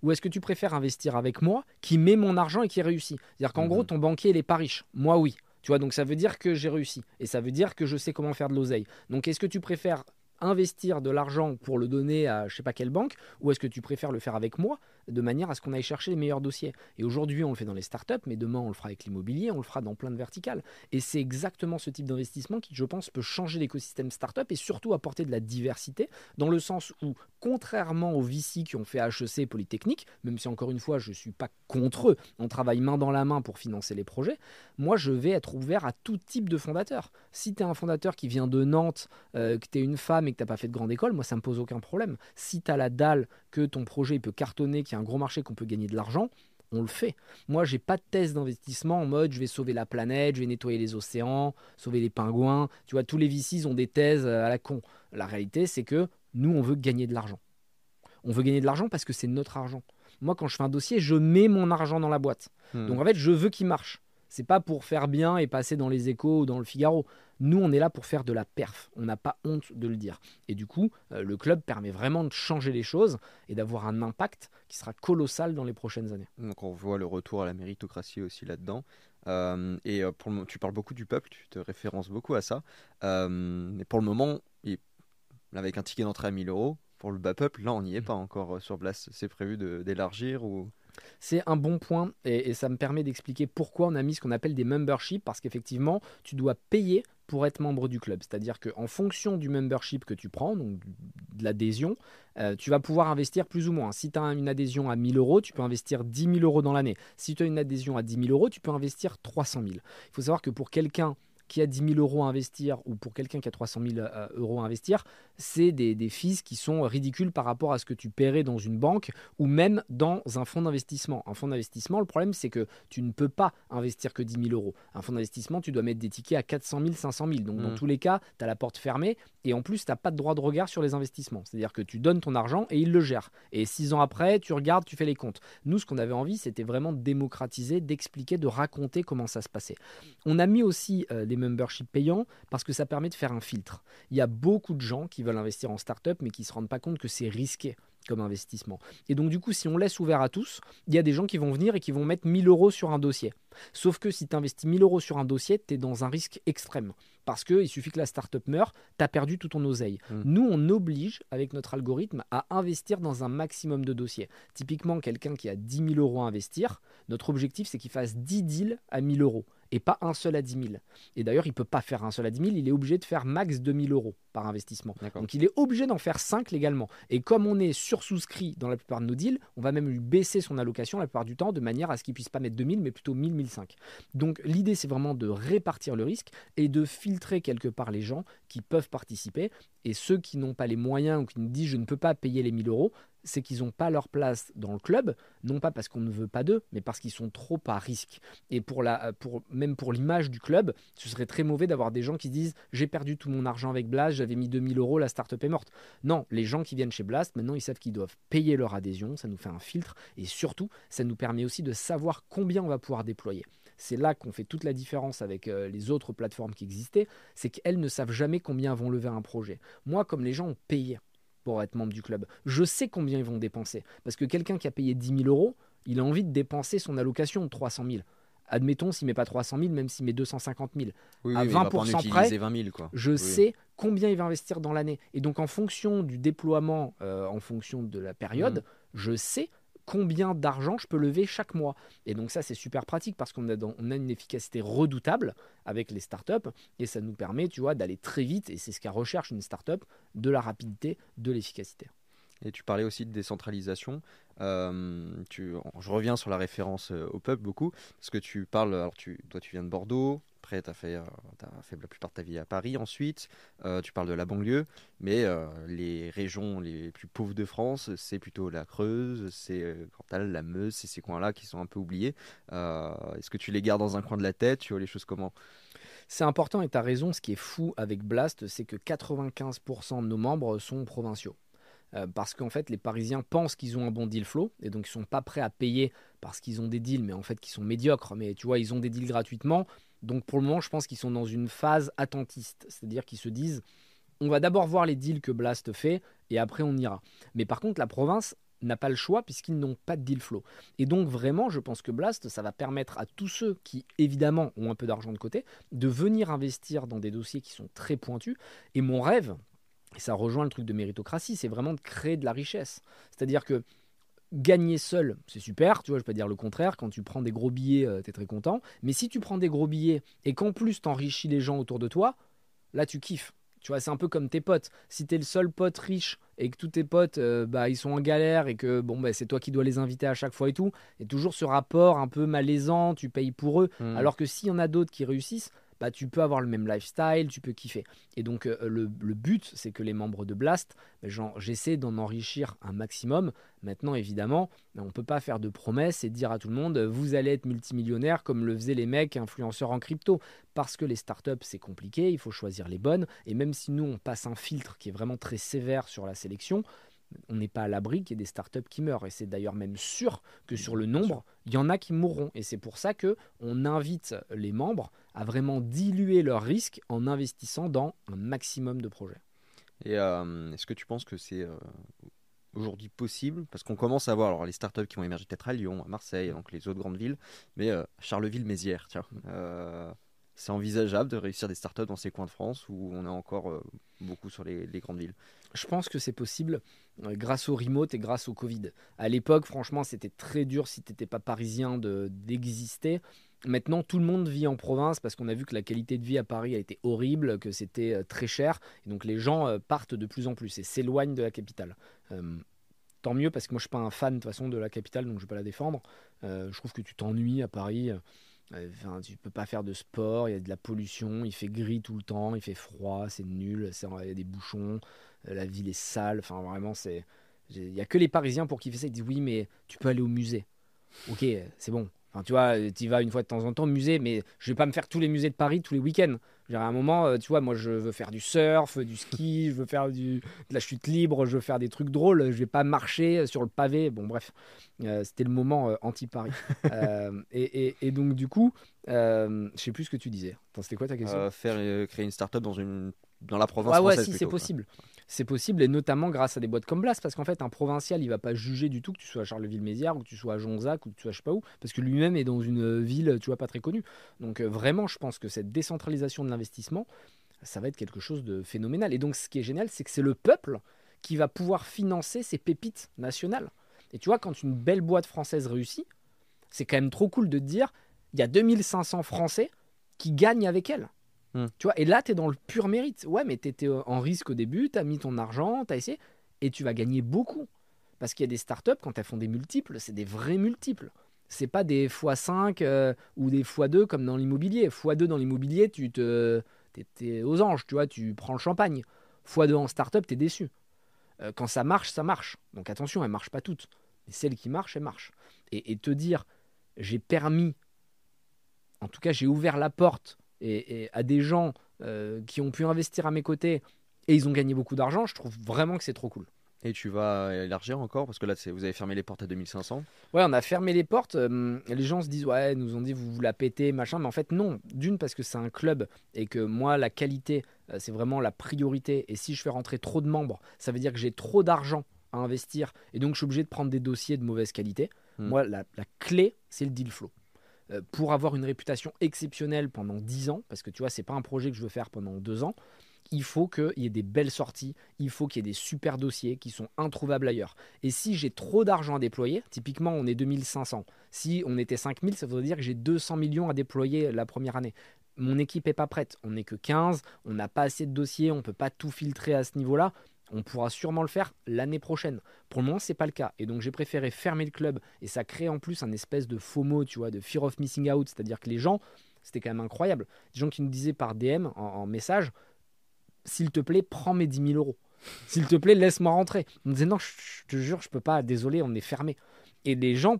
ou est-ce que tu préfères investir avec moi qui met mon argent et qui réussit? C'est-à-dire qu'en mmh. gros, ton banquier, il n'est pas riche. Moi, oui. Tu vois, donc ça veut dire que j'ai réussi. Et ça veut dire que je sais comment faire de l'oseille. Donc est-ce que tu préfères investir de l'argent pour le donner à je sais pas quelle banque ou est-ce que tu préfères le faire avec moi de manière à ce qu'on aille chercher les meilleurs dossiers. Et aujourd'hui, on le fait dans les startups, mais demain, on le fera avec l'immobilier, on le fera dans plein de verticales. Et c'est exactement ce type d'investissement qui, je pense, peut changer l'écosystème startup et surtout apporter de la diversité, dans le sens où, contrairement aux VC qui ont fait HEC Polytechnique, même si encore une fois, je ne suis pas contre eux, on travaille main dans la main pour financer les projets, moi, je vais être ouvert à tout type de fondateur. Si tu es un fondateur qui vient de Nantes, euh, que tu es une femme et que tu n'as pas fait de grande école, moi, ça ne me pose aucun problème. Si tu as la dalle que ton projet peut cartonner, qu'il y a un gros marché, qu'on peut gagner de l'argent, on le fait. Moi, j'ai pas de thèse d'investissement en mode je vais sauver la planète, je vais nettoyer les océans, sauver les pingouins. Tu vois, tous les VCs ont des thèses à la con. La réalité, c'est que nous, on veut gagner de l'argent. On veut gagner de l'argent parce que c'est notre argent. Moi, quand je fais un dossier, je mets mon argent dans la boîte. Hmm. Donc, en fait, je veux qu'il marche. C'est pas pour faire bien et passer dans les échos ou dans le Figaro. Nous, on est là pour faire de la perf. On n'a pas honte de le dire. Et du coup, euh, le club permet vraiment de changer les choses et d'avoir un impact qui sera colossal dans les prochaines années. Donc on voit le retour à la méritocratie aussi là-dedans. Euh, et euh, pour le, tu parles beaucoup du peuple, tu te références beaucoup à ça. mais pour le moment, avec un ticket d'entrée à 1000 euros, pour le bas peuple, là on n'y est mmh. pas encore sur place. C'est prévu d'élargir ou? C'est un bon point et, ça me permet d'expliquer pourquoi on a mis ce qu'on appelle des memberships parce qu'effectivement, tu dois payer pour être membre du club. C'est-à-dire qu'en fonction du membership que tu prends, donc de l'adhésion, euh, tu vas pouvoir investir plus ou moins. Si tu as une adhésion à 1000 euros, tu peux investir 10 000 euros dans l'année. Si tu as une adhésion à 10 000 euros, tu peux investir 300 000. Il faut savoir que pour quelqu'un qui a 10 000 euros à investir ou pour quelqu'un qui a 300 000 euh, euros à investir, c'est des, des fees qui sont ridicules par rapport à ce que tu paierais dans une banque ou même dans un fonds d'investissement. Un fonds d'investissement, le problème, c'est que tu ne peux pas investir que 10 000 euros. Un fonds d'investissement, tu dois mettre des tickets à 400 000, 500 000. Donc, dans mmh. tous les cas, tu as la porte fermée et en plus, tu n'as pas de droit de regard sur les investissements. C'est-à-dire que tu donnes ton argent et il le gère. Et six ans après, tu regardes, tu fais les comptes. Nous, ce qu'on avait envie, c'était vraiment de démocratiser, d'expliquer, de raconter comment ça se passait. On a mis aussi euh, les memberships payants parce que ça permet de faire un filtre. Il y a beaucoup de gens qui veulent investir en start-up mais qui ne se rendent pas compte que c'est risqué comme investissement. Et donc du coup, si on laisse ouvert à tous, il y a des gens qui vont venir et qui vont mettre 1000 euros sur un dossier. Sauf que si tu investis 1000 euros sur un dossier, tu es dans un risque extrême. Parce qu'il suffit que la start-up meure, tu as perdu tout ton oseille. Mmh. Nous, on oblige, avec notre algorithme, à investir dans un maximum de dossiers. Typiquement, quelqu'un qui a 10 000 euros à investir, notre objectif, c'est qu'il fasse 10 deals à 1000 euros et pas un seul à 10 000. Et d'ailleurs, il ne peut pas faire un seul à 10 000, il est obligé de faire max 2 000 euros par investissement. Donc il est obligé d'en faire 5 légalement. Et comme on est sursouscrit dans la plupart de nos deals, on va même lui baisser son allocation la plupart du temps de manière à ce qu'il puisse pas mettre 2000 mais plutôt 1000, 1005. Donc l'idée c'est vraiment de répartir le risque et de filtrer quelque part les gens qui peuvent participer et ceux qui n'ont pas les moyens ou qui nous disent je ne peux pas payer les 1000 euros, c'est qu'ils n'ont pas leur place dans le club, non pas parce qu'on ne veut pas d'eux, mais parce qu'ils sont trop à risque. Et pour la, pour, même pour l'image du club, ce serait très mauvais d'avoir des gens qui disent j'ai perdu tout mon argent avec Blas, j'avais mis 2000 euros, la startup est morte. Non, les gens qui viennent chez Blast, maintenant, ils savent qu'ils doivent payer leur adhésion. Ça nous fait un filtre. Et surtout, ça nous permet aussi de savoir combien on va pouvoir déployer. C'est là qu'on fait toute la différence avec euh, les autres plateformes qui existaient. C'est qu'elles ne savent jamais combien vont lever un projet. Moi, comme les gens ont payé pour être membre du club, je sais combien ils vont dépenser. Parce que quelqu'un qui a payé 10 000 euros, il a envie de dépenser son allocation de 300 000 admettons, s'il met pas 300 000, même s'il met 250 000, à 20% près, 20 quoi. je sais combien il va investir dans l'année. Et donc, en fonction du déploiement, euh, en fonction de la période, mm. je sais combien d'argent je peux lever chaque mois. Et donc ça, c'est super pratique parce qu'on a, une efficacité redoutable avec les startups et ça nous permet, tu d'aller très vite, et c'est ce qu'a recherche une startup, de la rapidité, de l'efficacité. Et tu parlais aussi de décentralisation. Euh, je reviens sur la référence euh, au peuple beaucoup, parce que tu parles, alors toi tu viens de Bordeaux, après tu as, fait, euh, as fait la plupart de ta vie à Paris ensuite, tu parles de la banlieue, mais les régions les plus pauvres de France, c'est plutôt la Creuse, c'est Cantal, la Meuse, c'est ces coins-là qui sont un peu oubliés. Est-ce que tu les gardes dans un coin de la tête Tu vois les choses comment? C'est important et tu as raison, ce qui est fou avec Blast, c'est que 95% de nos membres sont provinciaux. Euh, parce qu'en fait les Parisiens pensent qu'ils ont un bon deal flow et donc ils sont pas prêts à payer parce qu'ils ont des deals mais en fait qui sont médiocres mais tu vois ils ont des deals gratuitement donc pour le moment je pense qu'ils sont dans une phase attentiste c'est-à-dire qu'ils se disent on va d'abord voir les deals que Blast fait et après on ira mais par contre la province n'a pas le choix puisqu'ils n'ont pas de deal flow. Et donc vraiment, je pense que Blast, ça va permettre à tous ceux qui, évidemment, ont un peu d'argent de côté, de venir investir dans des dossiers qui sont très pointus. Et mon rêve, et ça rejoint le truc de méritocratie, c'est vraiment de créer de la richesse. C'est-à-dire que gagner seul, c'est super, tu vois, je peux pas dire le contraire, quand tu prends des gros billets, euh, tu es très content, mais si tu prends des gros billets et qu'en plus tu enrichis les gens autour de toi, là tu kiffes. Tu vois, c'est un peu comme tes potes. Si tu es le seul pote riche et que tous tes potes, euh, bah, ils sont en galère et que bon, bah, c'est toi qui dois les inviter à chaque fois et tout, et toujours ce rapport un peu malaisant, tu payes pour eux. Mmh. Alors que s'il y en a d'autres qui réussissent, bah, tu peux avoir le même lifestyle, tu peux kiffer. Et donc euh, le, but, c'est que les membres de Blast, bah, j'essaie d'en enrichir un maximum. Maintenant, évidemment, on ne peut pas faire de promesses et dire à tout le monde, vous allez être multimillionnaire comme le faisaient les mecs influenceurs en crypto. Parce que les startups, c'est compliqué, il faut choisir les bonnes. Et même si nous, on passe un filtre qui est vraiment très sévère sur la sélection, on n'est pas à l'abri qu'il y ait des startups qui meurent. Et c'est d'ailleurs même sûr que sur le nombre, il y en a qui mourront. Et c'est pour ça que on invite les membres à vraiment diluer leurs risques en investissant dans un maximum de projets. Et euh, est-ce que tu penses que c'est euh, aujourd'hui possible? Parce qu'on commence à voir alors, les startups qui vont émerger peut-être à Lyon, à Marseille, donc les autres grandes villes, mais euh, Charleville-Mézières, tiens. C'est envisageable de réussir des startups dans ces coins de France où on est encore beaucoup sur les grandes villes? Je pense que c'est possible euh, grâce au remote et grâce au Covid. À l'époque, franchement, c'était très dur si tu n'étais pas parisien d'exister. Maintenant, tout le monde vit en province parce qu'on a vu que la qualité de vie à Paris a été horrible, que c'était euh, très cher. Et donc les gens euh, partent de plus en plus et s'éloignent de la capitale. tant mieux parce que moi je suis pas un fan de façon de la capitale, donc je ne vais pas la défendre. je trouve que tu t'ennuies à Paris. Enfin, tu peux pas faire de sport, il y a de la pollution, il fait gris tout le temps, il fait froid, c'est nul, il y a des bouchons. Euh, la ville est sale. Enfin, vraiment, c'est. Il n'y a que les Parisiens pour kiffer ça. Ils disent oui, mais tu peux aller au musée. Ok, c'est bon. Enfin, tu vois, tu y vas une fois de temps en temps au musée, mais je vais pas me faire tous les musées de Paris tous les week-ends. À un moment, euh, tu vois, moi, je veux faire du surf, du ski, je veux faire du, de la chute libre, je veux faire des trucs drôles. Je vais pas marcher sur le pavé. Bon, bref, euh, c'était le moment anti-Paris. et, et, donc, du coup, je sais plus ce que tu disais. C'était quoi ta question? Faire créer une start-up dans une dans la province ouais, ouais, si, c'est possible c'est possible, et notamment grâce à des boîtes comme Blast, parce qu'en fait, un provincial, il va pas juger du tout que tu sois à Charleville-Mézières, ou que tu sois à Jonzac, ou que tu sois je sais pas où, parce que lui-même est dans une ville, tu vois, pas très connue. Donc euh, vraiment, je pense que cette décentralisation de l'investissement, ça va être quelque chose de phénoménal. Et donc, ce qui est génial, c'est que c'est le peuple qui va pouvoir financer ces pépites nationales. Et tu vois, quand une belle boîte française réussit, c'est quand même trop cool de te dire, il y a 2500 Français qui gagnent avec elle. Hmm. Tu vois, et là, tu es dans le pur mérite. Ouais, mais tu étais en risque au début, tu as mis ton argent, tu as essayé, et tu vas gagner beaucoup. Parce qu'il y a des startups, quand elles font des multiples, c'est des vrais multiples. C'est pas des x5 euh, ou des x2 comme dans l'immobilier. x2 dans l'immobilier, tu te, es, aux anges, tu vois, tu prends le champagne. x2 en startup, tu es déçu. Euh, quand ça marche, ça marche. Donc attention, elles marchent pas toutes. Mais celles qui marchent, elles marchent. et te dire, j'ai permis, en tout cas, j'ai ouvert la porte et, à des gens euh, qui ont pu investir à mes côtés et ils ont gagné beaucoup d'argent. Je trouve vraiment que c'est trop cool. Et tu vas élargir encore Parce que là, vous avez fermé les portes à 2500. Ouais, on a fermé les portes. Euh, les gens se disent, ouais, nous ont dit, vous vous la pétez, machin. Mais en fait, non. D'une, parce que c'est un club et que moi, la qualité, euh, c'est vraiment la priorité. Et si je fais rentrer trop de membres, ça veut dire que j'ai trop d'argent à investir. Et donc, je suis obligé de prendre des dossiers de mauvaise qualité. Hmm. Moi, la, clé, c'est le deal flow. Euh, pour avoir une réputation exceptionnelle pendant 10 ans, parce que tu vois, c'est pas un projet que je veux faire pendant 2 ans, il faut qu'il y ait des belles sorties, il faut qu'il y ait des super dossiers qui sont introuvables ailleurs. Et si j'ai trop d'argent à déployer, typiquement on est 2500, si on était 5000, ça voudrait dire que j'ai 200 millions à déployer la première année. Mon équipe n'est pas prête, on n'est que 15, on n'a pas assez de dossiers, on ne peut pas tout filtrer à ce niveau-là. On pourra sûrement le faire l'année prochaine. Pour le moment, c'est pas le cas. Et donc, j'ai préféré fermer le club. Et ça crée en plus un espèce de FOMO, tu vois, de fear of missing out. C'est-à-dire que les gens, c'était quand même incroyable. Des gens qui nous disaient par DM, en message, s'il te plaît, prends mes 10 000 euros. S'il te plaît, laisse-moi rentrer. On disait non, je, te jure, je peux pas, désolé, on est fermé. Et les gens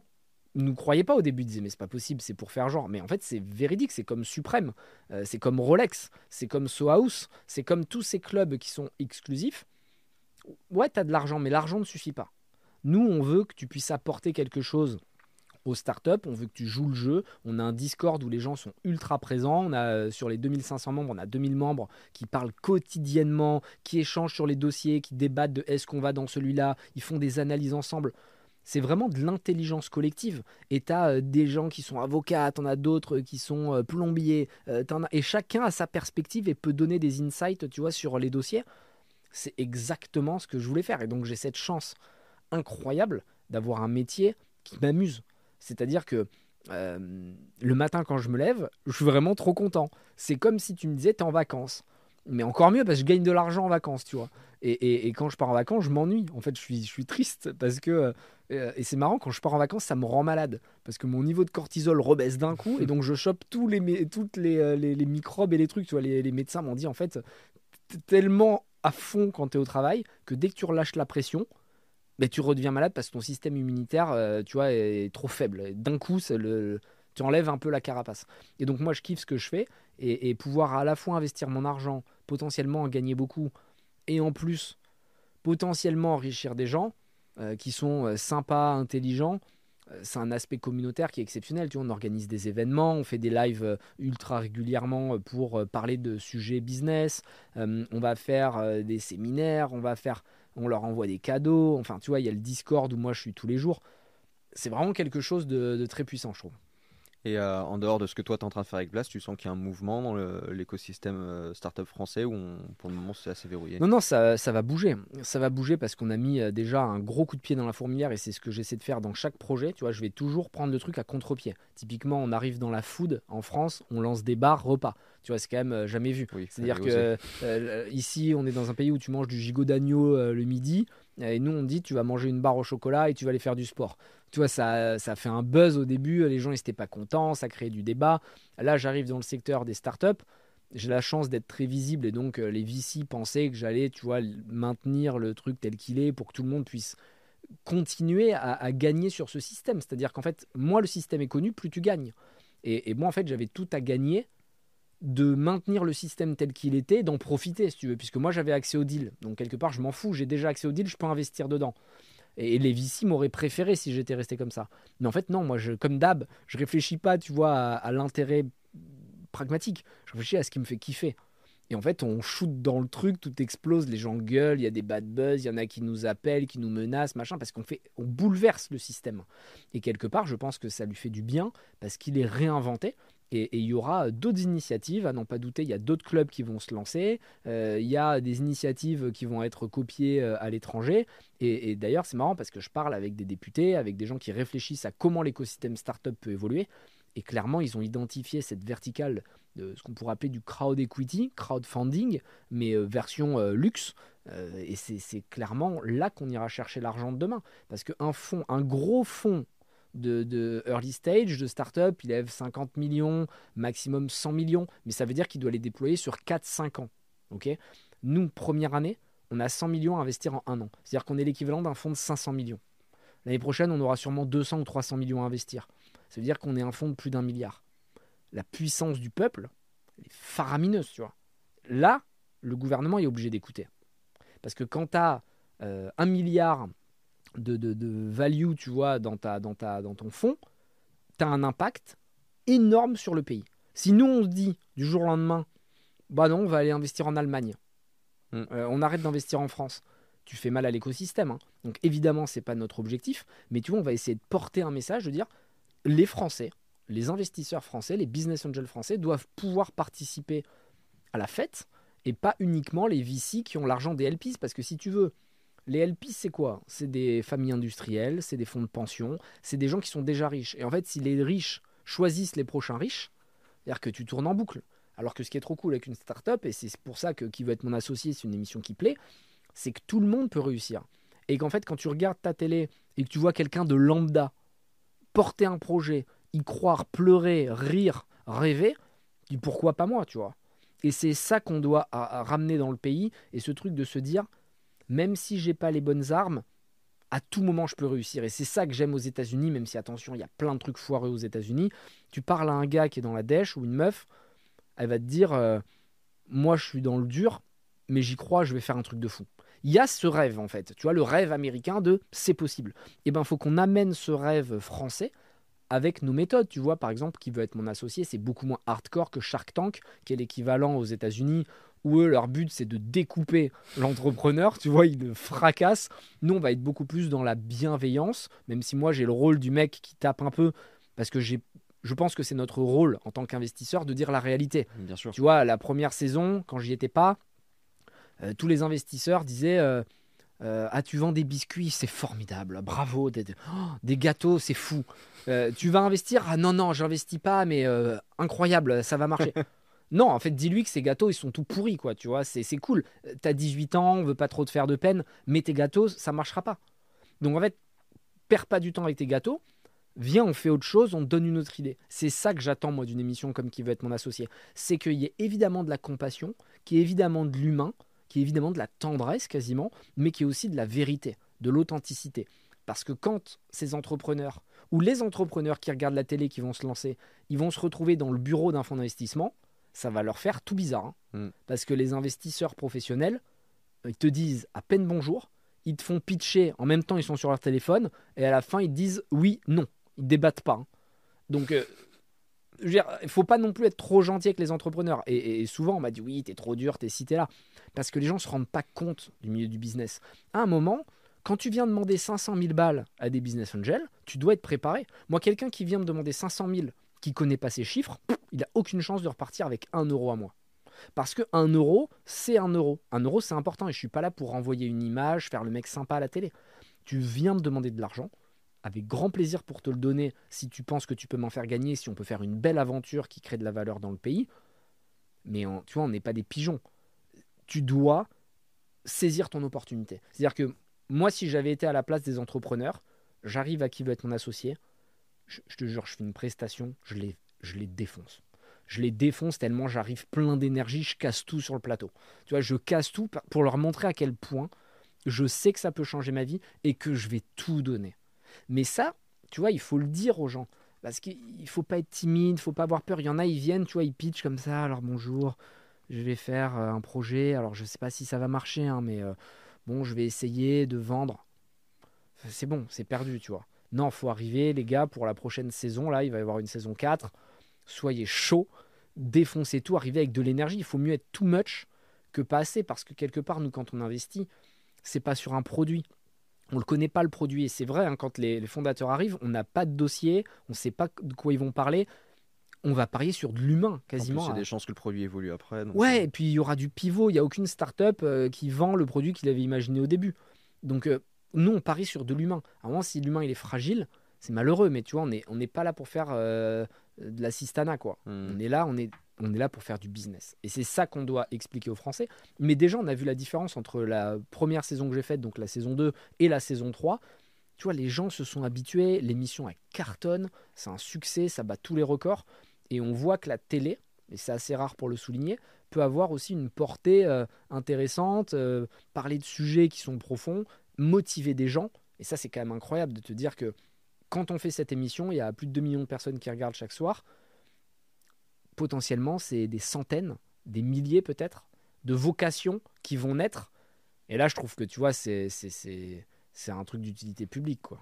nous croyaient pas au début, disaient mais c'est pas possible, c'est pour faire genre. Mais en fait, c'est véridique, c'est comme Suprême, euh, c'est comme Rolex, c'est comme So House, c'est comme tous ces clubs qui sont exclusifs. Ouais, tu as de l'argent, mais l'argent ne suffit pas. Nous, on veut que tu puisses apporter quelque chose aux startups. On veut que tu joues le jeu. On a un Discord où les gens sont ultra présents. On a euh, sur les 2500 membres, on a 2000 membres qui parlent quotidiennement, qui échangent sur les dossiers, qui débattent de est-ce qu'on va dans celui-là. Ils font des analyses ensemble. C'est vraiment de l'intelligence collective. Et tu as euh, des gens qui sont avocats, tu en as d'autres qui sont euh, plombiers. et chacun a sa perspective et peut donner des insights, tu vois, sur les dossiers. C'est exactement ce que je voulais faire. Et donc j'ai cette chance incroyable d'avoir un métier qui m'amuse. C'est-à-dire que euh, le matin quand je me lève, je suis vraiment trop content. C'est comme si tu me disais t'es en vacances. Mais encore mieux parce que je gagne de l'argent en vacances, tu vois. Et, quand je pars en vacances, je m'ennuie. En fait, je suis, je suis triste parce que. Euh, et c'est marrant, quand je pars en vacances, ça me rend malade. Parce que mon niveau de cortisol rebaisse d'un coup. Et donc, je chope tous les, toutes euh, les, les, microbes et les trucs. Tu vois, les, les médecins m'ont dit en fait, tellement à fond quand tu es au travail que dès que tu relâches la pression, tu redeviens malade parce que ton système immunitaire, euh, tu vois, est trop faible. D'un coup, le, tu enlèves un peu la carapace. Et donc moi, je kiffe ce que je fais et, pouvoir à la fois investir mon argent, potentiellement en gagner beaucoup, et en plus potentiellement enrichir des gens euh, qui sont euh, sympas, intelligents. C'est un aspect communautaire qui est exceptionnel. Tu vois, on organise des événements, on fait des lives ultra régulièrement pour parler de sujets business. on va faire des séminaires, on va faire on leur envoie des cadeaux. Enfin, tu vois, il y a le Discord où moi je suis tous les jours. C'est vraiment quelque chose de, très puissant, je trouve. Et euh, en dehors de ce que toi tu es en train de faire avec Blast, tu sens qu'il y a un mouvement dans l'écosystème euh, startup français où pour le moment c'est assez verrouillé? Non, non, ça, ça, va bouger. Ça va bouger parce qu'on a mis euh, déjà un gros coup de pied dans la fourmilière et c'est ce que j'essaie de faire dans chaque projet. Tu vois, je vais toujours prendre le truc à contre-pied. Typiquement, on arrive dans la food en France, on lance des bars repas. Tu vois, c'est quand même jamais vu. C'est-à-dire que ici, on est dans un pays où tu manges du gigot d'agneau le midi. Et nous, on dit, tu vas manger une barre au chocolat et tu vas aller faire du sport. Tu vois, ça, ça fait un buzz au début, les gens n'étaient pas contents, ça crée du débat. Là, j'arrive dans le secteur des startups, j'ai la chance d'être très visible et donc euh, les VC pensaient que j'allais, tu vois, maintenir le truc tel qu'il est pour que tout le monde puisse continuer à, gagner sur ce système. C'est-à-dire qu'en fait, moi, le système est connu, plus tu gagnes. Et, et moi, en fait, j'avais tout à gagner de maintenir le système tel qu'il était, d'en profiter, si tu veux, puisque moi, j'avais accès au deal. Donc, quelque part, je m'en fous, j'ai déjà accès au deal, je peux investir dedans. Et, les VC m'auraient préféré si j'étais resté comme ça. Mais en fait, non, moi, je, comme d'hab, je réfléchis pas, tu vois, à, l'intérêt pragmatique. Je réfléchis à ce qui me fait kiffer. Et en fait, on shoot dans le truc, tout explose, les gens gueulent, il y a des bad buzz, il y en a qui nous appellent, qui nous menacent, machin, parce qu'on fait, on bouleverse le système. Et quelque part, je pense que ça lui fait du bien parce qu'il est réinventé. Et il y aura d'autres initiatives, à n'en pas douter, il y a d'autres clubs qui vont se lancer, euh, il y a des initiatives qui vont être copiées euh, à l'étranger. Et, d'ailleurs, c'est marrant parce que je parle avec des députés, avec des gens qui réfléchissent à comment l'écosystème startup peut évoluer. Et clairement, ils ont identifié cette verticale de ce qu'on pourrait appeler du crowd equity, crowdfunding, mais euh, version luxe. et c'est clairement là qu'on ira chercher l'argent de demain. Parce qu'un fonds, un gros fonds de, early stage, de startup, il lève 50 millions, maximum 100 millions, mais ça veut dire qu'il doit les déployer sur 4-5 ans. Nous, première année, on a 100 millions à investir en un an. C'est-à-dire qu'on est l'équivalent d'un fonds de 500 millions. L'année prochaine, on aura sûrement 200 ou 300 millions à investir. Ça veut dire qu'on est un fonds de plus d'un milliard. La puissance du peuple est faramineuse, tu vois. Là, le gouvernement est obligé d'écouter. Parce que quand tu as un milliard de, de, value, tu vois, dans, ta, dans, ta, dans ton fonds, tu as un impact énorme sur le pays. Si nous, on se dit du jour au lendemain, bah non, on va aller investir en Allemagne, hmm. euh, on arrête d'investir en France, tu fais mal à l'écosystème. Hein. Donc évidemment, c'est pas notre objectif, mais tu vois, on va essayer de porter un message, de dire les Français, les investisseurs français, les business angels français doivent pouvoir participer à la fête et pas uniquement les VC qui ont l'argent des LPs. Parce que si tu veux, les LPs, c'est quoi? C'est des familles industrielles, c'est des fonds de pension, c'est des gens qui sont déjà riches. Et en fait, si les riches choisissent les prochains riches, c'est-à-dire que tu tournes en boucle. Alors que ce qui est trop cool avec une startup, et c'est pour ça que Qui veut être mon associé, c'est une émission qui plaît, c'est que tout le monde peut réussir. Et qu'en fait, quand tu regardes ta télé et que tu vois quelqu'un de lambda porter un projet, y croire, pleurer, rire, rêver, dis pourquoi pas moi, tu vois? Et c'est ça qu'on doit ramener dans le pays, et ce truc de se dire, même si j'ai pas les bonnes armes, à tout moment je peux réussir. Et c'est ça que j'aime aux États-Unis, même si attention, il y a plein de trucs foireux aux États-Unis. Tu parles à un gars qui est dans la dèche ou une meuf, elle va te dire euh, Moi je suis dans le dur, mais j'y crois, je vais faire un truc de fou. Il y a ce rêve en fait, tu vois, le rêve américain de c'est possible. Et eh ben, faut qu'on amène ce rêve français avec nos méthodes. Tu vois, par exemple, qui veut être mon associé, c'est beaucoup moins hardcore que Shark Tank, qui est l'équivalent aux États-Unis où eux, leur but, c'est de découper l'entrepreneur, tu vois, ils le fracassent. Nous, on va être beaucoup plus dans la bienveillance, même si moi, j'ai le rôle du mec qui tape un peu, parce que j'ai je pense que c'est notre rôle en tant qu'investisseur de dire la réalité. Bien sûr. Tu vois, la première saison, quand j'y étais pas, euh, tous les investisseurs disaient euh, euh, Ah, tu vends des biscuits, c'est formidable, bravo, des, oh, des gâteaux, c'est fou. tu vas investir? Ah non, non, j'investis pas, mais incroyable, ça va marcher. Non, en fait, dis-lui que ces gâteaux, ils sont tout pourris, quoi, tu vois, c'est cool. T'as 18 ans, on veut pas trop te faire de peine, mais tes gâteaux, ça marchera pas. Donc, en fait, perds pas du temps avec tes gâteaux, viens, on fait autre chose, on donne une autre idée. C'est ça que j'attends, moi, d'une émission comme qui veut être mon associé. C'est qu'il y ait évidemment de la compassion, qu'il y évidemment de l'humain, qu'il y évidemment de la tendresse quasiment, mais qu'il y aussi de la vérité, de l'authenticité. Parce que quand ces entrepreneurs, ou les entrepreneurs qui regardent la télé, qui vont se lancer, ils vont se retrouver dans le bureau d'un fonds d'investissement, ça va leur faire tout bizarre. Hein. Mm. Parce que les investisseurs professionnels, ils te disent à peine bonjour, ils te font pitcher, en même temps ils sont sur leur téléphone, et à la fin ils te disent oui, non. Ils débattent pas. Hein. Donc, euh, je veux dire, il faut pas non plus être trop gentil avec les entrepreneurs. Et, souvent on m'a dit oui, t'es trop dur, t'es cité là. Parce que les gens se rendent pas compte du milieu du business. À un moment, quand tu viens demander 500 000 balles à des business angels, tu dois être préparé. Moi, quelqu'un qui vient me demander 500 000 qui connaît pas ces chiffres, il n'a aucune chance de repartir avec un euro à moi. Parce que un euro, c'est un euro. Un euro, c'est important et je suis pas là pour envoyer une image, faire le mec sympa à la télé. Tu viens me demander de l'argent, avec grand plaisir pour te le donner si tu penses que tu peux m'en faire gagner, si on peut faire une belle aventure qui crée de la valeur dans le pays. Mais tu vois, on n'est pas des pigeons. Tu dois saisir ton opportunité. C'est-à-dire que moi, si j'avais été à la place des entrepreneurs, j'arrive à qui veut être mon associé, je, te jure, je fais une prestation, je les, je les défonce. Je les défonce tellement j'arrive plein d'énergie, je casse tout sur le plateau. Tu vois, je casse tout pour leur montrer à quel point je sais que ça peut changer ma vie et que je vais tout donner. Mais ça, tu vois, il faut le dire aux gens. Parce qu'il ne faut pas être timide, il faut pas avoir peur. Il y en a, ils viennent, tu vois, ils pitchent comme ça. Alors bonjour, je vais faire euh, un projet. Alors je ne sais pas si ça va marcher, hein, mais euh, bon, je vais essayer de vendre. C'est bon, c'est perdu, tu vois. Non, faut arriver, les gars, pour la prochaine saison. Là, il va y avoir une saison 4. Soyez chaud, défoncez tout, arrivez avec de l'énergie. Il faut mieux être too much que pas assez. Parce que quelque part, nous, quand on investit, c'est pas sur un produit. On ne le connaît pas le produit. Et c'est vrai, hein, quand les, fondateurs arrivent, on n'a pas de dossier, on ne sait pas de quoi ils vont parler. On va parier sur de l'humain, quasiment. Il y a des chances que le produit évolue après. ouais, et puis il y aura du pivot. Il n'y a aucune startup euh, qui vend le produit qu'il avait imaginé au début. Donc, euh, nous, on parie sur de l'humain. À si l'humain il est fragile, c'est malheureux, mais tu vois, on n'est on pas là pour faire euh, de la sistana, quoi. Hmm. On est là, on est, on est là pour faire du business. Et c'est ça qu'on doit expliquer aux Français. Mais déjà, on a vu la différence entre la première saison que j'ai faite, donc la saison 2, et la saison 3. Tu vois, les gens se sont habitués, l'émission elle cartonne, c'est un succès, ça bat tous les records. Et on voit que la télé, et c'est assez rare pour le souligner, peut avoir aussi une portée euh, intéressante, euh, parler de sujets qui sont profonds, motiver des gens. Et ça, c'est quand même incroyable de te dire que quand on fait cette émission, il y a plus de 2 millions de personnes qui regardent chaque soir. Potentiellement, c'est des centaines, des milliers peut-être, de vocations qui vont naître. Et là, je trouve que tu vois, c'est c'est un truc d'utilité publique. quoi.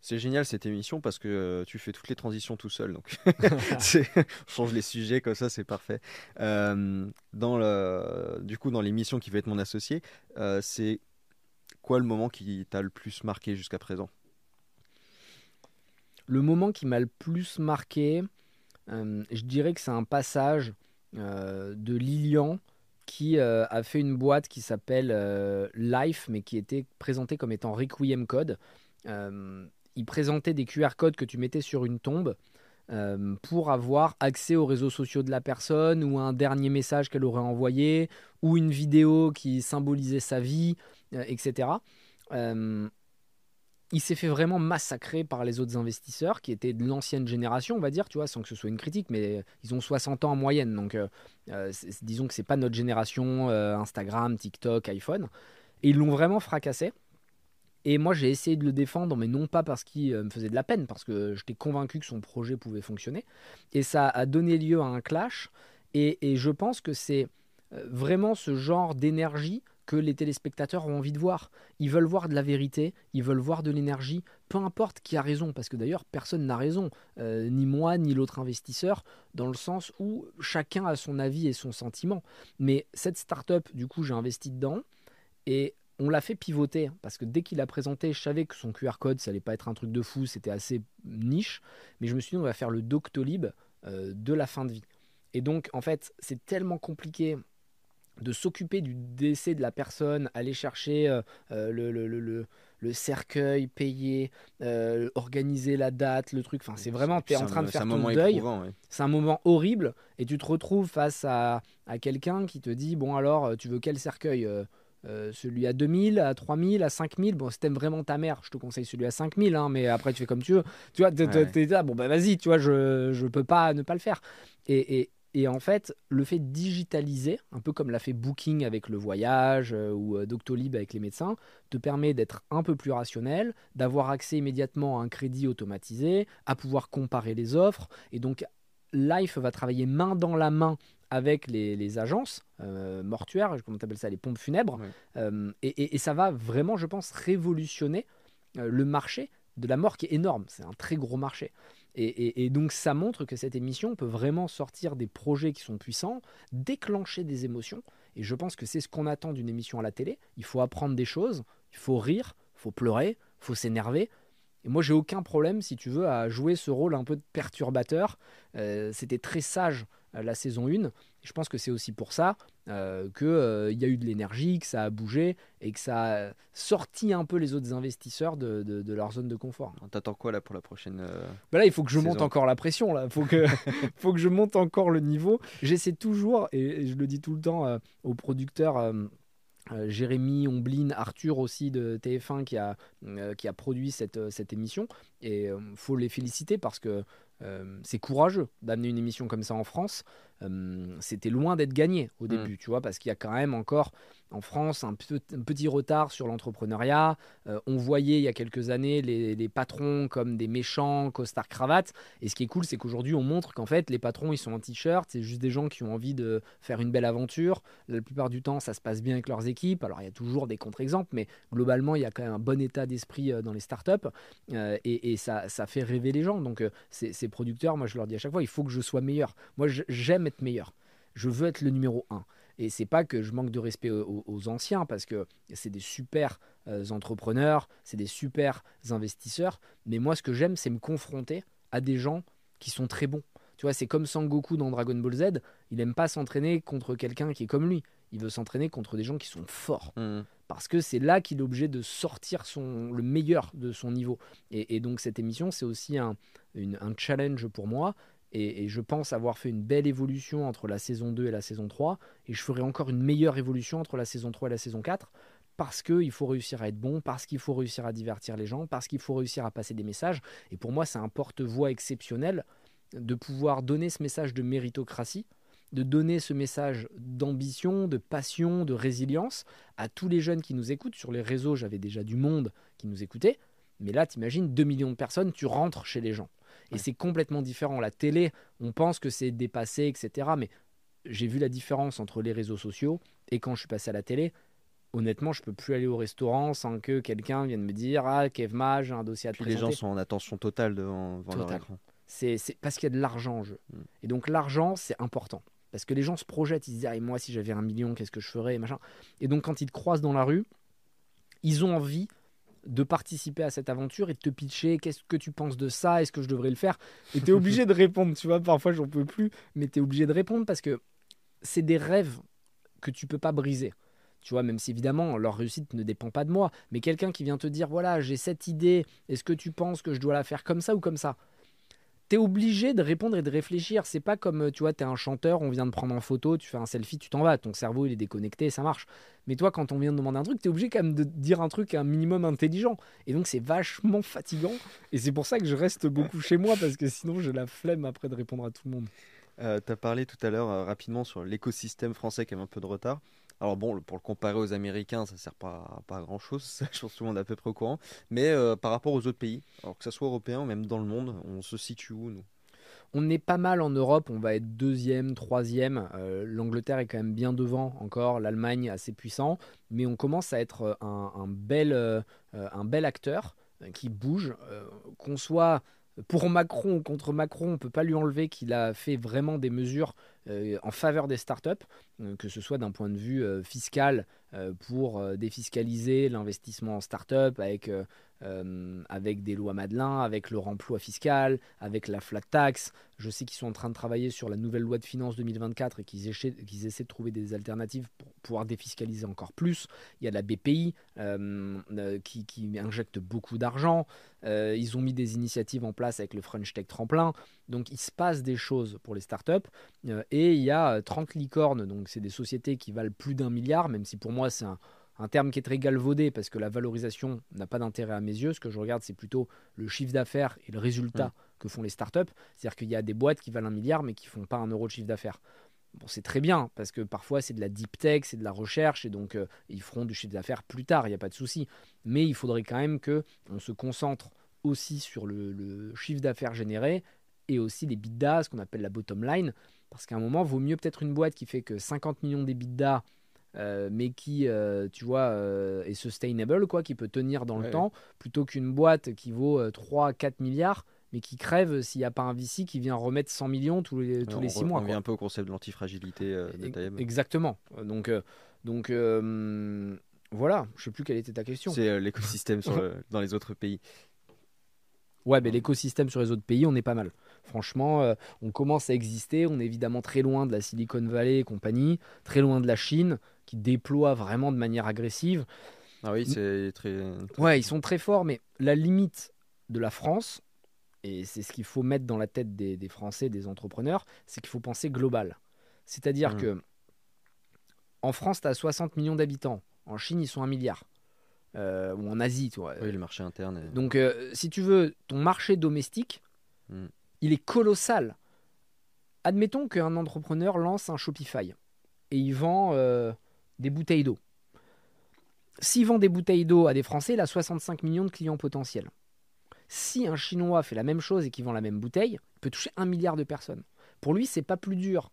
C'est génial cette émission parce que euh, tu fais toutes les transitions tout seul. Donc, change les sujets comme ça, c'est parfait. Euh, dans le, du coup, dans l'émission qui va être mon associé, euh, c'est quoi le moment qui t'a le plus marqué jusqu'à présent? Le moment qui m'a le plus marqué, je dirais que c'est un passage de Lilian qui euh, a fait une boîte qui s'appelle euh, Life, mais qui était présentée comme étant Requiem Code. Euh, il présentait des QR codes que tu mettais sur une tombe pour avoir accès aux réseaux sociaux de la personne ou un dernier message qu'elle aurait envoyé ou une vidéo qui symbolisait sa vie, etc il s'est fait vraiment massacrer par les autres investisseurs qui étaient de l'ancienne génération, on va dire, tu vois, sans que ce soit une critique, mais ils ont 60 ans en moyenne. Donc, euh, euh, disons que c'est pas notre génération euh, Instagram, TikTok, iPhone. Et ils l'ont vraiment fracassé. Et moi, j'ai essayé de le défendre, mais non pas parce qu'il me faisait de la peine, parce que j'étais convaincu que son projet pouvait fonctionner. Et ça a donné lieu à un clash. et je pense que c'est vraiment ce genre d'énergie que les téléspectateurs ont envie de voir. Ils veulent voir de la vérité, ils veulent voir de l'énergie, peu importe qui a raison, parce que d'ailleurs personne n'a raison, euh, ni moi ni l'autre investisseur, dans le sens où chacun a son avis et son sentiment. Mais cette start-up, du coup, j'ai investi dedans et on l'a fait pivoter, parce que dès qu'il a présenté, je savais que son QR code, ça allait pas être un truc de fou, c'était assez niche, mais je me suis dit, on va faire le Doctolib euh, de la fin de vie. Et donc, en fait, c'est tellement compliqué de s'occuper du décès de la personne, aller chercher euh, euh, le, le, le, le, cercueil, payer, euh, organiser la date, le truc. Enfin, c'est vraiment, tu es en train de faire ton deuil. C'est un moment horrible et tu te retrouves face à, à quelqu'un qui te dit Bon, alors, tu veux quel cercueil celui à 2000, à 3000, à 5000. Bon, si t'aimes vraiment ta mère, je te conseille celui à 5000, hein, mais après tu fais comme tu veux. Tu vois, t'es là, bon, bah vas-y, tu vois, je, je peux pas ne pas le faire. Et, et, et en fait, le fait de digitaliser, un peu comme l'a fait Booking avec le voyage euh, ou euh, Doctolib avec les médecins, te permet d'être un peu plus rationnel, d'avoir accès immédiatement à un crédit automatisé, à pouvoir comparer les offres. Et donc, Life va travailler main dans la main avec les, agences euh, mortuaires, comment tu appelles ça, les pompes funèbres. et, ça va vraiment, je pense, révolutionner le marché de la mort qui est énorme. C'est un très gros marché. Et, donc ça montre que cette émission peut vraiment sortir des projets qui sont puissants, déclencher des émotions. Et je pense que c'est ce qu'on attend d'une émission à la télé. Il faut apprendre des choses, il faut rire, il faut pleurer, il faut s'énerver. Et moi, j'ai aucun problème, si tu veux, à jouer ce rôle un peu de perturbateur. Euh, c'était très sage euh, la saison 1. Je pense que c'est aussi pour ça euh, qu'il euh, y a eu de l'énergie, que ça a bougé et que ça a sorti un peu les autres investisseurs de, de, leur zone de confort. T'attends quoi là pour la prochaine euh, bah Là, il faut que je monte encore la pression. Là, faut que faut que je monte encore le niveau. J'essaie toujours et, je le dis tout le temps aux producteurs. Jérémy Omblin, Arthur aussi de TF1 qui a, qui a produit cette, cette émission. Et il faut les féliciter parce que c'est courageux d'amener une émission comme ça en France. Euh, c'était loin d'être gagné au mm. début, tu vois, parce qu'il y a quand même encore en France un, petit retard sur l'entrepreneuriat. Euh, on voyait il y a quelques années les, patrons comme des méchants, costards cravate. Et ce qui est cool, c'est qu'aujourd'hui, on montre qu'en fait, les patrons, ils sont en t-shirt. C'est juste des gens qui ont envie de faire une belle aventure. La plupart du temps, ça se passe bien avec leurs équipes. Alors, il y a toujours des contre-exemples, mais globalement, il y a quand même un bon état d'esprit euh, dans les startups. et, ça, ça, fait rêver les gens. Donc, ces, ces producteurs, moi, je leur dis à chaque fois, il faut que je sois meilleur. Moi, j'aime être meilleur. Je veux être le numéro 1. Et c'est pas que je manque de respect aux, anciens, parce que c'est des super euh, entrepreneurs, c'est des super investisseurs. Mais moi, ce que j'aime, c'est me confronter à des gens qui sont très bons. Tu vois, c'est comme Sangoku dans Dragon Ball Z. Il aime pas s'entraîner contre quelqu'un qui est comme lui. Il veut s'entraîner contre des gens qui sont forts. Mmh. Parce que c'est là qu'il est obligé de sortir son, le meilleur de son niveau. Et, donc, cette émission, c'est aussi un, un challenge pour moi. Et, je pense avoir fait une belle évolution entre la saison 2 et la saison 3. Et je ferai encore une meilleure évolution entre la saison 3 et la saison 4. Parce qu'il faut réussir à être bon, parce qu'il faut réussir à divertir les gens, parce qu'il faut réussir à passer des messages. Et pour moi, c'est un porte-voix exceptionnel de pouvoir donner ce message de méritocratie, de donner ce message d'ambition, de passion, de résilience à tous les jeunes qui nous écoutent. Sur les réseaux, j'avais déjà du monde qui nous écoutait. Mais là, t'imagines, 2 millions de personnes, tu rentres chez les gens. Et c'est complètement différent. La télé, on pense que c'est dépassé, etc. Mais j'ai vu la différence entre les réseaux sociaux et quand je suis passé à la télé. honnêtement, je peux plus aller au restaurant sans que quelqu'un vienne me dire Ah, Kevma, j'ai un dossier à te Puis les gens sont en attention totale devant, devant leur Total. écran. C'est c'est parce qu'il y a de l'argent en jeu. Mm. Et donc l'argent, c'est important. Parce que les gens se projettent, ils se disent Ah, et moi, si j'avais un million, qu'est-ce que je ferais et, machin. et donc quand ils te croisent dans la rue, ils ont envie de participer à cette aventure et de te pitcher qu'est-ce que tu penses de ça, est-ce que je devrais le faire? Et tu es obligé de répondre, tu vois, parfois j'en peux plus, mais tu es obligé de répondre parce que c'est des rêves que tu peux pas briser. Tu vois, même si évidemment leur réussite ne dépend pas de moi, mais quelqu'un qui vient te dire voilà, j'ai cette idée, est-ce que tu penses que je dois la faire comme ça ou comme ça? T'es obligé de répondre et de réfléchir. C'est pas comme, tu vois, t'es un chanteur, on vient de prendre en photo, tu fais un selfie, tu t'en vas. Ton cerveau, il est déconnecté, ça marche. Mais toi, quand on vient de demander un truc, t'es obligé quand même de dire un truc un minimum intelligent. Et donc, c'est vachement fatigant. Et c'est pour ça que je reste beaucoup chez moi, parce que sinon, j'ai la flemme après de répondre à tout le monde. tu as parlé tout à l'heure euh, rapidement sur l'écosystème français qui avait un peu de retard. Alors bon, pour le comparer aux Américains, ça sert pas, pas à grand chose, je pense que tout le monde est à peu près au courant. Mais euh, par rapport aux autres pays, alors que ce soit européen ou même dans le monde, on se situe où nous? On est pas mal en Europe, on va être deuxième, troisième. Euh, L'Angleterre est quand même bien devant encore, l'Allemagne assez puissant, mais on commence à être euh, un, bel, un bel acteur qui bouge. Qu'on soit pour Macron ou contre Macron, on peut pas lui enlever qu'il a fait vraiment des mesures en faveur des startups, euh, que ce soit d'un point de vue euh, fiscal euh, pour euh, défiscaliser l'investissement en startup avec euh, euh, avec des lois Madelin, avec le remploi fiscal, avec la flat tax. Je sais qu'ils sont en train de travailler sur la nouvelle loi de finances 2024 et qu'ils essaient, de trouver des alternatives pour pouvoir défiscaliser encore plus. Il y a la BPI euh, euh, qui, qui injecte beaucoup d'argent. Euh, ils ont mis des initiatives en place avec le French Tech Tremplin. Donc il se passe des choses pour les startups. Euh, et il y a euh, 30 licornes, donc c'est des sociétés qui valent plus d'un milliard, même si pour moi c'est un, un terme qui est très galvaudé parce que la valorisation n'a pas d'intérêt à mes yeux. Ce que je regarde, c'est plutôt le chiffre d'affaires et le résultat Mm. que font les startups. C'est-à-dire qu'il y a des boîtes qui valent un milliard mais qui font pas un euro de chiffre d'affaires. Bon, c'est très bien parce que parfois c'est de la deep tech, c'est de la recherche et donc euh, ils feront du chiffre d'affaires plus tard, il n'y a pas de souci. Mais il faudrait quand même que on se concentre aussi sur le, le chiffre d'affaires généré et aussi les bidas, ce qu'on appelle la bottom line. Parce qu'à un moment, vaut mieux peut-être une boîte qui fait que 50 millions d'EBITDA, euh, mais qui, euh, tu vois, euh, est sustainable, quoi, qui peut tenir dans le Ouais, temps, plutôt qu'une boîte qui vaut 3-4 milliards, mais qui crève s'il n'y a pas un VC qui vient remettre 100 millions tous les, tous On les re- 6 mois. On revient un peu au concept de l'antifragilité euh, de. Exactement. Donc, euh, donc euh, voilà, je sais plus quelle était ta question. C'est euh, l'écosystème le- dans les autres pays. Ouais, mais l'écosystème sur les autres pays, on est pas mal. Franchement, euh, on commence à exister. On est évidemment très loin de la Silicon Valley et compagnie, très loin de la Chine, qui déploie vraiment de manière agressive. Ah oui, c'est très. Ouais, ils sont très forts, mais la limite de la France, et c'est ce qu'il faut mettre dans la tête des, des Français, des entrepreneurs, c'est qu'il faut penser global. C'est-à-dire Mm. que en France, tu as 60 millions d'habitants. En Chine, ils sont un milliard. Euh, ou en Asie, tu vois. Oui, le marché interne. est- Donc, euh, si tu veux, ton marché domestique, Mm. Il est colossal. Admettons qu'un entrepreneur lance un Shopify et il vend euh, des bouteilles d'eau. S'il vend des bouteilles d'eau à des Français, il a 65 millions de clients potentiels. Si un Chinois fait la même chose et qu'il vend la même bouteille, il peut toucher un milliard de personnes. Pour lui, c'est pas plus dur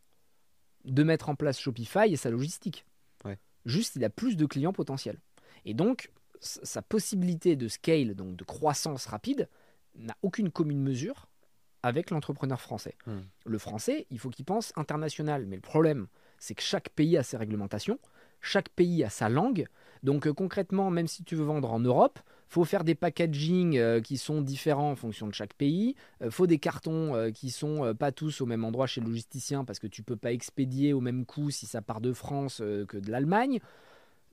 de mettre en place Shopify et sa logistique. Ouais. Juste, il a plus de clients potentiels. Et donc, sa possibilité de scale, donc de croissance rapide, n'a aucune commune mesure avec l'entrepreneur français. Hmm. Le français, il faut qu'il pense international. Mais le problème, c'est que chaque pays a ses réglementations, chaque pays a sa langue. Donc euh, concrètement, même si tu veux vendre en Europe, faut faire des packaging euh, qui sont différents en fonction de chaque pays. Euh, faut des cartons euh, qui sont euh, pas tous au même endroit chez le logisticien parce que tu peux pas expédier au même coût si ça part de France que de l'Allemagne.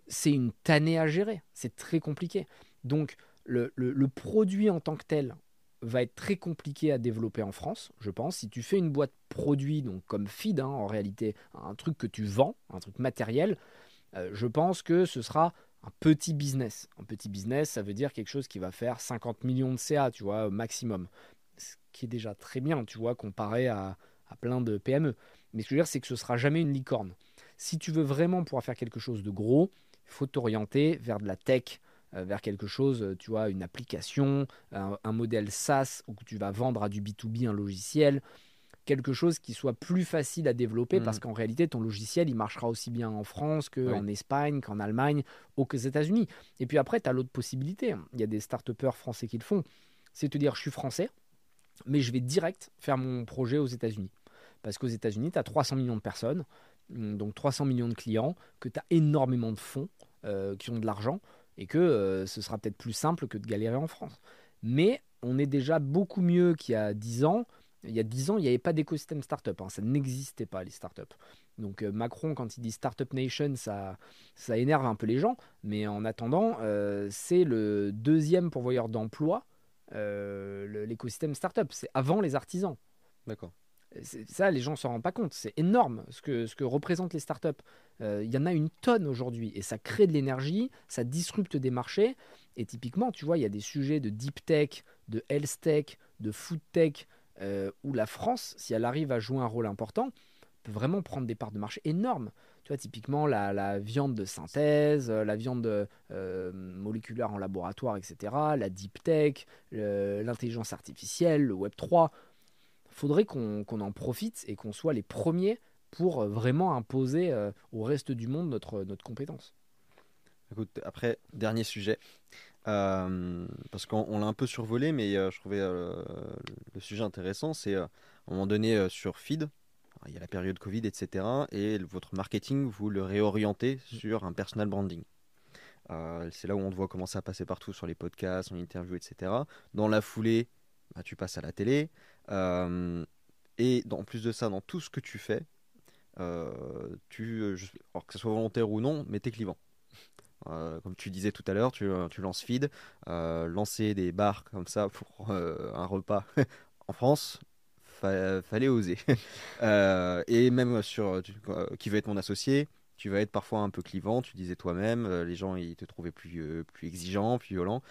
C'est une tannée à gérer. C'est très compliqué. Donc le, le- le produit en tant que tel va être très compliqué à développer en France, je pense. Si tu fais une boîte produit, donc comme feed, hein, en réalité, un truc que tu vends, un truc matériel, euh, je pense que ce sera un petit business. Un petit business, ça veut dire quelque chose qui va faire 50 millions de CA, tu vois, maximum. Ce qui est déjà très bien, tu vois, comparé à, à plein de PME. Mais ce que je veux dire, c'est que ce sera jamais une licorne. Si tu veux vraiment pouvoir faire quelque chose de gros, il faut t'orienter vers de la tech, vers quelque chose, euh, tu vois, une application, un, un modèle SaaS où tu vas vendre à du B2B un logiciel. quelque chose qui soit plus facile à développer parce qu'en réalité, ton logiciel, il marchera aussi bien en France Oui. qu'en Espagne, qu'en Allemagne, ou qu'aux États-Unis. Et puis après, tu as l'autre possibilité. Il y a des start français qui le font. C'est te dire, je suis français, mais je vais direct faire mon projet aux États-Unis. Parce qu'aux États-Unis, tu as 300 millions de personnes, hum, donc 300 millions de clients, que tu as énormément de fonds euh, qui ont de l'argent, et que euh, ce sera peut-être plus simple que de galérer en France. Mais on est déjà beaucoup mieux qu'il y a 10 ans. Il y a 10 ans, il n'y avait pas d'écosystème startup. hein. Ça n'existait pas, les startups. Donc euh, Macron, quand il dit Startup Nation, ça, ça énerve un peu les gens. Mais en attendant, euh, c'est le deuxième pourvoyeur d'emploi, l'écosystème startup. C'est avant les artisans. D'accord. Ça, les gens ne s'en rendent pas compte. C'est énorme ce que, ce que représentent les startups. Euh, Il y en a une tonne aujourd'hui et ça crée de l'énergie, ça disrupte des marchés. Et typiquement, tu vois, il y a des sujets de deep tech, de health tech, de food tech, euh, où la France, si elle arrive à jouer un rôle important, peut vraiment prendre des parts de marché énormes. Tu vois, typiquement, la, la viande de synthèse, euh, la viande moléculaire en laboratoire, etc., la deep tech, l'intelligence artificielle, le Web 3 faudrait qu'on en profite et qu'on soit les premiers pour euh, vraiment imposer euh, au reste du monde notre, notre compétence. Écoute, après, dernier sujet. Euh, parce qu'on on l'a un peu survolé, mais euh, je trouvais euh, le sujet intéressant. C'est euh, à un moment donné euh, sur Feed, il y a la période Covid, etc. Et votre marketing, vous le réorientez sur un personal branding. Euh, c'est là où on te voit commencer à passer partout sur les podcasts, en interview, etc. Dans la foulée, bah, tu passes à la télé. Euh, et en plus de ça, dans tout ce que tu fais, euh, euh, que ce soit volontaire ou non, mais t'es clivant. Comme tu disais tout à l'heure, tu, tu lances feed, euh, lancer des bars comme ça pour un repas en France, fa- fallait oser. Et même sur qui veut être mon associé, tu vas être parfois un peu clivant. Tu disais toi-même, les gens ils te trouvaient plus plus exigeant, plus violent.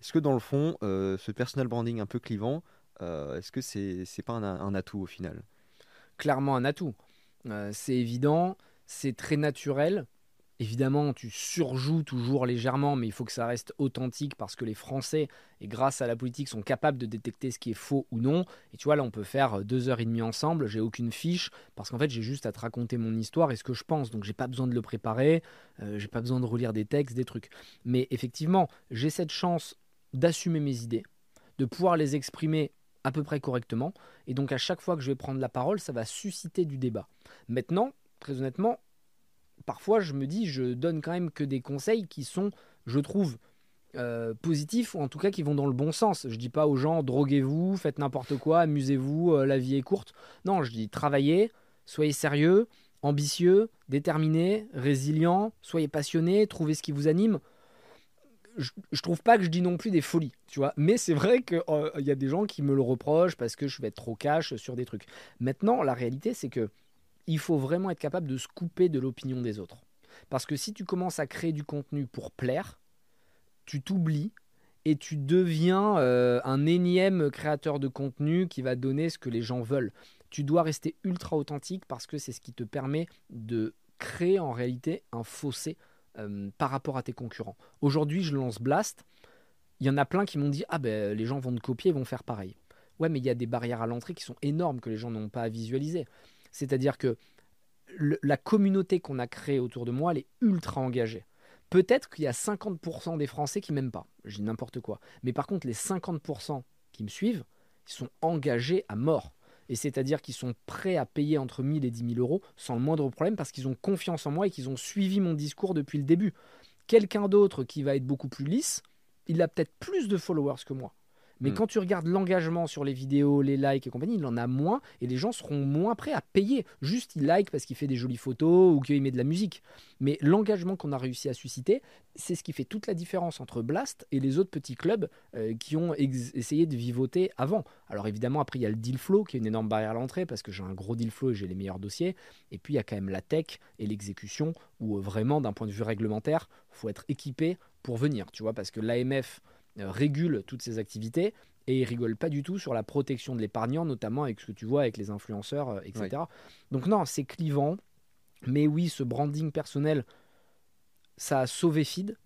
Est-ce que dans le fond, ce personal branding un peu clivant, est-ce que c'est c'est pas un, atout au final? Clairement un atout. Euh, c'est évident, c'est très naturel. Évidemment, tu surjoues toujours légèrement, mais il faut que ça reste authentique parce que les Français, et grâce à la politique, sont capables de détecter ce qui est faux ou non. Et tu vois, là, on peut faire euh, deux heures et demie ensemble. J'ai aucune fiche parce qu'en fait, j'ai juste à te raconter mon histoire et ce que je pense. Donc, j'ai pas besoin de le préparer. euh, j'ai pas besoin de relire des textes, des trucs. Mais effectivement, j'ai cette chance d'assumer mes idées, de pouvoir les exprimer à peu près correctement. Et donc, à chaque fois que je vais prendre la parole, ça va susciter du débat. Maintenant, très honnêtement, parfois je me dis, je donne quand même que des conseils qui sont, je trouve, euh, positifs ou en tout cas qui vont dans le bon sens. Je dis pas aux gens droguez-vous, faites n'importe quoi, amusez-vous, euh, la vie est courte. Non, je dis travaillez, soyez sérieux, ambitieux, déterminé, résilient, soyez passionné, trouvez ce qui vous anime. Je, trouve pas que je dis non plus des folies, tu vois. Mais c'est vrai qu'il y a des gens qui me le reprochent parce que je vais être trop cash sur des trucs. Maintenant, la réalité, c'est que il faut vraiment être capable de se couper de l'opinion des autres. Parce que si tu commences à créer du contenu pour plaire, tu t'oublies et tu deviens euh, un énième créateur de contenu qui va donner ce que les gens veulent. Tu dois rester ultra authentique parce que c'est ce qui te permet de créer en réalité un fossé euh, par rapport à tes concurrents. Aujourd'hui, je lance Blast. Il y en a plein qui m'ont dit Ah ben les gens vont te copier, vont faire pareil. Ouais, mais il y a des barrières à l'entrée qui sont énormes que les gens n'ont pas à visualiser. C'est-à-dire que la communauté qu'on a créée autour de moi, elle est ultra engagée. Peut-être qu'il y a 50% des Français qui m'aiment pas. Je dis n'importe quoi. Mais par contre, les 50% qui me suivent, ils sont engagés à mort. Et c'est-à-dire qu'ils sont prêts à payer entre 1000 et 10 000 euros sans le moindre problème parce qu'ils ont confiance en moi et qu'ils ont suivi mon discours depuis le début. Quelqu'un d'autre qui va être beaucoup plus lisse, il a peut-être plus de followers que moi. Mais Mm. quand tu regardes l'engagement sur les vidéos, les likes et compagnie, il en a moins et les gens seront moins prêts à payer. Juste, il like parce qu'il fait des jolies photos ou qu'il met de la musique. Mais l'engagement qu'on a réussi à susciter, c'est ce qui fait toute la différence entre Blast et les autres petits clubs euh, qui ont essayé de vivoter avant. Alors évidemment, après, il y a le deal flow qui est une énorme barrière à l'entrée parce que j'ai un gros deal flow et j'ai les meilleurs dossiers. Et puis, il y a quand même la tech et l'exécution où euh, vraiment, d'un point de vue réglementaire, faut être équipé pour venir. Tu vois, parce que l'AMF régule toutes ces activités et il rigole pas du tout sur la protection de l'épargnant, notamment avec ce que tu vois avec les influenceurs, euh, etc. Donc non, c'est clivant. Mais oui, ce branding personnel, ça a sauvé Feed.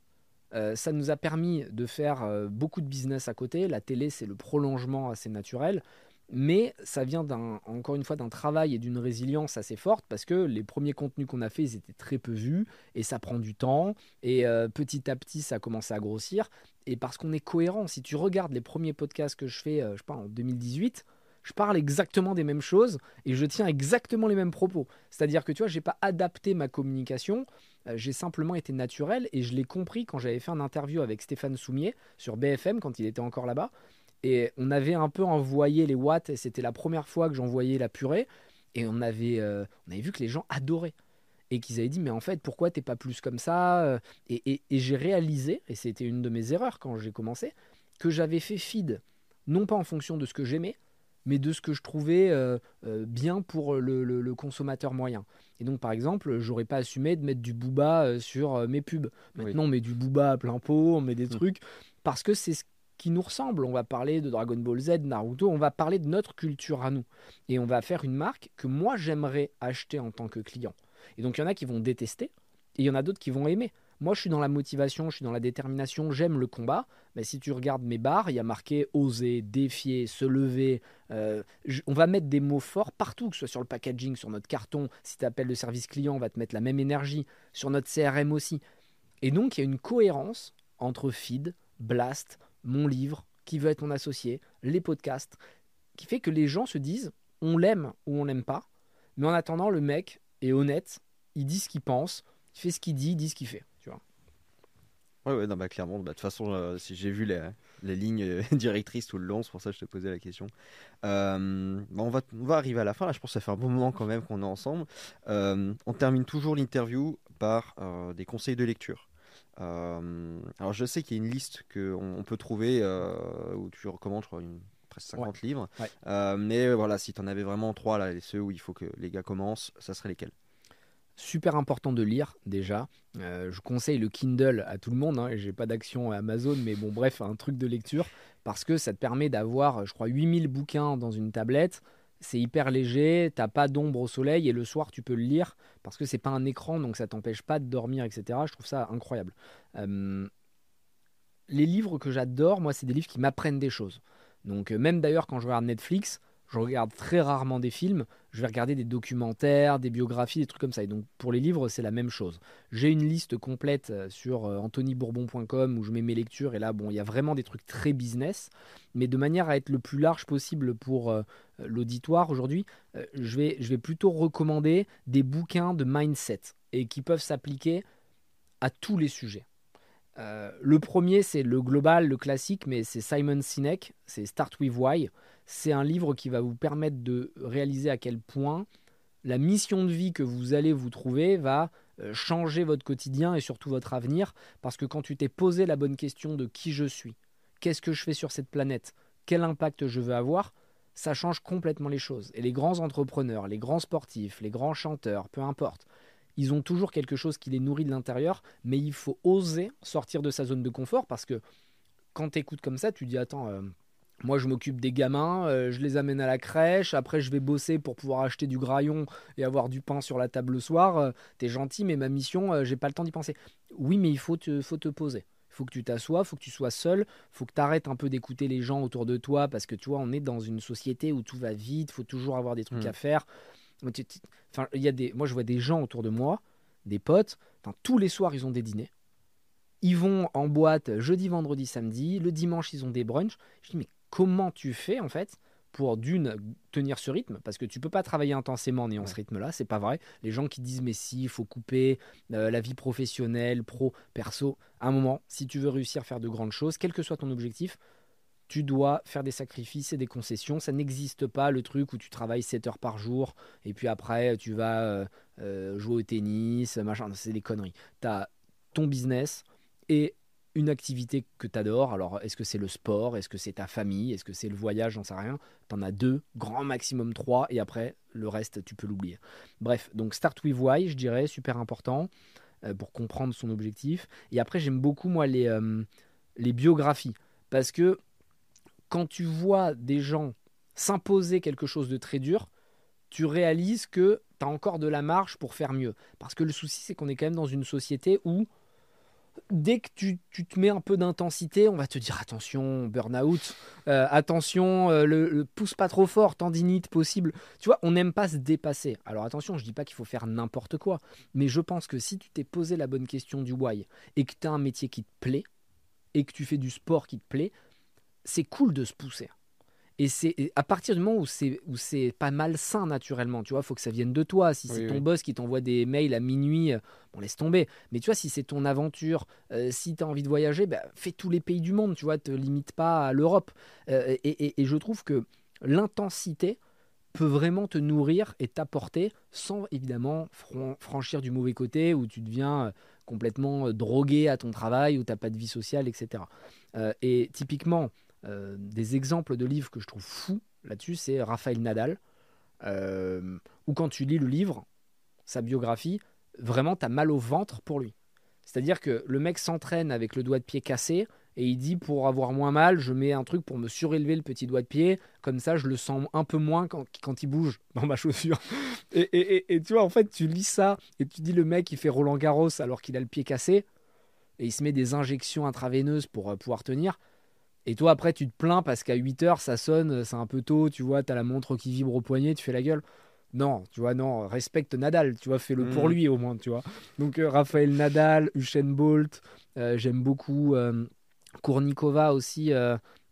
Euh, ça nous a permis de faire euh, beaucoup de business à côté. La télé, c'est le prolongement assez naturel. mais ça vient d'un, encore une fois d'un travail et d'une résilience assez forte parce que les premiers contenus qu'on a fait, ils étaient très peu vus et ça prend du temps et euh, petit à petit ça a commencé à grossir et parce qu'on est cohérent. Si tu regardes les premiers podcasts que je fais, euh, je pas, en 2018, je parle exactement des mêmes choses et je tiens exactement les mêmes propos. C'est-à-dire que tu vois, j'ai pas adapté ma communication, euh, j'ai simplement été naturel et je l'ai compris quand j'avais fait un interview avec Stéphane Soumier sur BFM quand il était encore là-bas. Et on avait un peu envoyé les watts, et c'était la première fois que j'envoyais la purée. Et on avait, euh, on avait vu que les gens adoraient. Et qu'ils avaient dit, mais en fait, pourquoi t'es pas plus comme ça euh, Et, et, j'ai réalisé, et c'était une de mes erreurs quand j'ai commencé, que j'avais fait feed, non pas en fonction de ce que j'aimais, mais de ce que je trouvais euh, bien pour le, le, consommateur moyen. Et donc, par exemple, j'aurais pas assumé de mettre du booba sur mes pubs. Maintenant, on met du booba à plein pot, on met des mmh. trucs, parce que c'est ce qui nous ressemble. On va parler de Dragon Ball Z, Naruto, on va parler de notre culture à nous. Et on va faire une marque que moi j'aimerais acheter en tant que client. Et donc il y en a qui vont détester et il y en a d'autres qui vont aimer. Moi je suis dans la motivation, je suis dans la détermination, j'aime le combat. Mais si tu regardes mes barres, il y a marqué oser, défier, se lever. Euh, on va mettre des mots forts partout, que ce soit sur le packaging, sur notre carton. Si tu appelles le service client, on va te mettre la même énergie. Sur notre CRM aussi. Et donc il y a une cohérence entre feed, blast, mon livre, qui veut être mon associé, les podcasts, qui fait que les gens se disent on l'aime ou on l'aime pas, mais en attendant, le mec est honnête, il dit ce qu'il pense, il fait ce qu'il dit, il dit ce qu'il fait. Tu vois. Ouais, ouais, non, bah, clairement. Bah, de toute façon, euh, si j'ai vu les, les, lignes directrices tout le long, c'est pour ça que je te posais la question. Euh, bah, on, va, on va arriver à la fin. Là, je pense que ça fait un bon moment quand même qu'on est ensemble. Euh, on termine toujours l'interview par des conseils de lecture. Euh, alors je sais qu'il y a une liste qu'on on peut trouver euh, où tu recommandes, je crois, presque 50 livres. Euh, mais voilà, si tu en avais vraiment trois, là, ceux où il faut que les gars commencent, ça serait lesquels? Super important de lire déjà. je conseille le Kindle à tout le monde. Hein, J'ai pas d'action Amazon, mais bon, bref, un truc de lecture parce que ça te permet d'avoir, je crois, 8000 bouquins dans une tablette c'est hyper léger, t'as pas d'ombre au soleil et le soir tu peux le lire parce que c'est pas un écran donc ça t'empêche pas de dormir, etc. Je trouve ça incroyable. Euh, les livres que j'adore, moi, c'est des livres qui m'apprennent des choses. Donc, euh, même d'ailleurs, quand je regarde Netflix, je regarde très rarement des films, je vais regarder des documentaires, des biographies, des trucs comme ça. Et donc pour les livres, c'est la même chose. J'ai une liste complète euh, sur euh, anthonybourbon.com où je mets mes lectures et là, bon, il y a vraiment des trucs très business, mais de manière à être le plus large possible pour l'auditoire aujourd'hui, je, vais, je vais plutôt recommander des bouquins de mindset et qui peuvent s'appliquer à tous les sujets. Le premier, c'est le global, le classique, mais c'est Simon Sinek, c'est Start with Why c'est un livre qui va vous permettre de réaliser à quel point la mission de vie que vous allez vous trouver va euh, changer votre quotidien et surtout votre avenir. Parce que quand tu t'es posé la bonne question de qui je suis, qu'est-ce que je fais sur cette planète, quel impact je veux avoir, ça change complètement les choses. Et les grands entrepreneurs, les grands sportifs, les grands chanteurs, peu importe, ils ont toujours quelque chose qui les nourrit de l'intérieur, mais il faut oser sortir de sa zone de confort parce que quand tu écoutes comme ça, tu dis attends, euh, moi, je m'occupe des gamins, euh, je les amène à la crèche. Après, je vais bosser pour pouvoir acheter du graillon et avoir du pain sur la table le soir. Euh, t'es gentil, mais ma mission, j'ai pas le temps d'y penser. Oui, mais il faut te, faut te poser. Il faut que tu t'assoies, il faut que tu sois seul, il faut que tu arrêtes un peu d'écouter les gens autour de toi parce que tu vois, on est dans une société où tout va vite, il faut toujours avoir des trucs mmh. à faire. Enfin, il y a des, moi, je vois des gens autour de moi, des potes, tous les soirs, ils ont des dîners. Ils vont en boîte jeudi, vendredi, samedi. Le dimanche, ils ont des brunchs. Je dis, mais comment tu fais en fait pour d'une tenir ce rythme? Parce que tu peux pas travailler intensément en ayant ce rythme là c'est pas vrai les gens qui disent mais si il faut couper euh, la vie professionnelle pro perso à un moment si tu veux réussir à faire de grandes choses quel que soit ton objectif tu dois faire des sacrifices et des concessions. Ça n'existe pas le truc où tu travailles 7 heures par jour et puis après tu vas euh, euh, jouer au tennis, machin. C'est des conneries. Tu as ton business et une activité que tu adores. Alors, est-ce que c'est le sport? Est-ce que c'est ta famille? Est-ce que c'est le voyage? J'en sais rien. Tu en as deux, grand maximum trois, et après, le reste, tu peux l'oublier. Bref, donc Start with Why, je dirais, super important euh, pour comprendre son objectif. Et après, j'aime beaucoup, moi, les, les biographies. Parce que quand tu vois des gens s'imposer quelque chose de très dur, tu réalises que tu as encore de la marge pour faire mieux. Parce que le souci, c'est qu'on est quand même dans une société où dès que tu, te mets un peu d'intensité, on va te dire attention, burn-out, euh, attention, euh, le, pousse pas trop fort, tendinite possible. Tu vois, on n'aime pas se dépasser. Alors attention, je dis pas qu'il faut faire n'importe quoi, mais je pense que si tu t'es posé la bonne question du why et que tu as un métier qui te plaît et que tu fais du sport qui te plaît, c'est cool de se pousser. Et c'est à partir du moment où c'est où c'est pas malsain naturellement, tu vois, faut que ça vienne de toi. Si c'est ton boss qui t'envoie des mails à minuit, euh, on laisse tomber. Mais tu vois, si c'est ton aventure, euh, si tu as envie de voyager, bah, fais tous les pays du monde, tu vois, te limite pas à l'Europe. Euh, et, je trouve que l'intensité peut vraiment te nourrir et t'apporter sans évidemment franchir du mauvais côté où tu deviens complètement drogué à ton travail, où tu n'as pas de vie sociale, etc. et typiquement, euh, des exemples de livres que je trouve fous là-dessus, c'est Raphaël Nadal, euh, où quand tu lis le livre, sa biographie, vraiment, tu as mal au ventre pour lui. C'est-à-dire que le mec s'entraîne avec le doigt de pied cassé et il dit pour avoir moins mal, je mets un truc pour me surélever le petit doigt de pied, comme ça je le sens un peu moins quand, quand il bouge dans ma chaussure. Et, et, tu vois, en fait, tu lis ça et tu dis le mec il fait Roland Garros alors qu'il a le pied cassé et il se met des injections intraveineuses pour euh, pouvoir tenir. Et toi, après, tu te plains parce qu'à 8 heures, ça sonne, c'est un peu tôt, tu vois, tu as la montre qui vibre au poignet, tu fais la gueule. Non, tu vois, non, respecte Nadal, tu vois, fais-le pour mm. lui au moins, tu vois. Donc, euh, Raphaël Nadal, Usain Bolt, euh, j'aime beaucoup euh, Kournikova aussi,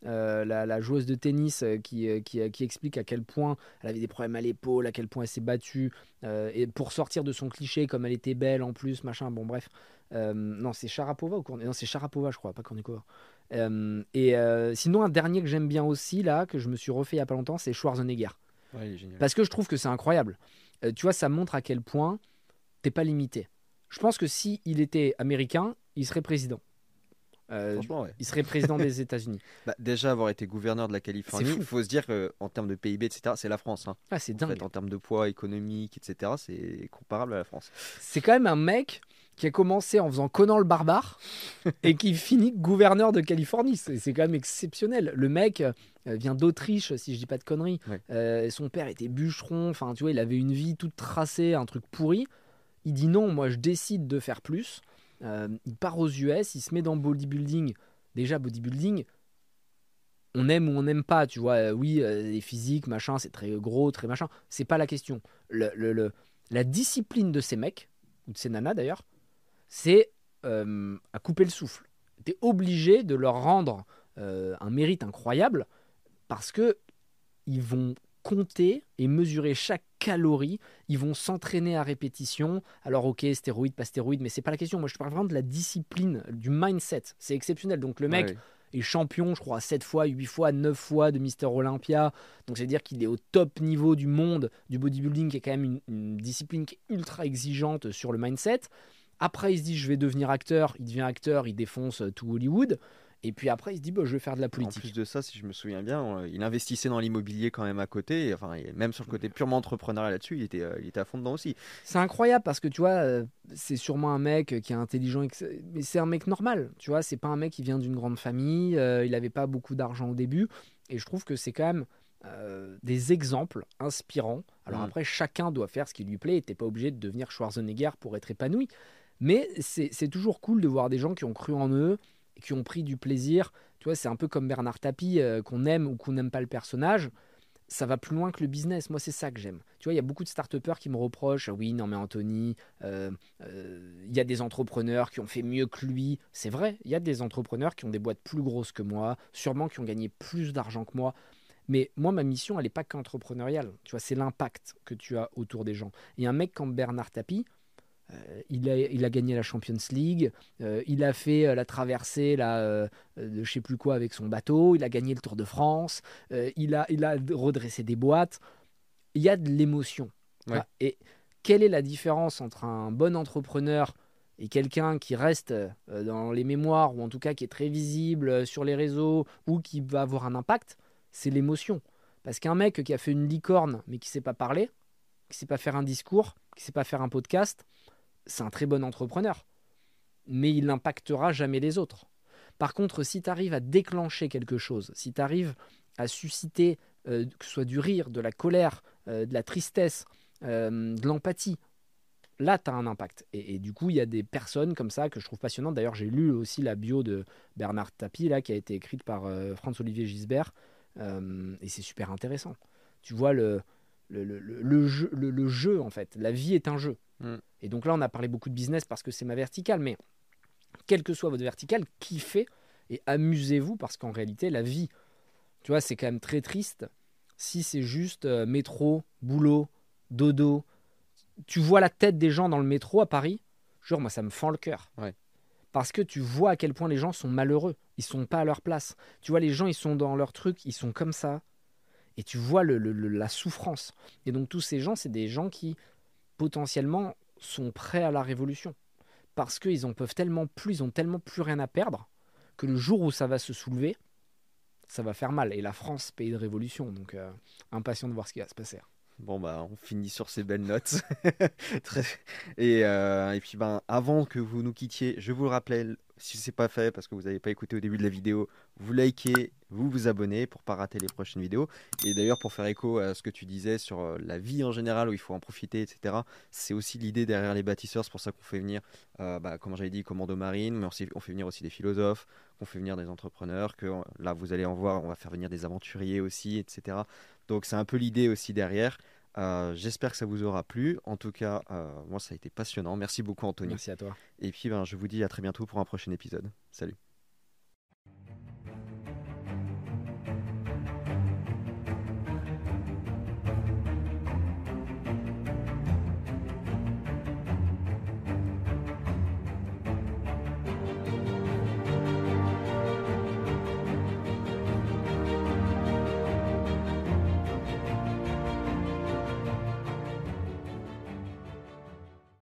la, joueuse de tennis qui, qui, qui, explique à quel point elle avait des problèmes à l'épaule, à quel point elle s'est battue, et pour sortir de son cliché, comme elle était belle en plus, machin, bon, bref. non, c'est Sharapova ou Kournikova Non, c'est Sharapova, je crois, pas Kournikova. Euh, et euh, sinon, un dernier que j'aime bien aussi, là, que je me suis refait il y a pas longtemps, c'est Schwarzenegger. Parce que je trouve que c'est incroyable. Euh, tu vois, ça montre à quel point t'es pas limité. Je pense que si il était américain, il serait président. Il serait président des États-Unis. Bah, déjà, avoir été gouverneur de la Californie, il faut se dire qu'en termes de PIB, etc., c'est la France. Hein. Ah, c'est dingue. En, en termes de poids économique, etc., c'est comparable à la France. C'est quand même un mec qui a commencé en faisant Conan le barbare et qui finit gouverneur de Californie. C'est quand même exceptionnel. Le mec euh, vient d'Autriche, si je dis pas de conneries. Euh, son père était bûcheron. Enfin, tu vois, il avait une vie toute tracée, un truc pourri. Il dit non, moi je décide de faire plus. Euh, il part aux US, il se met dans bodybuilding. Déjà, bodybuilding, on aime ou on n'aime pas, tu vois. oui, les physiques, machin, c'est très gros, très machin. C'est pas la question. Le, la discipline de ces mecs, ou de ces nanas d'ailleurs, c'est euh, à couper le souffle. Tu es obligé de leur rendre euh, un mérite incroyable parce que ils vont compter et mesurer chaque calorie, ils vont s'entraîner à répétition. Alors ok, stéroïde, pas stéroïde, mais c'est pas la question. Moi je parle vraiment de la discipline, du mindset. C'est exceptionnel. Donc le mec est champion, je crois, 7 fois, 8 fois, 9 fois de Mister Olympia. Donc c'est-à-dire qu'il est au top niveau du monde du bodybuilding, qui est quand même une, une discipline qui est ultra exigeante sur le mindset. Après, il se dit, je vais devenir acteur. Il devient acteur, il défonce euh, tout Hollywood. Et puis après, il se dit, bah, je vais faire de la politique. En plus de ça, si je me souviens bien, euh, il investissait dans l'immobilier quand même à côté. Enfin, même sur le côté purement entrepreneurial là-dessus, il était, euh, il était à fond dedans aussi. C'est incroyable parce que tu vois, c'est sûrement un mec qui est intelligent, mais c'est un mec normal. Tu vois, c'est pas un mec qui vient d'une grande famille. il n'avait pas beaucoup d'argent au début. Et je trouve que c'est quand même des exemples inspirants. Alors mm. après, chacun doit faire ce qui lui plaît. Tu n'es pas obligé de devenir Schwarzenegger pour être épanoui. Mais c'est toujours cool de voir des gens qui ont cru en eux, qui ont pris du plaisir. Tu vois, c'est un peu comme Bernard Tapie, euh, qu'on aime ou qu'on n'aime pas le personnage. Ça va plus loin que le business. Moi, c'est ça que j'aime. Tu vois, il y a beaucoup de start qui me reprochent Oui, non, mais Anthony, euh, euh, il y a des entrepreneurs qui ont fait mieux que lui. C'est vrai, il y a des entrepreneurs qui ont des boîtes plus grosses que moi, sûrement qui ont gagné plus d'argent que moi. Mais moi, ma mission, elle n'est pas qu'entrepreneuriale. Tu vois, c'est l'impact que tu as autour des gens. Et un mec comme Bernard Tapie, il, a, il, a, gagné la Champions League, euh, il a fait euh, la traversée là, de je sais plus quoi avec son bateau, il a gagné le Tour de France, il, a, il a redressé des boîtes. Il y a de l'émotion. Et quelle est la différence entre un bon entrepreneur et quelqu'un qui reste dans les mémoires, ou en tout cas qui est très visible sur les réseaux, ou qui va avoir un impact? C'est l'émotion. Parce qu'un mec qui a fait une licorne, mais qui ne sait pas parler, qui ne sait pas faire un discours, qui ne sait pas faire un podcast, c'est un très bon entrepreneur, mais il n'impactera jamais les autres. Par contre, si tu arrives à déclencher quelque chose, si tu arrives à susciter euh, que ce soit du rire, de la colère, euh, de la tristesse, euh, de l'empathie, là, tu as un impact. Et, du coup, il y a des personnes comme ça que je trouve passionnantes. D'ailleurs, j'ai lu aussi la bio de Bernard Tapie, là, qui a été écrite par Franz-Olivier Gisbert. Et c'est super intéressant. Tu vois le, le, le, le jeu, le, jeu, en fait. La vie est un jeu. Mm. Et donc là, on a parlé beaucoup de business parce que c'est ma verticale. Mais quelle que soit votre verticale, kiffez et amusez-vous parce qu'en réalité, la vie, tu vois, c'est quand même très triste si c'est juste euh, métro, boulot, dodo, tu vois la tête des gens dans le métro à Paris, genre moi ça me fend le cœur. Parce que tu vois à quel point les gens sont malheureux, ils sont pas à leur place. Tu vois les gens ils sont dans leur truc, ils sont comme ça. Et tu vois le, la souffrance. Et donc tous ces gens, c'est des gens qui potentiellement sont prêts à la révolution. Parce qu'ils en peuvent tellement plus, ils ont tellement plus rien à perdre, que le jour où ça va se soulever, ça va faire mal. Et la France, pays de révolution, donc euh, impatient de voir ce qui va se passer. Bon bah on finit sur ces belles notes. et, euh, et, puis ben avant que vous nous quittiez, je vous le rappelle, si ce n'est pas fait parce que vous n'avez pas écouté au début de la vidéo, vous likez, vous vous abonnez pour pas rater les prochaines vidéos. Et d'ailleurs pour faire écho à ce que tu disais sur euh, la vie en général où il faut en profiter, etc. C'est aussi l'idée derrière les bâtisseurs, c'est pour ça qu'on fait venir, euh, bah, comme j'avais dit, commando marine, mais on fait venir aussi des philosophes, on fait venir des entrepreneurs, que là vous allez en voir, on va faire venir des aventuriers aussi, etc. Donc c'est un peu l'idée aussi derrière. Euh, j'espère que ça vous aura plu. En tout cas, euh, moi, ça a été passionnant. Merci beaucoup, Anthony. Merci à toi. Et puis, ben, je vous dis à très bientôt pour un prochain épisode. Salut.